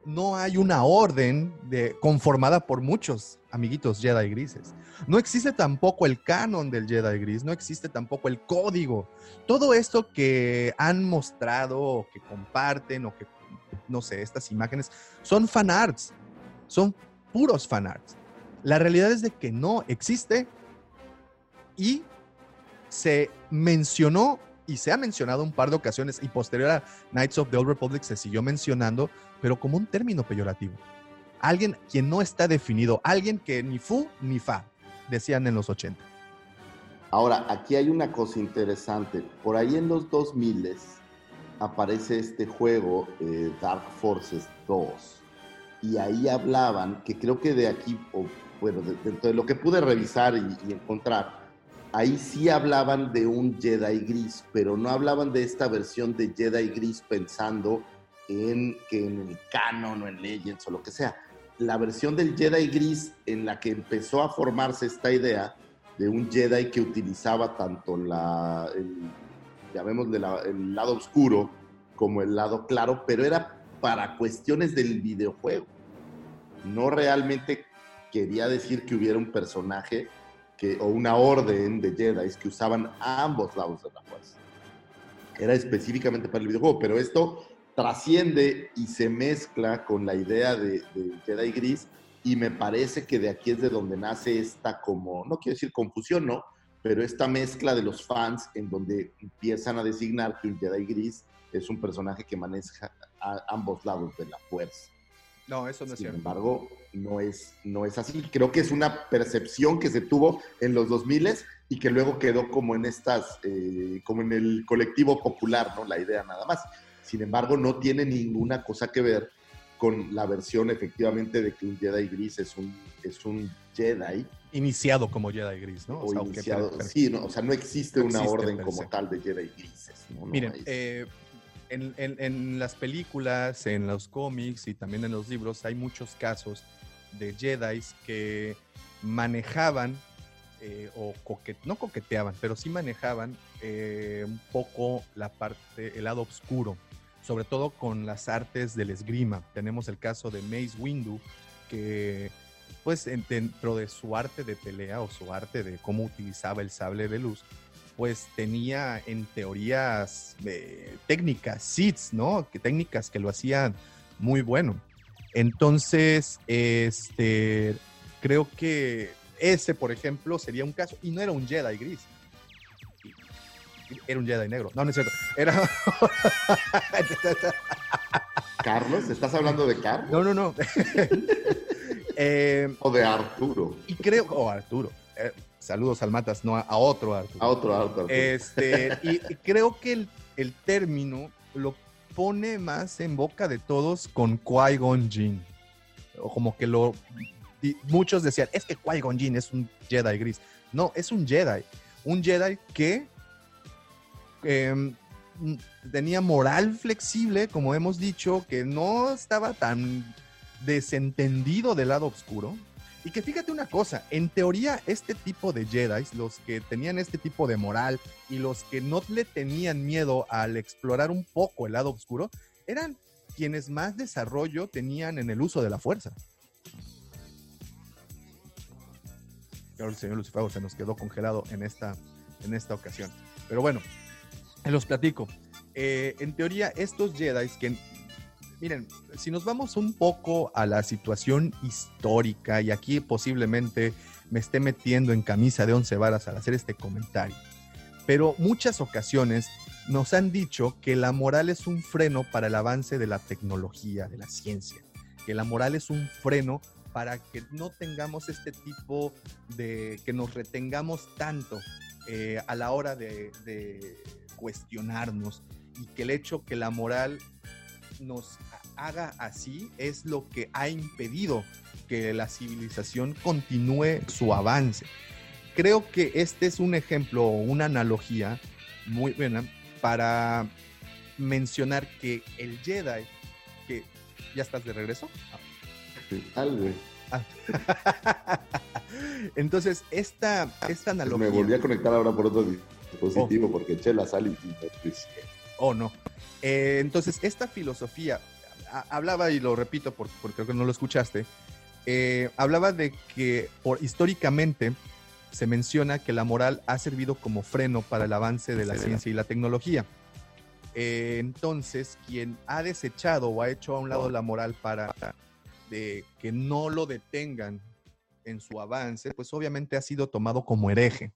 no hay una orden de, conformada por muchos amiguitos Jedi grises. No existe tampoco el canon del Jedi gris, no existe tampoco el código. Todo esto que han mostrado que comparten o que, no sé, estas imágenes, son fanarts, son puros fanarts. La realidad es de que no existe y se mencionó y se ha mencionado un par de ocasiones y posterior a Knights of the Old Republic se siguió mencionando, pero como un término peyorativo. Alguien quien no está definido, alguien que ni fu ni fa, decían en los 80. Ahora, aquí hay una cosa interesante. Por ahí en los 2000 aparece este juego eh, Dark Forces 2. Y ahí hablaban, que creo que de aquí, o bueno, de- dentro de lo que pude revisar y, y encontrar, ahí sí hablaban de un Jedi gris, pero no hablaban de esta versión de Jedi gris pensando en que en el canon o en Legends o lo que sea. La versión del Jedi gris en la que empezó a formarse esta idea de un Jedi que utilizaba tanto la, el, el lado oscuro como el lado claro, pero era para cuestiones del videojuego. No realmente quería decir que hubiera un personaje que, o una orden de Jedi que usaban ambos lados de la fuerza. Era específicamente para el videojuego, pero esto trasciende y se mezcla con la idea de, de Jedi Gris y me parece que de aquí es de donde nace esta como, no quiero decir confusión, ¿no? Pero esta mezcla de los fans en donde empiezan a designar que un Jedi Gris es un personaje que maneja a ambos lados de la fuerza. No, eso no es Sin cierto. embargo, no es, no es así. Creo que es una percepción que se tuvo en los 2000 y que luego quedó como en estas, eh, como en el colectivo popular, ¿no? La idea nada más. Sin embargo, no tiene ninguna cosa que ver con la versión efectivamente de que un Jedi gris es un, es un Jedi Iniciado como Jedi gris, ¿no? o, O sea, aunque- iniciado. pero- sí, no, o sea, no existe no una orden como tal de Jedi grises. ¿no? Miren, hay. eh, en, en- en las películas, en los cómics y también en los libros hay muchos casos de Jedi que manejaban eh, o coque- no coqueteaban, pero sí manejaban eh, un poco la parte, el lado oscuro, sobre todo con las artes del esgrima. Tenemos el caso de Mace Windu, que pues en- dentro de su arte de pelea o su arte de cómo utilizaba el sable de luz, pues tenía en teorías eh, técnicas, SIDS, ¿no? Que técnicas que lo hacían muy bueno. Entonces, este, creo que ese, por ejemplo, sería un caso, y no era un Jedi gris. Era un Jedi negro. No, no es cierto. Era. <laughs> Carlos, ¿estás hablando de Carlos no, no, no. <laughs> Eh, o de Arturo? y creo. Oh, Arturo. Eh, saludos al Matas, no a, a otro Arturo. A otro. Arturo. Este, y, y creo que el, el término lo pone más en boca de todos con Qui-Gon Jinn. O como que lo. di- Muchos decían, es que Qui-Gon Jinn es un Jedi gris. No, es un Jedi. Un Jedi que mm, tenía moral flexible, como hemos dicho, que no estaba tan desentendido del lado oscuro. Y que fíjate una cosa, en teoría este tipo de Jedi, los que tenían este tipo de moral y los que no le tenían miedo al explorar un poco el lado oscuro, eran quienes más desarrollo tenían en el uso de la fuerza. El señor Lucifago se nos quedó congelado en esta, en esta ocasión. Pero bueno, los platico. Eh, en teoría, estos Jedi que miren, si nos vamos un poco a la situación histórica, y aquí posiblemente me esté metiendo en camisa de once varas al hacer este comentario, pero muchas ocasiones nos han dicho que la moral es un freno para el avance de la tecnología, de la ciencia, que la moral es un freno para que no tengamos este tipo de, que nos retengamos tanto eh, a la hora de, cuestionarnos y que el hecho que la moral nos haga así es lo que ha impedido que la civilización continúe su avance. Creo que este es un ejemplo o una analogía muy buena para mencionar que el Jedi, que ya estás de regreso. Algo. Ah. <laughs> Entonces, esta, esta Pues analogía. me volví a conectar ahora por otro dispositivo porque eché la sal y... pues, o no. Eh, entonces, esta filosofía, a- hablaba, y lo repito porque, porque creo que no lo escuchaste, eh, hablaba de que por, históricamente se menciona que la moral ha servido como freno para el avance de la ciencia y la tecnología. Eh, entonces, quien ha desechado o ha hecho a un lado la moral para de que no lo detengan en su avance, pues obviamente ha sido tomado como hereje,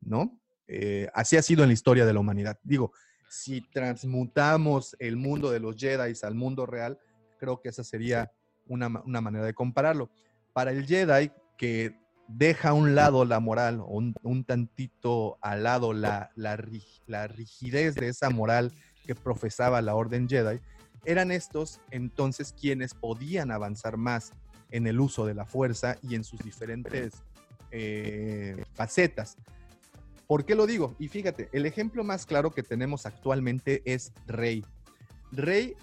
¿no? Eh, así ha sido en la historia de la humanidad. Digo, si transmutamos el mundo de los Jedi al mundo real, creo que esa sería una, una manera de compararlo. Para el Jedi que deja a un lado la moral, un, un tantito al lado la, la rigidez de esa moral que profesaba la Orden Jedi, eran estos entonces quienes podían avanzar más en el uso de la fuerza y en sus diferentes eh, facetas. ¿Por qué lo digo? Y fíjate, el ejemplo más claro que tenemos actualmente es Rey. Rey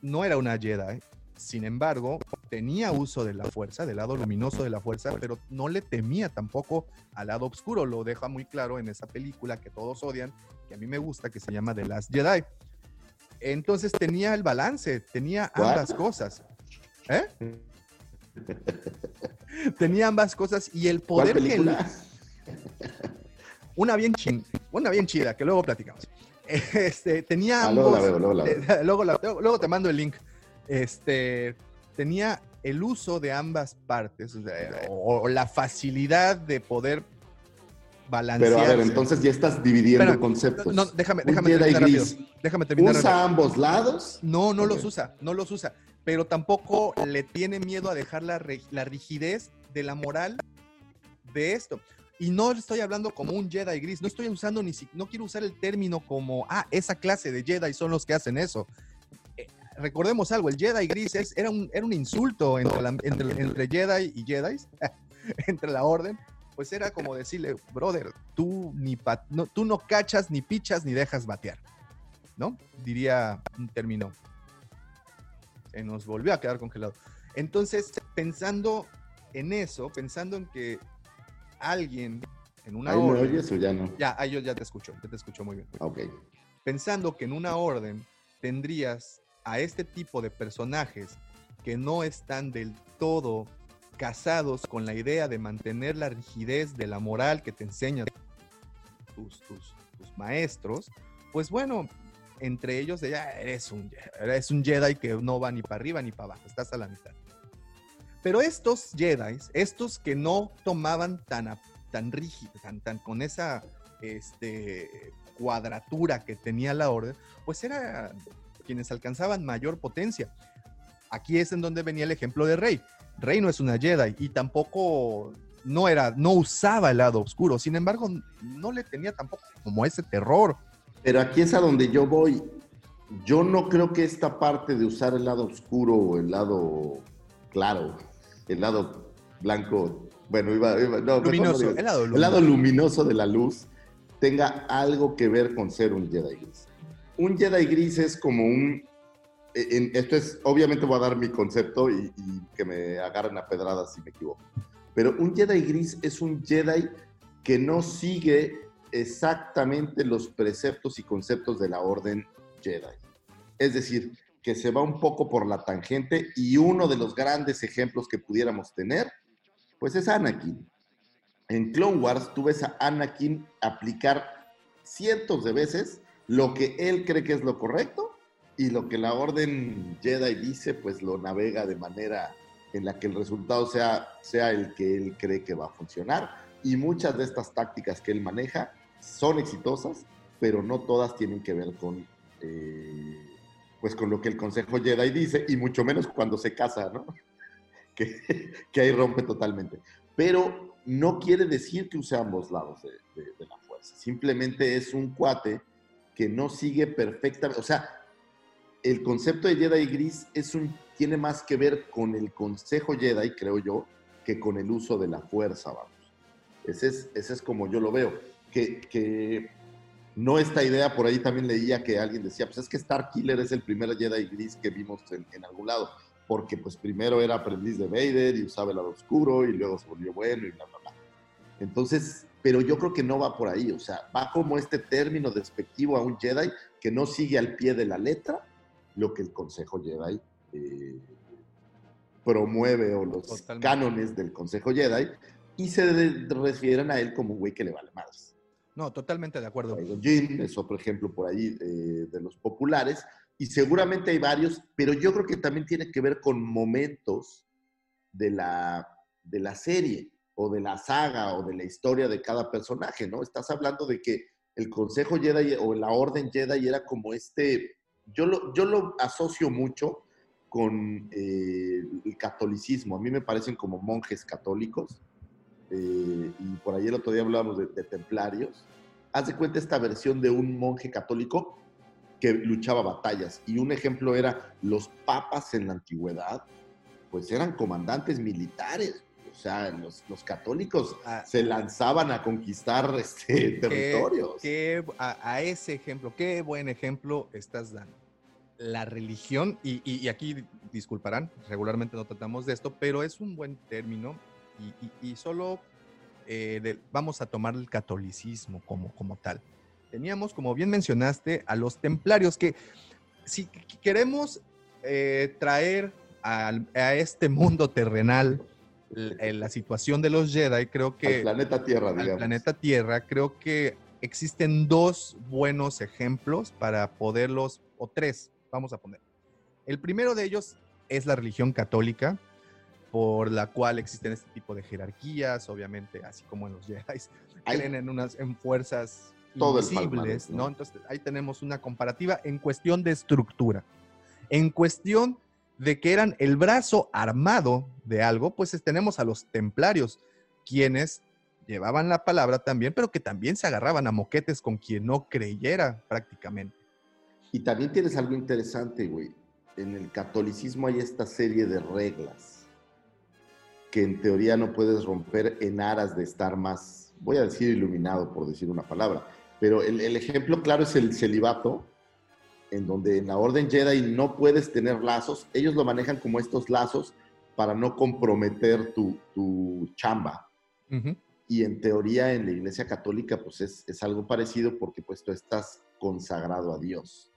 no era una Jedi, sin embargo, tenía uso de la fuerza, del lado luminoso de la fuerza, pero no le temía tampoco al lado oscuro. Lo deja muy claro en esa película que todos odian, que a mí me gusta, que se llama The Last Jedi. Entonces tenía el balance, tenía ambas cosas. ¿Eh? <laughs> tenía ambas cosas y el ¿Cuál poder que <laughs> una bien chin, una bien chida, que luego platicamos. <laughs> Este, tenía Ah, luego la ambos- veo, luego la veo. luego la- luego te mando el link. Este, tenía el uso de ambas partes, o, sea, o- o la facilidad de poder balancear. Pero a ver, entonces ya estás dividiendo Espera, conceptos. No, déjame, déjame terminar rápido. Déjame terminar ¿Usa rápido. ambos lados? No, no los Ok. usa, no los usa. Pero tampoco le tiene miedo a dejar la, la rigidez de la moral de esto. Y no estoy hablando como un Jedi gris, no estoy usando ni no quiero usar el término como, ah, esa clase de Jedi son los que hacen eso. Eh, recordemos algo, el Jedi gris es- era, un, era un insulto entre, la- entre, entre Jedi y Jedi, <laughs> entre la orden. Pues era como decirle, brother, tú, ni pa- no, tú no cachas, ni pichas, ni dejas batear. ¿No? Diría un término se nos volvió a quedar congelado. Entonces, pensando en eso, pensando en que alguien en una ¿Ahí me orden. oyes o ya no? Ya, ahí yo ya te escucho, ya te escucho muy bien. Ok. Pensando que en una orden tendrías a este tipo de personajes que no están del todo casados con la idea de mantener la rigidez de la moral que te enseñan tus, tus, tus maestros, pues bueno, entre ellos ya eres un, eres un Jedi que no va ni para arriba ni para abajo, estás a la mitad. Pero estos Jedi, estos que no tomaban tan, tan rígido, tan, tan con esa este, cuadratura que tenía la orden, pues eran quienes alcanzaban mayor potencia. Aquí es en donde venía el ejemplo de Rey. Rey no es una Jedi y tampoco no era, no usaba el lado oscuro. Sin embargo, no le tenía tampoco como ese terror. Pero aquí es a donde yo voy. Yo no creo que esta parte de usar el lado oscuro o el lado claro, el lado blanco, bueno, iba, iba- no, mejor no Luminoso, digo. el lado el lado luminoso de la luz, tenga algo que ver con ser un Jedi gris. Un Jedi gris es como un... e, en- esto es, obviamente voy a dar mi concepto y, y que me agarren a pedradas si me equivoco. Pero un Jedi gris es un Jedi que no sigue exactamente los preceptos y conceptos de la orden Jedi. Es decir, que se va un poco por la tangente y uno de los grandes ejemplos que pudiéramos tener, pues es Anakin. En Clone Wars tú ves a Anakin aplicar cientos de veces lo que él cree que es lo correcto y lo que la orden Jedi dice, pues lo navega de manera en la que el resultado sea, sea el que él cree que va a funcionar. Y muchas de estas tácticas que él maneja son exitosas, pero no todas tienen que ver con, eh, pues con lo que el Consejo Jedi dice, y mucho menos cuando se casa, ¿no? <laughs> Que, que ahí rompe totalmente. Pero no quiere decir que use ambos lados de, de- de la fuerza. Simplemente es un cuate que no sigue perfectamente. O sea, el concepto de Jedi gris es un, tiene más que ver con el Consejo Jedi, creo yo, que con el uso de la fuerza, vamos. Ese es, ese es como yo lo veo. Que, que no esta idea, por ahí también leía que alguien decía, pues es que Starkiller es el primer Jedi gris que vimos en, en algún lado, porque pues primero era aprendiz de Vader y usaba el lado oscuro y luego se volvió bueno y bla, bla, bla. Entonces, pero yo creo que no va por ahí, o sea, va como este término despectivo a un Jedi que no sigue al pie de la letra lo que el Consejo Jedi eh, promueve o los Totalmente. cánones del Consejo Jedi y se refieren a él como un güey que le vale más. No, totalmente de acuerdo. Jin es otro ejemplo por ahí eh, de los populares y seguramente hay varios, pero yo creo que también tiene que ver con momentos de la, de la serie o de la saga o de la historia de cada personaje, ¿no? Estás hablando de que el Consejo Jedi o la Orden Jedi era como este, yo lo, yo lo asocio mucho con eh, el catolicismo, a mí me parecen como monjes católicos, eh, y por ahí el otro día hablábamos de, de templarios, haz de cuenta esta versión de un monje católico que luchaba batallas. Y un ejemplo era los papas en la antigüedad, pues eran comandantes militares. O sea, los, los católicos Ah. se lanzaban a conquistar <laughs> este, Qué- territorios. qué- a, a ese ejemplo, qué buen ejemplo estás dando. La religión, y, y- y aquí disculparán, regularmente no tratamos de esto, pero es un buen término y, y- solo eh, de- vamos a tomar el catolicismo como, como tal. Teníamos, como bien mencionaste, a los templarios que si qu- queremos eh, traer al- a este mundo terrenal l- eh, la situación de los Jedi, creo que Al planeta Tierra, digamos. planeta Tierra, creo que existen dos buenos ejemplos para poderlos, o tres, vamos a poner. El primero de ellos es la religión católica, por la cual existen este tipo de jerarquías, obviamente, así como en los Jedi, creen en unas en fuerzas Todo el invisibles, ¿no? ¿no? Entonces, ahí tenemos una comparativa en cuestión de estructura. En cuestión de que eran el brazo armado de algo, pues tenemos a los templarios, quienes llevaban la palabra también, pero que también se agarraban a moquetes con quien no creyera prácticamente. Y también tienes algo interesante, güey. En el catolicismo hay esta serie de reglas que en teoría no puedes romper en aras de estar más, voy a decir iluminado por decir una palabra, pero el, el ejemplo claro es el celibato, en donde en la Orden Jedi no puedes tener lazos, ellos lo manejan como estos lazos para no comprometer tu, tu chamba. Ujú. Y en teoría en la Iglesia Católica pues es, es algo parecido porque pues tú estás consagrado a Dios.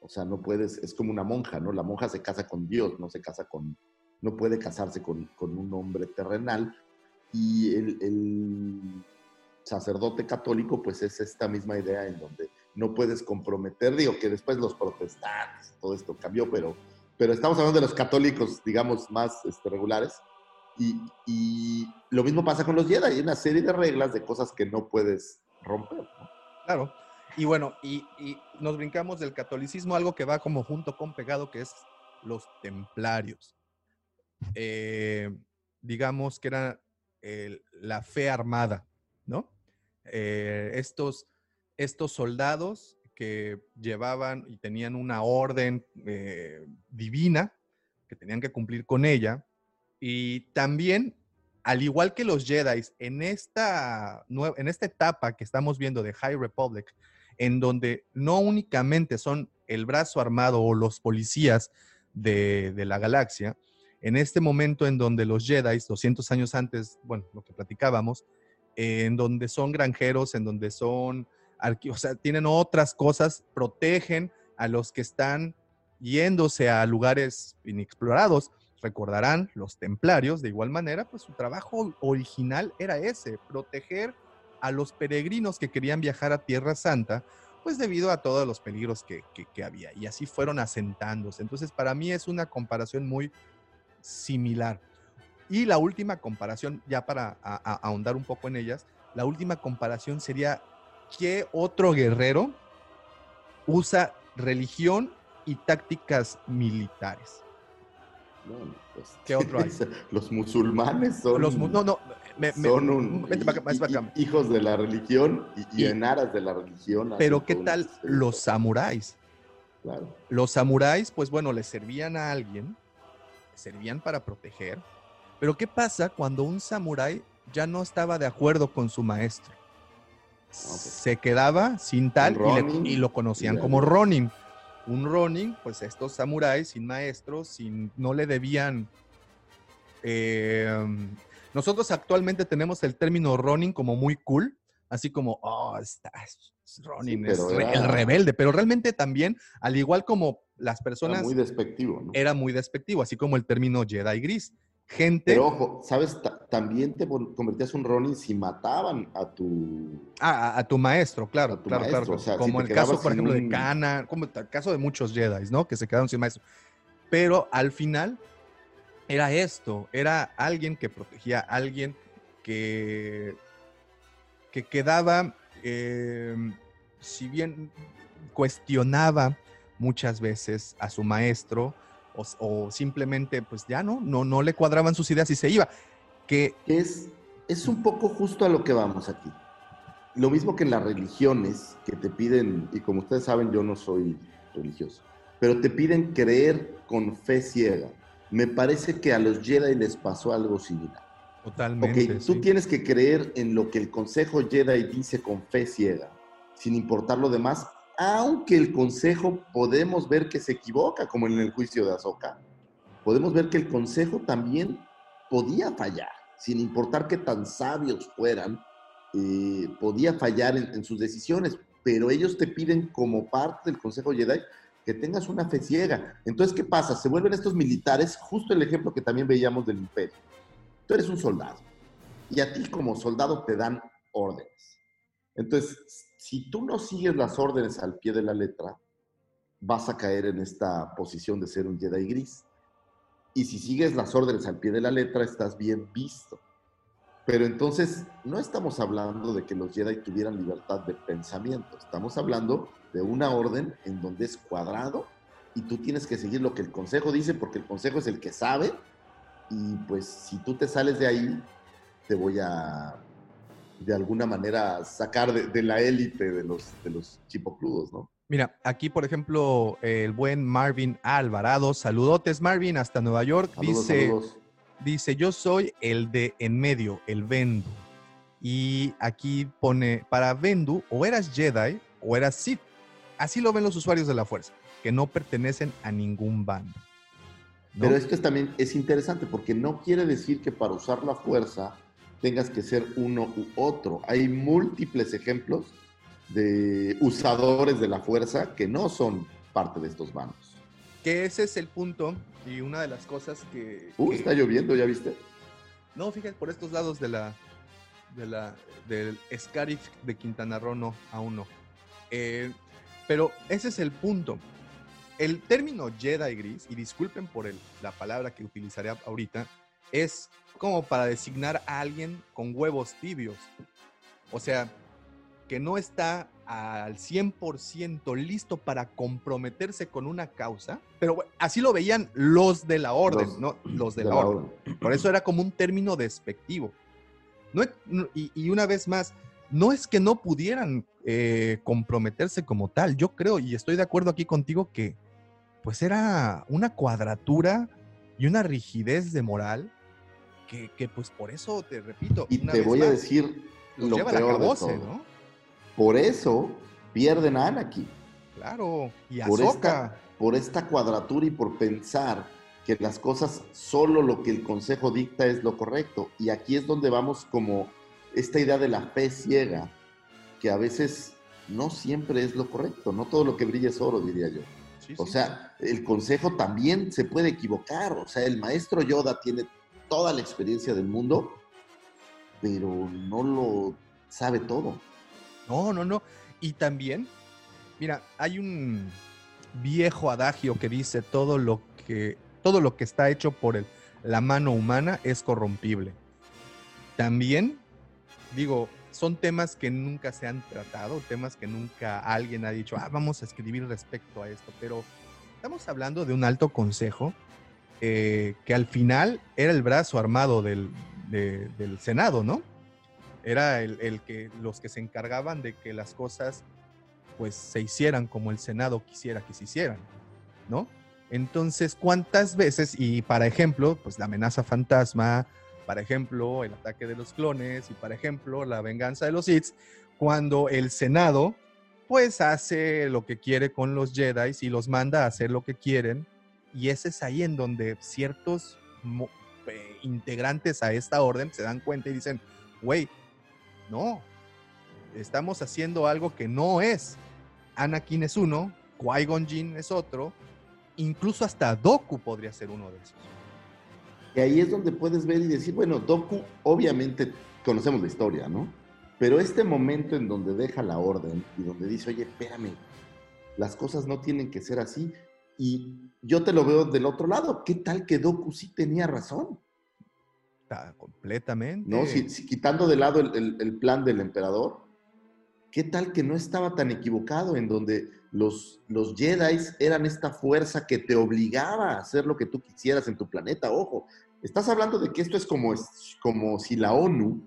O sea, no puedes, es como una monja, ¿no? La monja se casa con Dios, no se casa con, no puede casarse con, con un hombre terrenal. Y el, el sacerdote católico pues es esta misma idea en donde no puedes comprometer, digo que después los protestantes, todo esto cambió, pero, pero estamos hablando de los católicos, digamos, más este, regulares. Y, y lo mismo pasa con los Jedi, hay una serie de reglas de cosas que no puedes romper. Claro. Y bueno, y, y nos brincamos del catolicismo, algo que va como junto con pegado, que es los templarios. Eh, digamos que era el- la fe armada, ¿no? Eh, estos, estos soldados que llevaban y tenían una orden eh, divina, que tenían que cumplir con ella, y también al igual que los Jedi, en esta, en esta etapa que estamos viendo de High Republic, en donde no únicamente son el brazo armado o los policías de, de la galaxia, en este momento en donde los Jedi, 200 años antes, bueno, lo que platicábamos, en donde son granjeros, en donde son, o sea, tienen otras cosas, protegen a los que están yéndose a lugares inexplorados. Recordarán los templarios, de igual manera, pues su trabajo original era ese, proteger a los peregrinos que querían viajar a Tierra Santa, pues debido a todos los peligros que, que- había. Y así fueron asentándose. Entonces, para mí es una comparación muy similar. Y la última comparación, ya para ahondar un poco en ellas, la última comparación sería qué otro guerrero usa religión y tácticas militares. Bueno, pues, ¿Qué otro hay? <laughs> Los musulmanes son, Los mu- no, no, me- me- son un- vete para acá, vete para acá. hi- hijos de la religión y, y Y- en aras de la religión. Pero ¿qué tal los samuráis? Claro. Los samuráis, pues bueno, le servían a alguien, servían para proteger. Pero ¿qué pasa cuando un samurái ya no estaba de acuerdo con su maestro? Se quedaba sin tal y, le- Ronin, y lo conocían y como. Ronin. Un Ronin, pues estos samuráis sin maestro, sin, no le debían... eh, nosotros actualmente tenemos el término Ronin como muy cool, así como, oh, está, es- es Ronin, es el rebelde, pero realmente también, al igual como las personas, Era muy despectivo, ¿no? era muy despectivo, así como el término Jedi gris. Gente, Pero ojo, ¿sabes? Ta- también te convertías un Ronin si mataban a tu... Ah, a, a tu maestro, claro, A tu claro, claro. maestro, o sea, si como te el caso, por ejemplo, de Kana, como el caso de muchos Jedi, ¿no? Que se quedaron sin maestro. Pero al final era esto, era alguien que protegía a alguien que, que quedaba, eh, si bien cuestionaba muchas veces a su maestro, o, o simplemente, pues ya no, no, no le cuadraban sus ideas y se iba. Que Es, es un poco justo a lo que vamos aquí. Lo mismo que en las religiones que te piden, y como ustedes saben, yo no soy religioso, pero te piden creer con fe ciega. Me parece que a los Jedi les pasó algo similar. totalmente. Ok, tú sí. tienes que creer en lo que el Consejo Jedi dice con fe ciega, sin importar lo demás, aunque el Consejo podemos ver que se equivoca, como en el juicio de Ahsoka. Podemos ver que el Consejo también podía fallar, sin importar qué tan sabios fueran, eh, podía fallar en, en sus decisiones, pero ellos te piden como parte del Consejo Jedi que tengas una fe ciega. Entonces, ¿qué pasa? Se vuelven estos militares, justo el ejemplo que también veíamos del imperio. Tú eres un soldado y a ti como soldado te dan órdenes. Entonces, si tú no sigues las órdenes al pie de la letra, vas a caer en esta posición de ser un Jedi gris. Y si sigues las órdenes al pie de la letra, estás bien visto. Pero entonces, no estamos hablando de que los Jedi tuvieran libertad de pensamiento. Estamos hablando de una orden en donde es cuadrado y tú tienes que seguir lo que el consejo dice porque el consejo es el que sabe. Y pues si tú te sales de ahí, te voy a, de alguna manera, sacar de, de la élite de los, de los chipocludos, ¿no? Mira, aquí por ejemplo, el buen Marvin Alvarado, saludotes Marvin hasta Nueva York, Saludos, dice, saludos. dice, yo soy el de en medio, el Vendu. Y aquí pone, para Vendu, o eras Jedi o eras Sith. Así lo ven los usuarios de la fuerza, que no pertenecen a ningún bando. ¿no? Pero esto es también es interesante porque no quiere decir que para usar la fuerza tengas que ser uno u otro. Hay múltiples ejemplos de usadores de la fuerza que no son parte de estos bandos. Que ese es el punto y una de las cosas que... Uh, que- está lloviendo, ¿ya viste? No, fíjate, por estos lados de la, de la, del Scarif de Quintana Roo, no, aún no. Eh, pero ese es el punto. El término Jedi gris, y disculpen por el- la palabra que utilizaré ahorita, es como para designar a alguien con huevos tibios. O sea, que no está al 100% listo para comprometerse con una causa, pero bueno, así lo veían los de la orden, Los- ¿no? Los de, de la, la orden. Por eso era como un término despectivo. No es- no- y, y una vez más, no es que no pudieran eh, comprometerse como tal. Yo creo y estoy de acuerdo aquí contigo que pues era una cuadratura y una rigidez de moral que, que, pues por eso te repito. Y una te voy a decir lo lleva peor de todo. ¿no? Por eso pierden a Anakin. Claro. Y por Ahsoka. esta, por esta cuadratura y por pensar que las cosas, solo lo que el consejo dicta es lo correcto. Y aquí es donde vamos como esta idea de la fe ciega, que a veces no siempre es lo correcto, no todo lo que brilla es oro, diría yo. Sí, O sí, sea, el consejo también se puede equivocar. O sea, el maestro Yoda tiene toda la experiencia del mundo, pero no lo sabe todo. No, no, no. Y también, mira, hay un viejo adagio que dice todo lo que, todo lo que está hecho por el- la mano humana es corrompible. También, digo, son temas que nunca se han tratado, temas que nunca alguien ha dicho, ah, vamos a escribir respecto a esto, pero estamos hablando de un alto consejo eh, que al final era el brazo armado del, de- del Senado, ¿no? Era el, el que los que se encargaban de que las cosas pues se hicieran como el Senado quisiera que se hicieran, ¿no? Entonces, ¿cuántas veces, y para ejemplo, pues la amenaza fantasma, para ejemplo, el ataque de los clones, y para ejemplo, la venganza de los Sith, cuando el Senado pues hace lo que quiere con los Jedi y los manda a hacer lo que quieren, y ese es ahí en donde ciertos eh, integrantes a esta orden se dan cuenta y dicen, güey, no, estamos haciendo algo que no es. Anakin es uno, Qui-Gon Jinn es otro, incluso hasta Doku podría ser uno de esos. Y ahí es donde puedes ver y decir, bueno, Doku, obviamente conocemos la historia, ¿no? Pero este momento en donde deja la orden y donde dice, oye, espérame, las cosas no tienen que ser así. Y yo te lo veo del otro lado. ¿Qué tal que Doku sí tenía razón? Está completamente. ¿No? Si, si quitando de lado el, el- el plan del emperador, ¿qué tal que no estaba tan equivocado en donde los, los Jedi eran esta fuerza que te obligaba a hacer lo que tú quisieras en tu planeta? Ojo, estás hablando de que esto es como, como si la ONU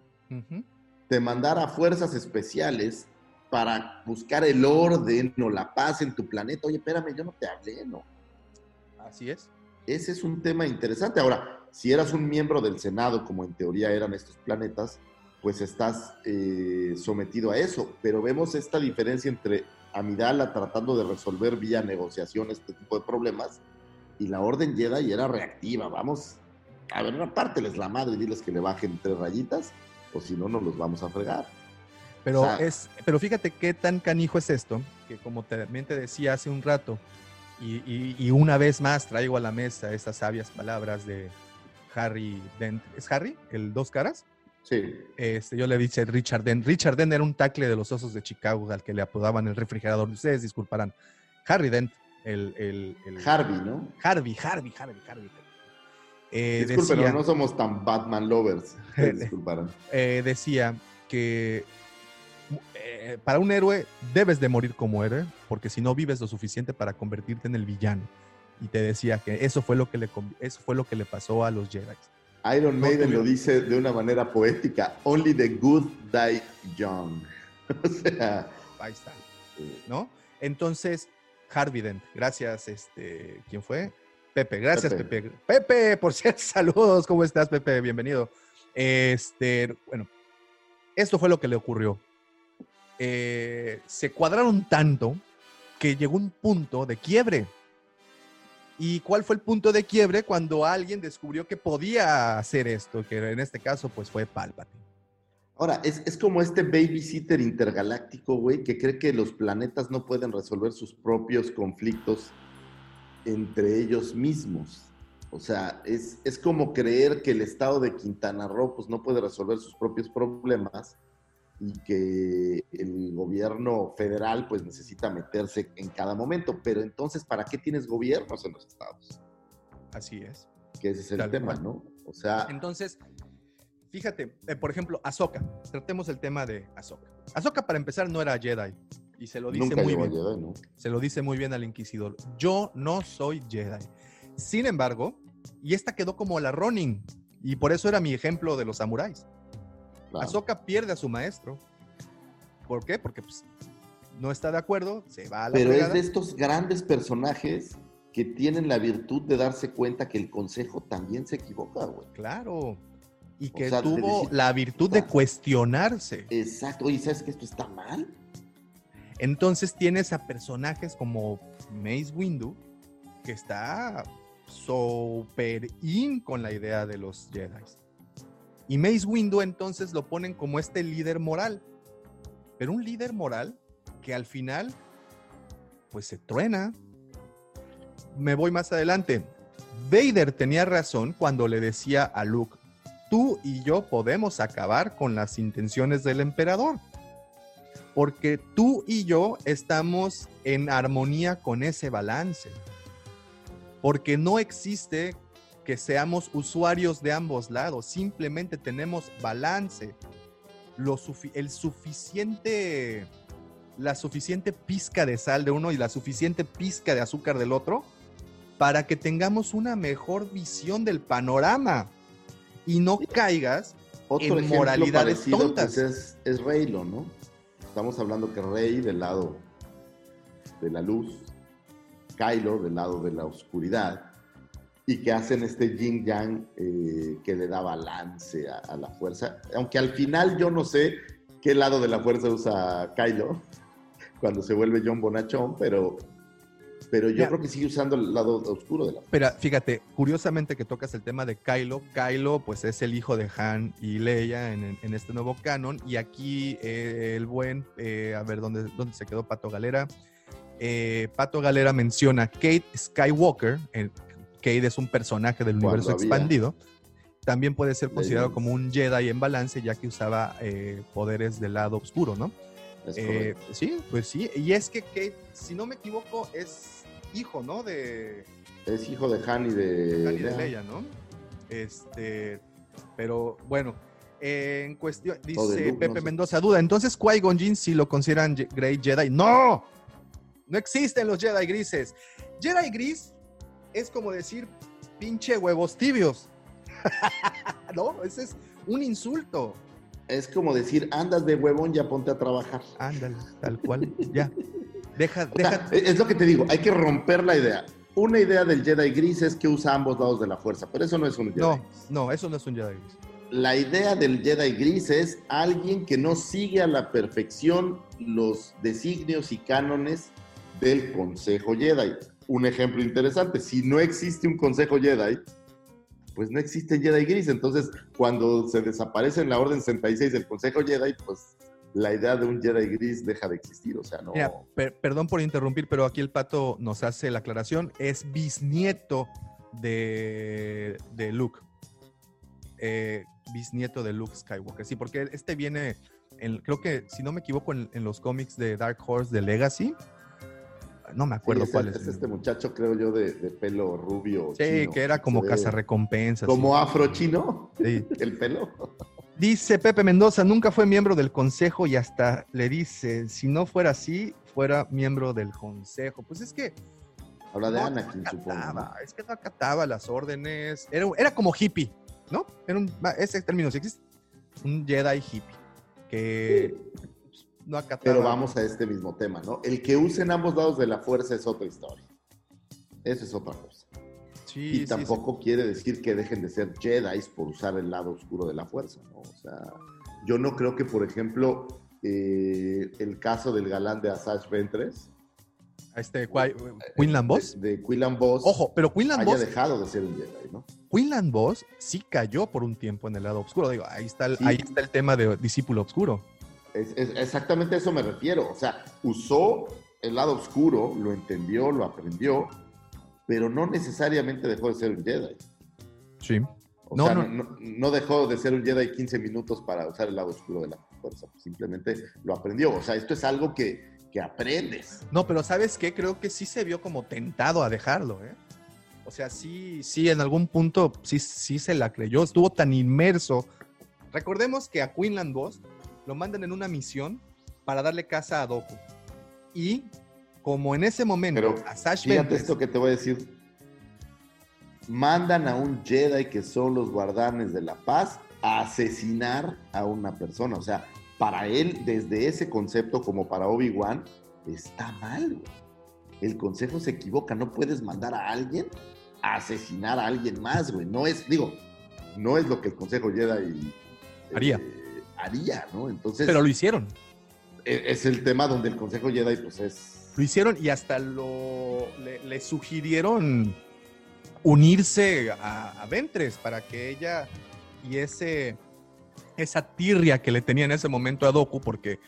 te mandara fuerzas especiales para buscar el orden o la paz en tu planeta. Oye, espérame, yo no te hablé, ¿no? Así es. Ese es un tema interesante. Ahora, si eras un miembro del Senado, como en teoría eran estos planetas, pues estás eh, sometido a eso. Pero vemos esta diferencia entre Amidala tratando de resolver vía negociación este tipo de problemas y la Orden Jedi era reactiva. Vamos, a ver, apárteles la madre y diles que le bajen tres rayitas, o si no, nos los vamos a fregar. Pero, O sea- es, pero fíjate qué tan canijo es esto, que como también te decía hace un rato, y, y- y una vez más traigo a la mesa estas sabias palabras de Harry Dent. ¿Es Harry? ¿El dos caras? Sí. Este, yo le dije Richard Dent. Richard Dent era un tackle de los osos de Chicago al que le apodaban el refrigerador. Ustedes disculparán. Harry Dent, el... el, el- Harvey, ¿no? Harvey, Harvey, Harvey, Harvey. Eh, Disculpen, decía- no somos tan Batman lovers. <laughs> Ustedes Disculparán. eh, decía que eh, para un héroe debes de morir como héroe, porque si no vives lo suficiente para convertirte en el villano. Y te decía que eso fue lo que le, eso fue lo que le pasó a los Jedi. Iron No Maiden lo dice de una manera poética. Only the good die young. <laughs> o sea, Ahí está, ¿no? Entonces, Harvey Dent, gracias, este, ¿quién fue? Pepe, gracias, Pepe. Pepe. Pepe, por cierto, <laughs> saludos, ¿cómo estás, Pepe? Bienvenido. Este, bueno, esto fue lo que le ocurrió. Eh, se cuadraron tanto que llegó un punto de quiebre. ¿Y cuál fue el punto de quiebre cuando alguien descubrió que podía hacer esto? Que en este caso, pues fue Palpatine. Ahora, es, es como este babysitter intergaláctico, güey, que cree que los planetas no pueden resolver sus propios conflictos entre ellos mismos. O sea, es, es como creer que el estado de Quintana Roo pues, no puede resolver sus propios problemas y que el gobierno federal pues necesita meterse en cada momento. Pero entonces, ¿para qué tienes gobiernos en los estados? Así es. Que ese es el Tal tema, cual. ¿no? O sea, Entonces, fíjate, eh, por ejemplo, Ahsoka. Tratemos el tema de Ahsoka. Ahsoka, para empezar, no era Jedi. Y se lo dice nunca muy bien. Jedi, ¿no? Se lo dice muy bien al Inquisidor. Yo no soy Jedi. Sin embargo, y esta quedó como la Ronin. Y por eso era mi ejemplo de los samuráis. Claro. Ahsoka pierde a su maestro. ¿Por qué? Porque pues, no está de acuerdo, se va a la Pero es de estos grandes personajes que tienen la virtud de darse cuenta que el consejo también se equivoca, güey. Claro. y O que sea, tuvo decir, la virtud de "Puta". cuestionarse. Exacto. Oye, ¿sabes que esto está mal? Entonces tienes a personajes como Mace Windu, que está super in con la idea de los Jedi. Y Mace Windu entonces lo ponen como este líder moral. Pero un líder moral que al final, pues se truena. Me voy más adelante. Vader tenía razón cuando le decía a Luke, tú y yo podemos acabar con las intenciones del emperador porque tú y yo estamos en armonía con ese balance. Porque no existe que seamos usuarios de ambos lados, simplemente tenemos balance, lo sufi- el suficiente, la suficiente pizca de sal de uno y la suficiente pizca de azúcar del otro para que tengamos una mejor visión del panorama y no caigas Otro en moralidades parecido, tontas. pues, es, es Reylo, ¿no? Estamos hablando que Rey del lado de la luz, Kylo del lado de la oscuridad, y que hacen este yin yang eh, que le da balance a, a la fuerza. Aunque al final yo no sé qué lado de la fuerza usa Kylo <laughs> cuando se vuelve John Bonachón, pero, pero yo Ya. creo que sigue usando el lado oscuro de la fuerza. Pero fíjate, curiosamente que tocas el tema de Kylo. Kylo, pues es el hijo de Han y Leia en, en este nuevo canon. Y aquí eh, el buen, eh, a ver dónde, dónde se quedó Pato Galera. Eh, Pato Galera menciona Kate Skywalker. el- Kate es un personaje del Cuando universo había expandido. También puede ser considerado como un Jedi en balance, ya que usaba eh, poderes del lado oscuro, ¿no? Eh, sí, pues sí. Y es que Kate, si no me equivoco, es hijo, ¿no? De, Es hijo de Han y de, Dani de Leia. ¿no? Este, pero bueno, eh, en cuestión, dice Luke, Pepe no sé. Mendoza, duda, entonces Qui-Gon Jinn si lo consideran Great Jedi. ¡No! No existen los Jedi grises. Jedi gris es como decir pinche huevos tibios. <laughs> no, ese es un insulto. Es como decir, andas de huevón, ya ponte a trabajar. Ándale, tal cual, ya. Deja, O sea, deja. es lo que te digo, hay que romper la idea. Una idea del Jedi gris es que usa ambos lados de la fuerza, pero eso no es un Jedi. No, no, eso no es un Jedi gris. La idea del Jedi gris es alguien que no sigue a la perfección los designios y cánones del Consejo Jedi. Un ejemplo interesante, si no existe un Consejo Jedi, pues no existe Jedi gris. Entonces, cuando se desaparece en la Orden 66 del Consejo Jedi, pues la idea de un Jedi gris deja de existir. O sea, no... Perdón por interrumpir, pero aquí el pato nos hace la aclaración. Es bisnieto de, de Luke. Eh, bisnieto de Luke Skywalker. Sí, porque este viene, en- creo que, si no me equivoco, en, en los cómics de Dark Horse de Legacy. No me acuerdo Sí, es, cuál es es. este muchacho, creo yo, de, de pelo rubio. Sí, chino, que era como cazarrecompensas. Como sí. afro chino, Sí. <laughs> el pelo. Dice Pepe Mendoza, nunca fue miembro del consejo y hasta le dice, si no fuera así, fuera miembro del consejo. Pues es que Habla de no Anakin, supongo. es que no acataba las órdenes. Era, era como hippie, ¿no? Era un, ese término sí existe. Un Jedi hippie que no. Pero vamos a este mismo tema, ¿no? El que usen ambos lados de la fuerza es otra historia. Eso es otra cosa. Sí, y sí, sí. tampoco quiere decir que dejen de ser Jedi por usar el lado oscuro de la fuerza, ¿no? O sea, yo no creo que, por ejemplo, eh, el caso del galán de Asajj Ventress, A Este, Qui- Quinlan Boss. de, de Quillan Boss, Ojo, pero Quinlan haya Boss, dejado de ser un Jedi, ¿no? Quinlan Boss sí cayó por un tiempo en el lado oscuro. Digo, ahí está el, ahí está el tema de discípulo oscuro. Es, es- exactamente a eso me refiero. O sea, usó el lado oscuro, lo entendió, lo aprendió, pero no necesariamente dejó de ser un Jedi. Sí. O No, sea, no. no, no- dejó de ser un Jedi 15 minutos para usar el lado oscuro de la fuerza. Simplemente lo aprendió. O sea, esto es algo que, que aprendes. No, pero ¿sabes qué? Creo que sí se vio como tentado a dejarlo, ¿eh? O sea, sí, sí, en algún punto sí, sí se la creyó, estuvo tan inmerso. Recordemos que a Quinlan Boss lo mandan en una misión para darle casa a Doku. Y como en ese momento Pero a Sash Fíjate esto que te voy a decir. Mandan a un Jedi que son los guardanes de la paz a asesinar a una persona. O sea, para él, desde ese concepto, como para Obi-Wan, está mal. El consejo se equivoca. No puedes mandar a alguien a asesinar a alguien más, güey. No es, digo, no es lo que el Consejo Jedi eh, Haría. ¿no? Entonces, Pero lo hicieron. e- es el tema donde el Consejo Jedi, pues es. Lo hicieron y hasta lo le, le sugirieron unirse a, a Ventres para que ella y ese esa tirria que le tenía en ese momento a Doku, porque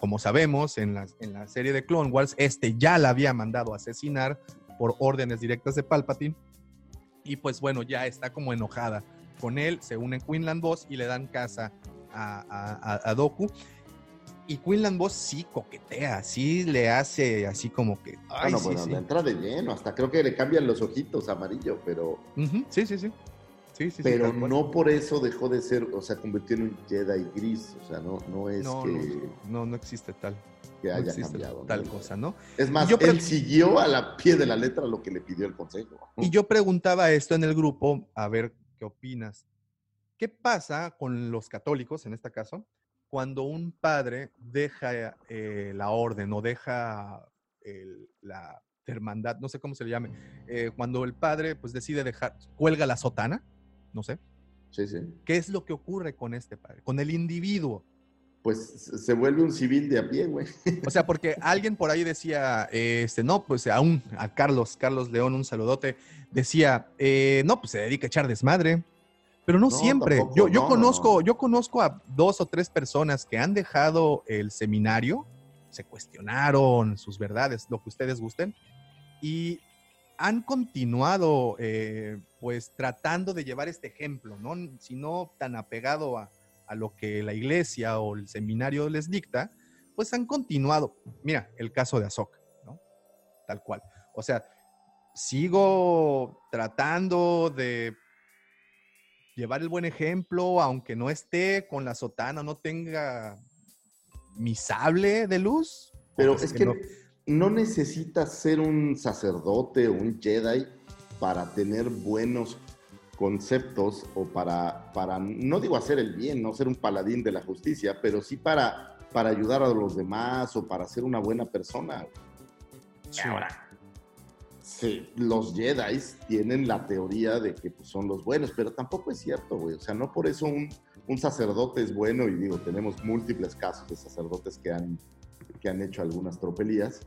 como sabemos en la, en la serie de Clone Wars, este ya la había mandado a asesinar por órdenes directas de Palpatine. Y pues bueno, ya está como enojada con él, se unen Quinlan Boss y le dan casa a, a- Doku. Y Quinlan Boss sí coquetea, sí le hace así como que. Ay, bueno, sí, bueno, sí. le entra de lleno, hasta creo que le cambian los ojitos amarillo, pero, sí, sí, sí. Sí, sí, sí, pero no por eso dejó de ser, o sea, convirtió en un Jedi gris, o sea, no, no es No, que, no, no, existe tal, que no haya existe cambiado. ¿no? tal cosa, ¿no? Es más, yo él siguió a la pie de la letra lo que le pidió el consejo. Y yo preguntaba esto en el grupo, a ver qué opinas. ¿Qué pasa con los católicos, en este caso, cuando un padre deja eh, la orden o deja el- la hermandad, no sé cómo se le llame, eh, cuando el padre pues decide dejar, cuelga la sotana, no sé, Sí, sí. ¿qué es lo que ocurre con este padre, con el individuo? Pues se vuelve un civil de a pie, güey. O sea, porque alguien por ahí decía, eh, este, no, pues aún a Carlos, Carlos León, un saludote, decía, eh, no, pues se dedica a echar desmadre. Pero no, No, siempre. tampoco, yo, yo no, no, conozco, no. yo conozco a dos o tres personas que han dejado el seminario, se cuestionaron sus verdades, lo que ustedes gusten, y han continuado, eh, pues, tratando de llevar este ejemplo, ¿no? Si no tan apegado a, a lo que la iglesia o el seminario les dicta, pues han continuado. Mira, el caso de Ahsoka, ¿no? Tal cual. O sea, sigo tratando de llevar el buen ejemplo, aunque no esté con la sotana, no tenga mi sable de luz. Pero es que no- no necesitas ser un sacerdote o un Jedi para tener buenos conceptos o para, para, no digo hacer el bien, no ser un paladín de la justicia, pero sí para, para ayudar a los demás o para ser una buena persona. Ahora, sí, los Jedi tienen la teoría de que pues, son los buenos, pero tampoco es cierto, güey. O sea, no por eso un, un sacerdote es bueno, y digo, tenemos múltiples casos de sacerdotes que han, que han hecho algunas tropelías.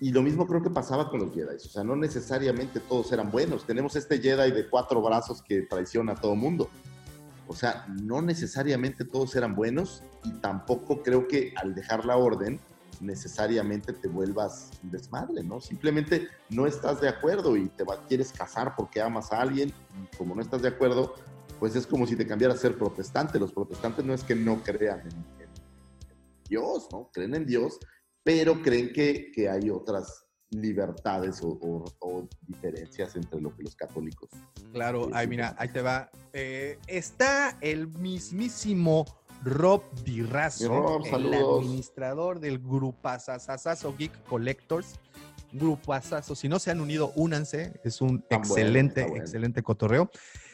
Y lo mismo creo que pasaba con los Jedi. O sea, no necesariamente todos eran buenos. Tenemos este Jedi de cuatro brazos que traiciona a todo mundo. O sea, no necesariamente todos eran buenos y tampoco creo que al dejar la orden necesariamente te vuelvas un desmadre, ¿no? Simplemente no estás de acuerdo y te va- quieres casar porque amas a alguien y como no estás de acuerdo, pues es como si te cambiaras a ser protestante. Los protestantes no es que no crean en, en Dios, ¿no? Creen en Dios, pero creen que, que hay otras libertades o, o- o diferencias entre lo que los católicos. Claro, Sí, ay, mira, ahí te va. Eh, está el mismísimo Rob Rob, el administrador del Grupazazazo Geek Collectors. Grupazazo, si no se han unido, únanse. Es un Está excelente, bueno. excelente cotorreo.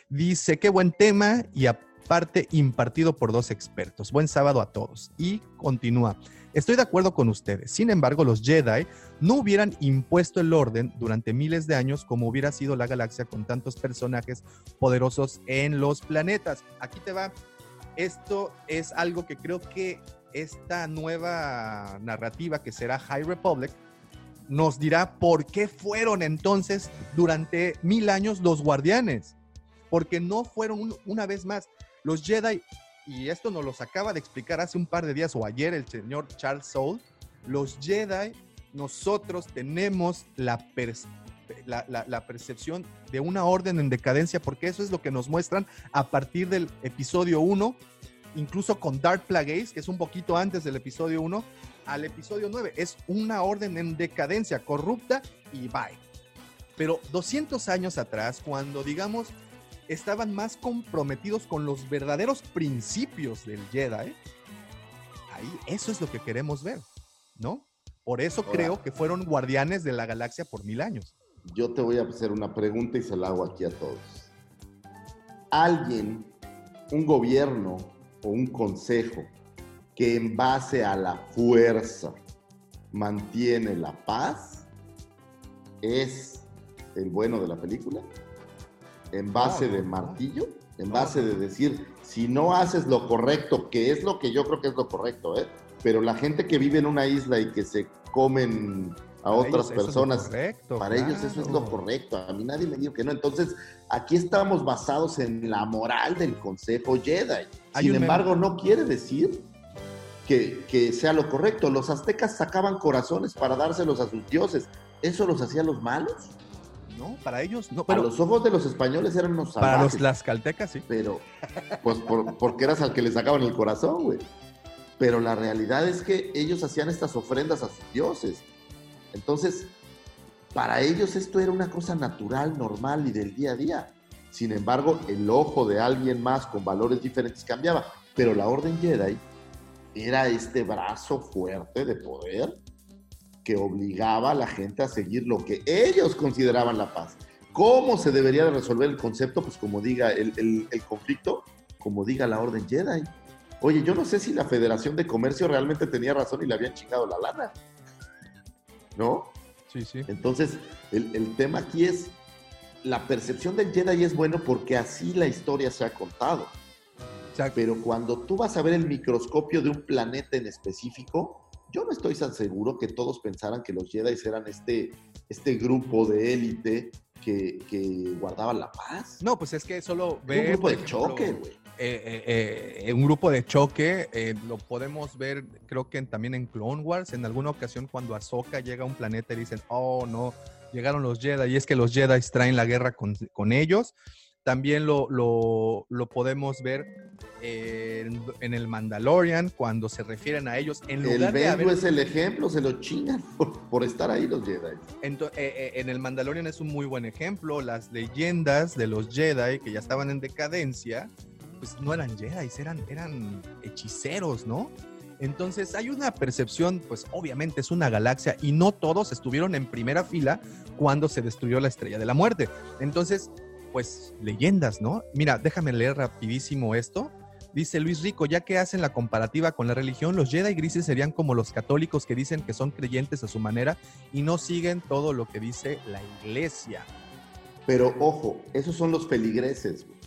Dice, qué buen tema y aparte impartido por dos expertos. Buen sábado a todos. Y continúa. Estoy de acuerdo con ustedes. Sin embargo, los Jedi no hubieran impuesto el orden durante miles de años como hubiera sido la galaxia con tantos personajes poderosos en los planetas. Aquí te va. Esto es algo que creo que esta nueva narrativa que será High Republic nos dirá por qué fueron entonces durante mil años los guardianes. Porque no fueron un- una vez más los Jedi, y esto nos los acaba de explicar hace un par de días o ayer el señor Charles Soule, los Jedi, nosotros tenemos la, pers- la, la- la percepción de una orden en decadencia, porque eso es lo que nos muestran a partir del episodio 1, incluso con Dark Plagueis, que es un poquito antes del episodio 1, al episodio 9. Es una orden en decadencia, corrupta y bye. Pero 200 años atrás, cuando digamos estaban más comprometidos con los verdaderos principios del Jedi, ahí eso es lo que queremos ver, ¿no? Por eso creo que fueron guardianes de la galaxia por mil años. Yo te voy a hacer una pregunta y se la hago aquí a todos. ¿Alguien, un gobierno o un consejo que en base a la fuerza mantiene la paz es el bueno de la película? ¿En base de martillo? en base de decir, si no haces lo correcto, que es lo que yo creo que es lo correcto, ¿eh? Pero la gente que vive en una isla y que se comen a Para otras personas, correcto, para ellos eso es lo claro. correcto. A mí nadie me dijo que no. Entonces, aquí estamos basados en la moral del Consejo Jedi. Hay Sin un meme- embargo, no quiere decir que, que sea lo correcto. Los aztecas sacaban corazones para dárselos a sus dioses. ¿Eso los hacía los malos? No, para ellos no. a Pero los ojos de los españoles eran unos para salvajes. los tlaxcaltecas sí. Pero, pues, por- porque eras al que le sacaban el corazón, güey. Pero la realidad es que ellos hacían estas ofrendas a sus dioses. Entonces, para ellos esto era una cosa natural, normal y del día a día. Sin embargo, el ojo de alguien más con valores diferentes cambiaba. Pero la Orden Jedi era este brazo fuerte de poder que obligaba a la gente a seguir lo que ellos consideraban la paz. ¿Cómo se debería de resolver el concepto? Pues como diga el, el- conflicto, como diga la Orden Jedi. Oye, yo no sé si la Federación de Comercio realmente tenía razón y le habían chingado la lana. ¿No? Sí, sí. Entonces, el, el tema aquí es, la percepción del Jedi es bueno porque así la historia se ha contado. Pero cuando tú vas a ver el microscopio de un planeta en específico, yo no estoy tan seguro que todos pensaran que los Jedi eran este, este grupo de élite que, que guardaban la paz. No, pues es que solo Era un ve. grupo de ejemplo, choque, güey. Eh, eh, eh, un grupo de choque, lo podemos ver, creo que en- también en Clone Wars, en alguna ocasión cuando Ahsoka llega a un planeta y dicen, oh no, llegaron los Jedi, y es que los Jedi traen la guerra con, con ellos. También lo, lo, lo podemos ver en, en el Mandalorian, cuando se refieren a ellos, en El de haber... es el ejemplo, se lo chingan <laughs> por, por estar ahí los Jedi. Eh, eh, en el Mandalorian es un muy buen ejemplo. Las leyendas de los Jedi que ya estaban en decadencia, pues no eran Jedi, eran, eran hechiceros, ¿no? Entonces hay una percepción, pues obviamente es una galaxia y no todos estuvieron en primera fila cuando se destruyó la estrella de la muerte. Entonces, pues leyendas, ¿no? Mira, déjame leer rapidísimo esto. Dice Luis Rico, ya que hacen la comparativa con la religión, los Jedi grises serían como los católicos que dicen que son creyentes a su manera y no siguen todo lo que dice la iglesia. Pero ojo, esos son los feligreses, güey.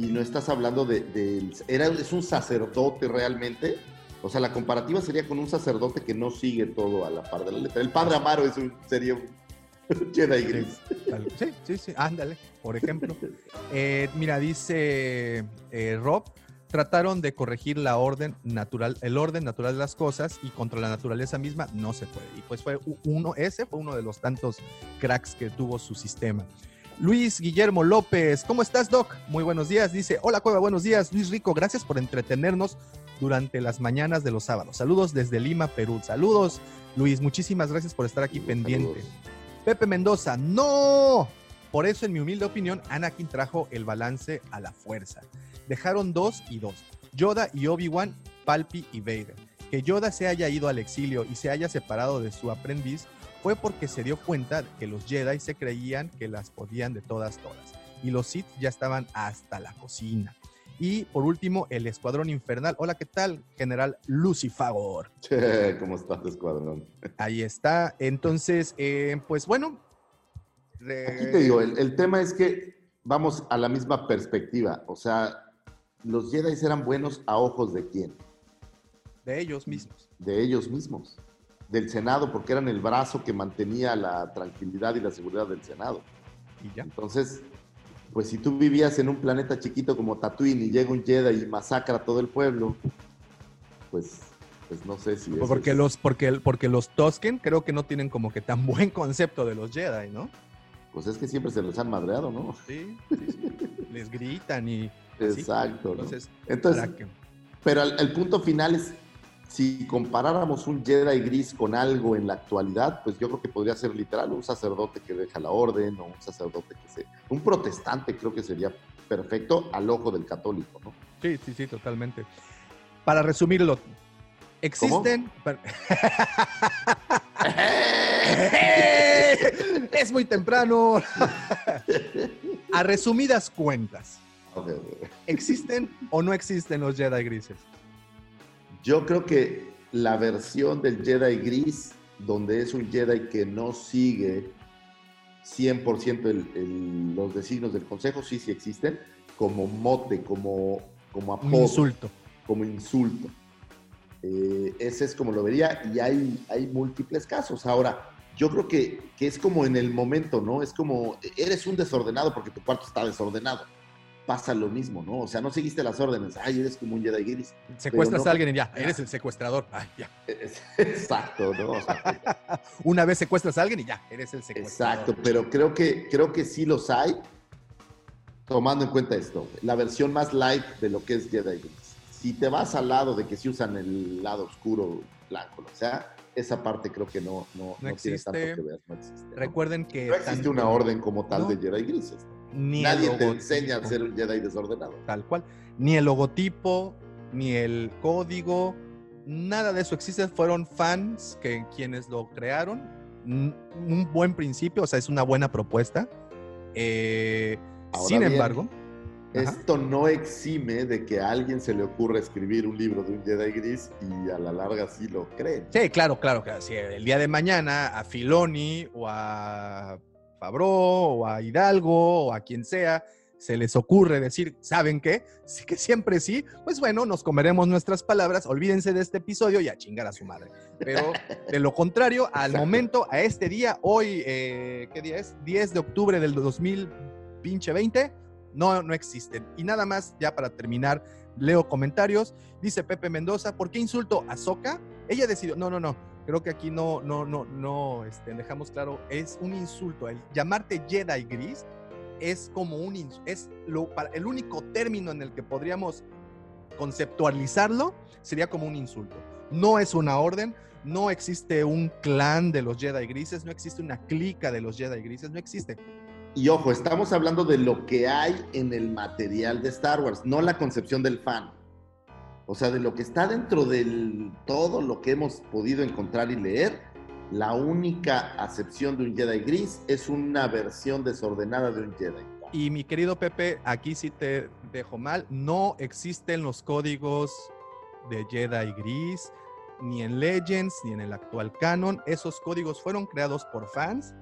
Y no estás hablando de, era, es un sacerdote realmente. O sea, la comparativa sería con un sacerdote que no sigue todo a la par de la letra. El padre Amaro es un, sería un <laughs> Jedi gris. Sí, sí, sí, ándale, por ejemplo. <laughs> Eh, mira, dice eh, Rob, trataron de corregir la orden natural, el orden natural de las cosas y contra la naturaleza misma no se puede. Y pues fue uno, ese fue uno de los tantos cracks que tuvo su sistema. Luis Guillermo López, ¿cómo estás, Doc? Muy buenos días. Dice, hola, Cueva, buenos días. Luis Rico, gracias por entretenernos durante las mañanas de los sábados. Saludos desde Lima, Perú. Saludos, Luis. Muchísimas gracias por estar aquí pendiente. Pepe Mendoza, no. Por eso, en mi humilde opinión, Anakin trajo el balance a la fuerza. Dejaron dos y dos. Yoda y Obi-Wan, Palpi y Vader. Que Yoda se haya ido al exilio y se haya separado de su aprendiz fue porque se dio cuenta que los Jedi se creían que las podían de todas, todas. Y los Sith ya estaban hasta la cocina. Y por último, el Escuadrón Infernal. Hola, ¿qué tal? General Lucifagor. Che, <laughs> ¿Cómo estás, escuadrón? Ahí está. Entonces, eh, pues bueno. Aquí te digo, el, el tema es que vamos a la misma perspectiva. O sea, los Jedi eran buenos a ojos de quién? De ellos mismos. De ellos mismos. Del Senado, porque eran el brazo que mantenía la tranquilidad y la seguridad del Senado. Y ya. Entonces, pues si tú vivías en un planeta chiquito como Tatooine y llega un Jedi y masacra a todo el pueblo, pues, pues no sé si... eso Porque es- los, porque, porque los Tosken creo que no tienen como que tan buen concepto de los Jedi, ¿no? Pues es que siempre se los han madreado, ¿no? Sí, sí, sí. Les gritan y. <laughs> Exacto. ¿no? Entonces, Entonces, para que- pero el, el punto final es, si comparáramos un Jedi gris con algo en la actualidad, pues yo creo que podría ser literal un sacerdote que deja la orden o un sacerdote que se... Un protestante creo que sería perfecto al ojo del católico, ¿no? Sí, sí, sí, totalmente. Para resumirlo, existen. <laughs> es muy temprano. A resumidas cuentas, ¿existen o no existen los Jedi grises? Yo creo que la versión del Jedi gris, donde es un Jedi que no sigue 100% el- el- los designios del Consejo, sí, sí existen, como mote, como, como Un apodo, insulto. como insulto. Eh, ese es como lo vería y hay, hay múltiples casos. Ahora, yo creo que, que es como en el momento, ¿no? Es como, eres un desordenado porque tu cuarto está desordenado. Pasa lo mismo, ¿no? O sea, no seguiste las órdenes. Ay, eres como un Jedi gris. Secuestras no- a alguien y ya, eres el secuestrador. Ay, ya. <laughs> Exacto, ¿no? O sea, <laughs> Una vez secuestras a alguien y ya, eres el secuestrador. Exacto, pero creo que, creo que sí los hay, tomando en cuenta esto, la versión más light de lo que es Jedi Gris. Si te vas al lado de que sí usan el lado oscuro, blanco, o sea, esa parte creo que no, no, No no tiene tanto existe. que ver. No existe. Recuerden que. No existe tanto- una orden como tal de Jedi Grises. Ni el Nadie te logotipo. enseña a ser un Jedi desordenado. Tal cual. Ni el logotipo, ni el código, nada de eso existe. Fueron fans que quienes lo crearon. Un buen principio, o sea, es una buena propuesta. Eh, sin bien, embargo, Ajá. Esto no exime de que a alguien se le ocurra escribir un libro de un Jedi gris y a la larga sí lo creen. Sí, claro, claro. que si el día de mañana a Filoni o a Fabro o a Hidalgo o a quien sea se les ocurre decir, ¿saben qué? Sí que siempre sí, pues bueno, nos comeremos nuestras palabras, olvídense de este episodio y a chingar a su madre. Pero de lo contrario, al Exacto. momento, a este día, hoy, eh, ¿qué día es? 10 de octubre del 2020, no, no existen. Y nada más, ya para terminar, leo comentarios. Dice Pepe Mendoza, ¿por qué insulto a Soca? Ella decidió, no, no, no, creo que aquí no, no, no, no, este, dejamos claro, es un insulto. El llamarte Jedi Gris es como un, es lo, para, el único término en el que podríamos conceptualizarlo sería como un insulto. No es una orden, no existe un clan de los Jedi Grises, no existe una clica de los Jedi Grises, no existe. Y ojo, estamos hablando de lo que hay en el material de Star Wars, no la concepción del fan. O sea, de lo que está dentro de todo lo que hemos podido encontrar y leer, la única acepción de un Jedi gris es una versión desordenada de un Jedi. Y mi querido Pepe, aquí sí te dejo mal, no existen los códigos de Jedi Gris, ni en Legends, ni en el actual canon. Esos códigos fueron creados por fans.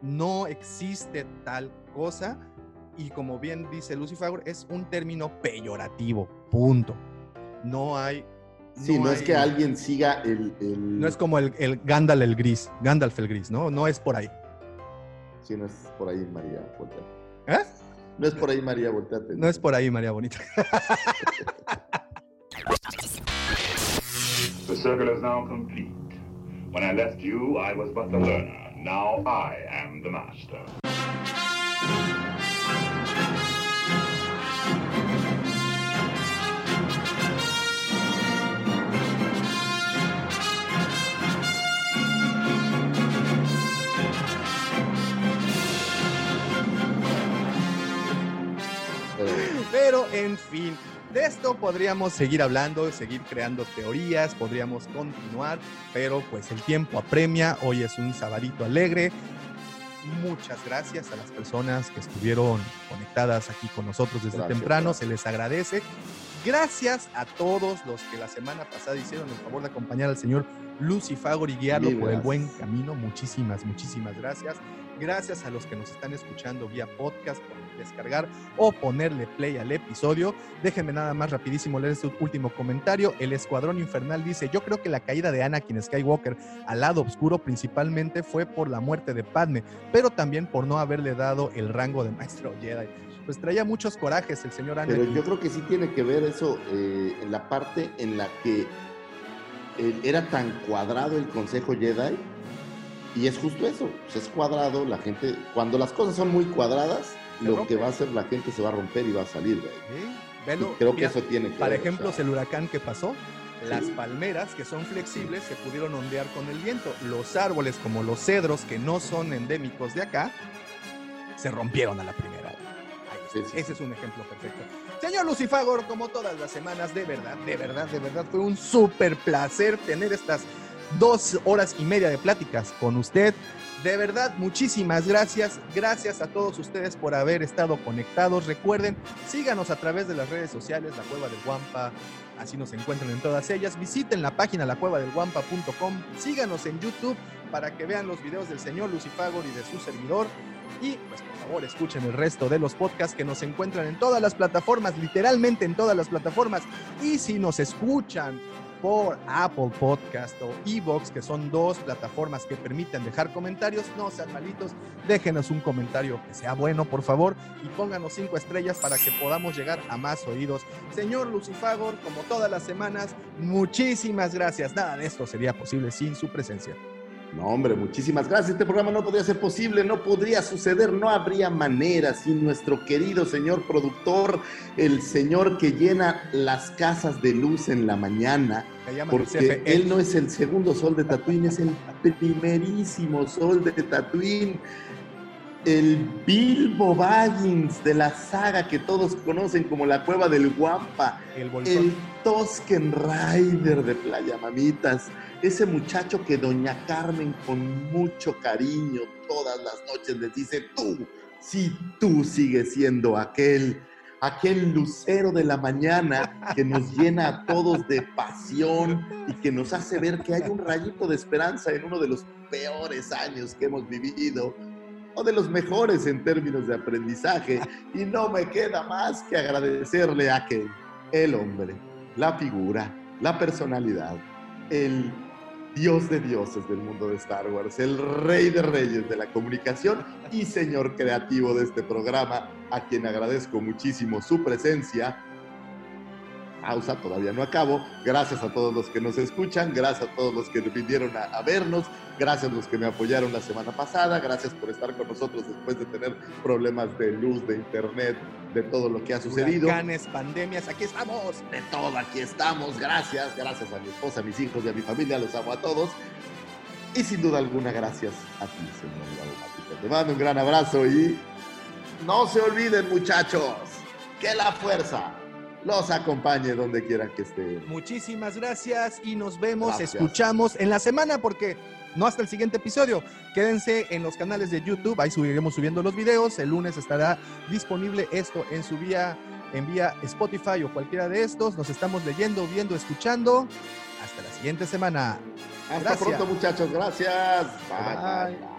No existe tal cosa. Y como bien dice Lucifer, es un término peyorativo. Punto. No hay. Sí, no, es hay- que alguien siga el... el- No es como el, el Gandalf el gris, Gandalf el gris, ¿no? No es por ahí. Sí, no es por ahí, María, volteate. ¿Eh? No es por ahí, María, volteate. No es por ahí, María Bonita. <laughs> The circle is now complete. When I left you, I was but the learner. Now I am the master. Pero, en fin, de esto podríamos seguir hablando, seguir creando teorías, podríamos continuar, pero pues el tiempo apremia, hoy es un sabadito alegre. Muchas gracias a las personas que estuvieron conectadas aquí con nosotros desde Gracias, temprano, gracias. se les agradece. Gracias a todos los que la semana pasada hicieron el favor de acompañar al señor Lucifagor y guiarlo por el buen camino. Muchísimas, muchísimas gracias. Gracias a los que nos están escuchando vía podcast por descargar o ponerle play al episodio. Déjenme nada más rapidísimo leer este último comentario. El Escuadrón Infernal dice, yo creo que la caída de Anakin Skywalker al lado oscuro principalmente fue por la muerte de Padme, pero también por no haberle dado el rango de maestro Jedi. Pues traía muchos corajes el señor Anakin. Pero yo creo que sí tiene que ver eso eh, en la parte en la que eh, era tan cuadrado el Consejo Jedi. Y es justo eso, pues es cuadrado, la gente, cuando las cosas son muy cuadradas, Se lo rompe. que va a hacer la gente se va a romper y va a salir de ahí. ¿Sí? Velo, creo que eso tiene que Para ver. o ejemplo, sea, el huracán que pasó, las palmeras que son flexibles se pudieron ondear con el viento. Los árboles como los cedros que no son endémicos de acá se rompieron a la primera. Sí, sí, Ese es un ejemplo perfecto. Señor Lucifagor, como todas las semanas, de verdad, de verdad, de verdad, fue un súper placer tener estas dos horas y media de pláticas con usted. De verdad, muchísimas gracias. Gracias a todos ustedes por haber estado conectados. Recuerden, síganos a través de las redes sociales, la Cueva del Guampa. Así nos encuentran en todas ellas. Visiten la página lacuevadelguampa.com. Síganos en YouTube para que vean los videos del señor Lucifagor y de su servidor. Y pues por favor escuchen el resto de los podcasts que nos encuentran en todas las plataformas, literalmente en todas las plataformas. Y si nos escuchan por Apple Podcast o Evox, que son dos plataformas que permiten dejar comentarios. No sean malitos, déjenos un comentario que sea bueno, por favor, y pónganos cinco estrellas para que podamos llegar a más oídos. Señor Lucifagor, como todas las semanas, muchísimas gracias. Nada de esto sería posible sin su presencia. No, hombre, muchísimas gracias. Este programa no podría ser posible, no podría suceder, no habría manera sin nuestro querido señor productor, el señor que llena las casas de luz en la mañana. Porque él no es el segundo sol de Tatooine, es el primerísimo sol de Tatooine. El Bilbo Baggins de la saga que todos conocen como la Cueva del Guampa. El. El Tosken Rider de Playa Mamitas. Ese muchacho que Doña Carmen con mucho cariño todas las noches les dice, tú, si tú sigues siendo aquel, aquel lucero de la mañana que nos llena a todos de pasión y que nos hace ver que hay un rayito de esperanza en uno de los peores años que hemos vivido o de los mejores en términos de aprendizaje. Y no me queda más que agradecerle a que el hombre, la figura, la personalidad, el Dios de dioses del mundo de Star Wars, el rey de reyes de la comunicación y señor creativo de este programa, a quien agradezco muchísimo su presencia. Pausa, todavía no acabo. Gracias a todos los que nos escuchan, gracias a todos los que vinieron a, a vernos, gracias a los que me apoyaron la semana pasada, gracias por estar con nosotros después de tener problemas de luz, de internet, de todo lo que ha sucedido. Huracanes, pandemias, aquí estamos. De todo, aquí estamos. Gracias, gracias a mi esposa, a mis hijos y a mi familia, los amo a todos. Y sin duda alguna, gracias a ti, señor. Te mando un gran abrazo y no se olviden, muchachos, que la fuerza los acompañe donde quieran que estén. Muchísimas gracias y nos vemos, Gracias. escuchamos en la semana porque no hasta el siguiente episodio. Quédense en los canales de YouTube, ahí subiremos subiendo los videos. El lunes estará disponible esto en su vía, en vía Spotify o cualquiera de estos. Nos estamos leyendo, viendo, escuchando. Hasta la siguiente semana. Hasta Gracias. pronto, muchachos. Gracias. Bye. Bye. bye, bye.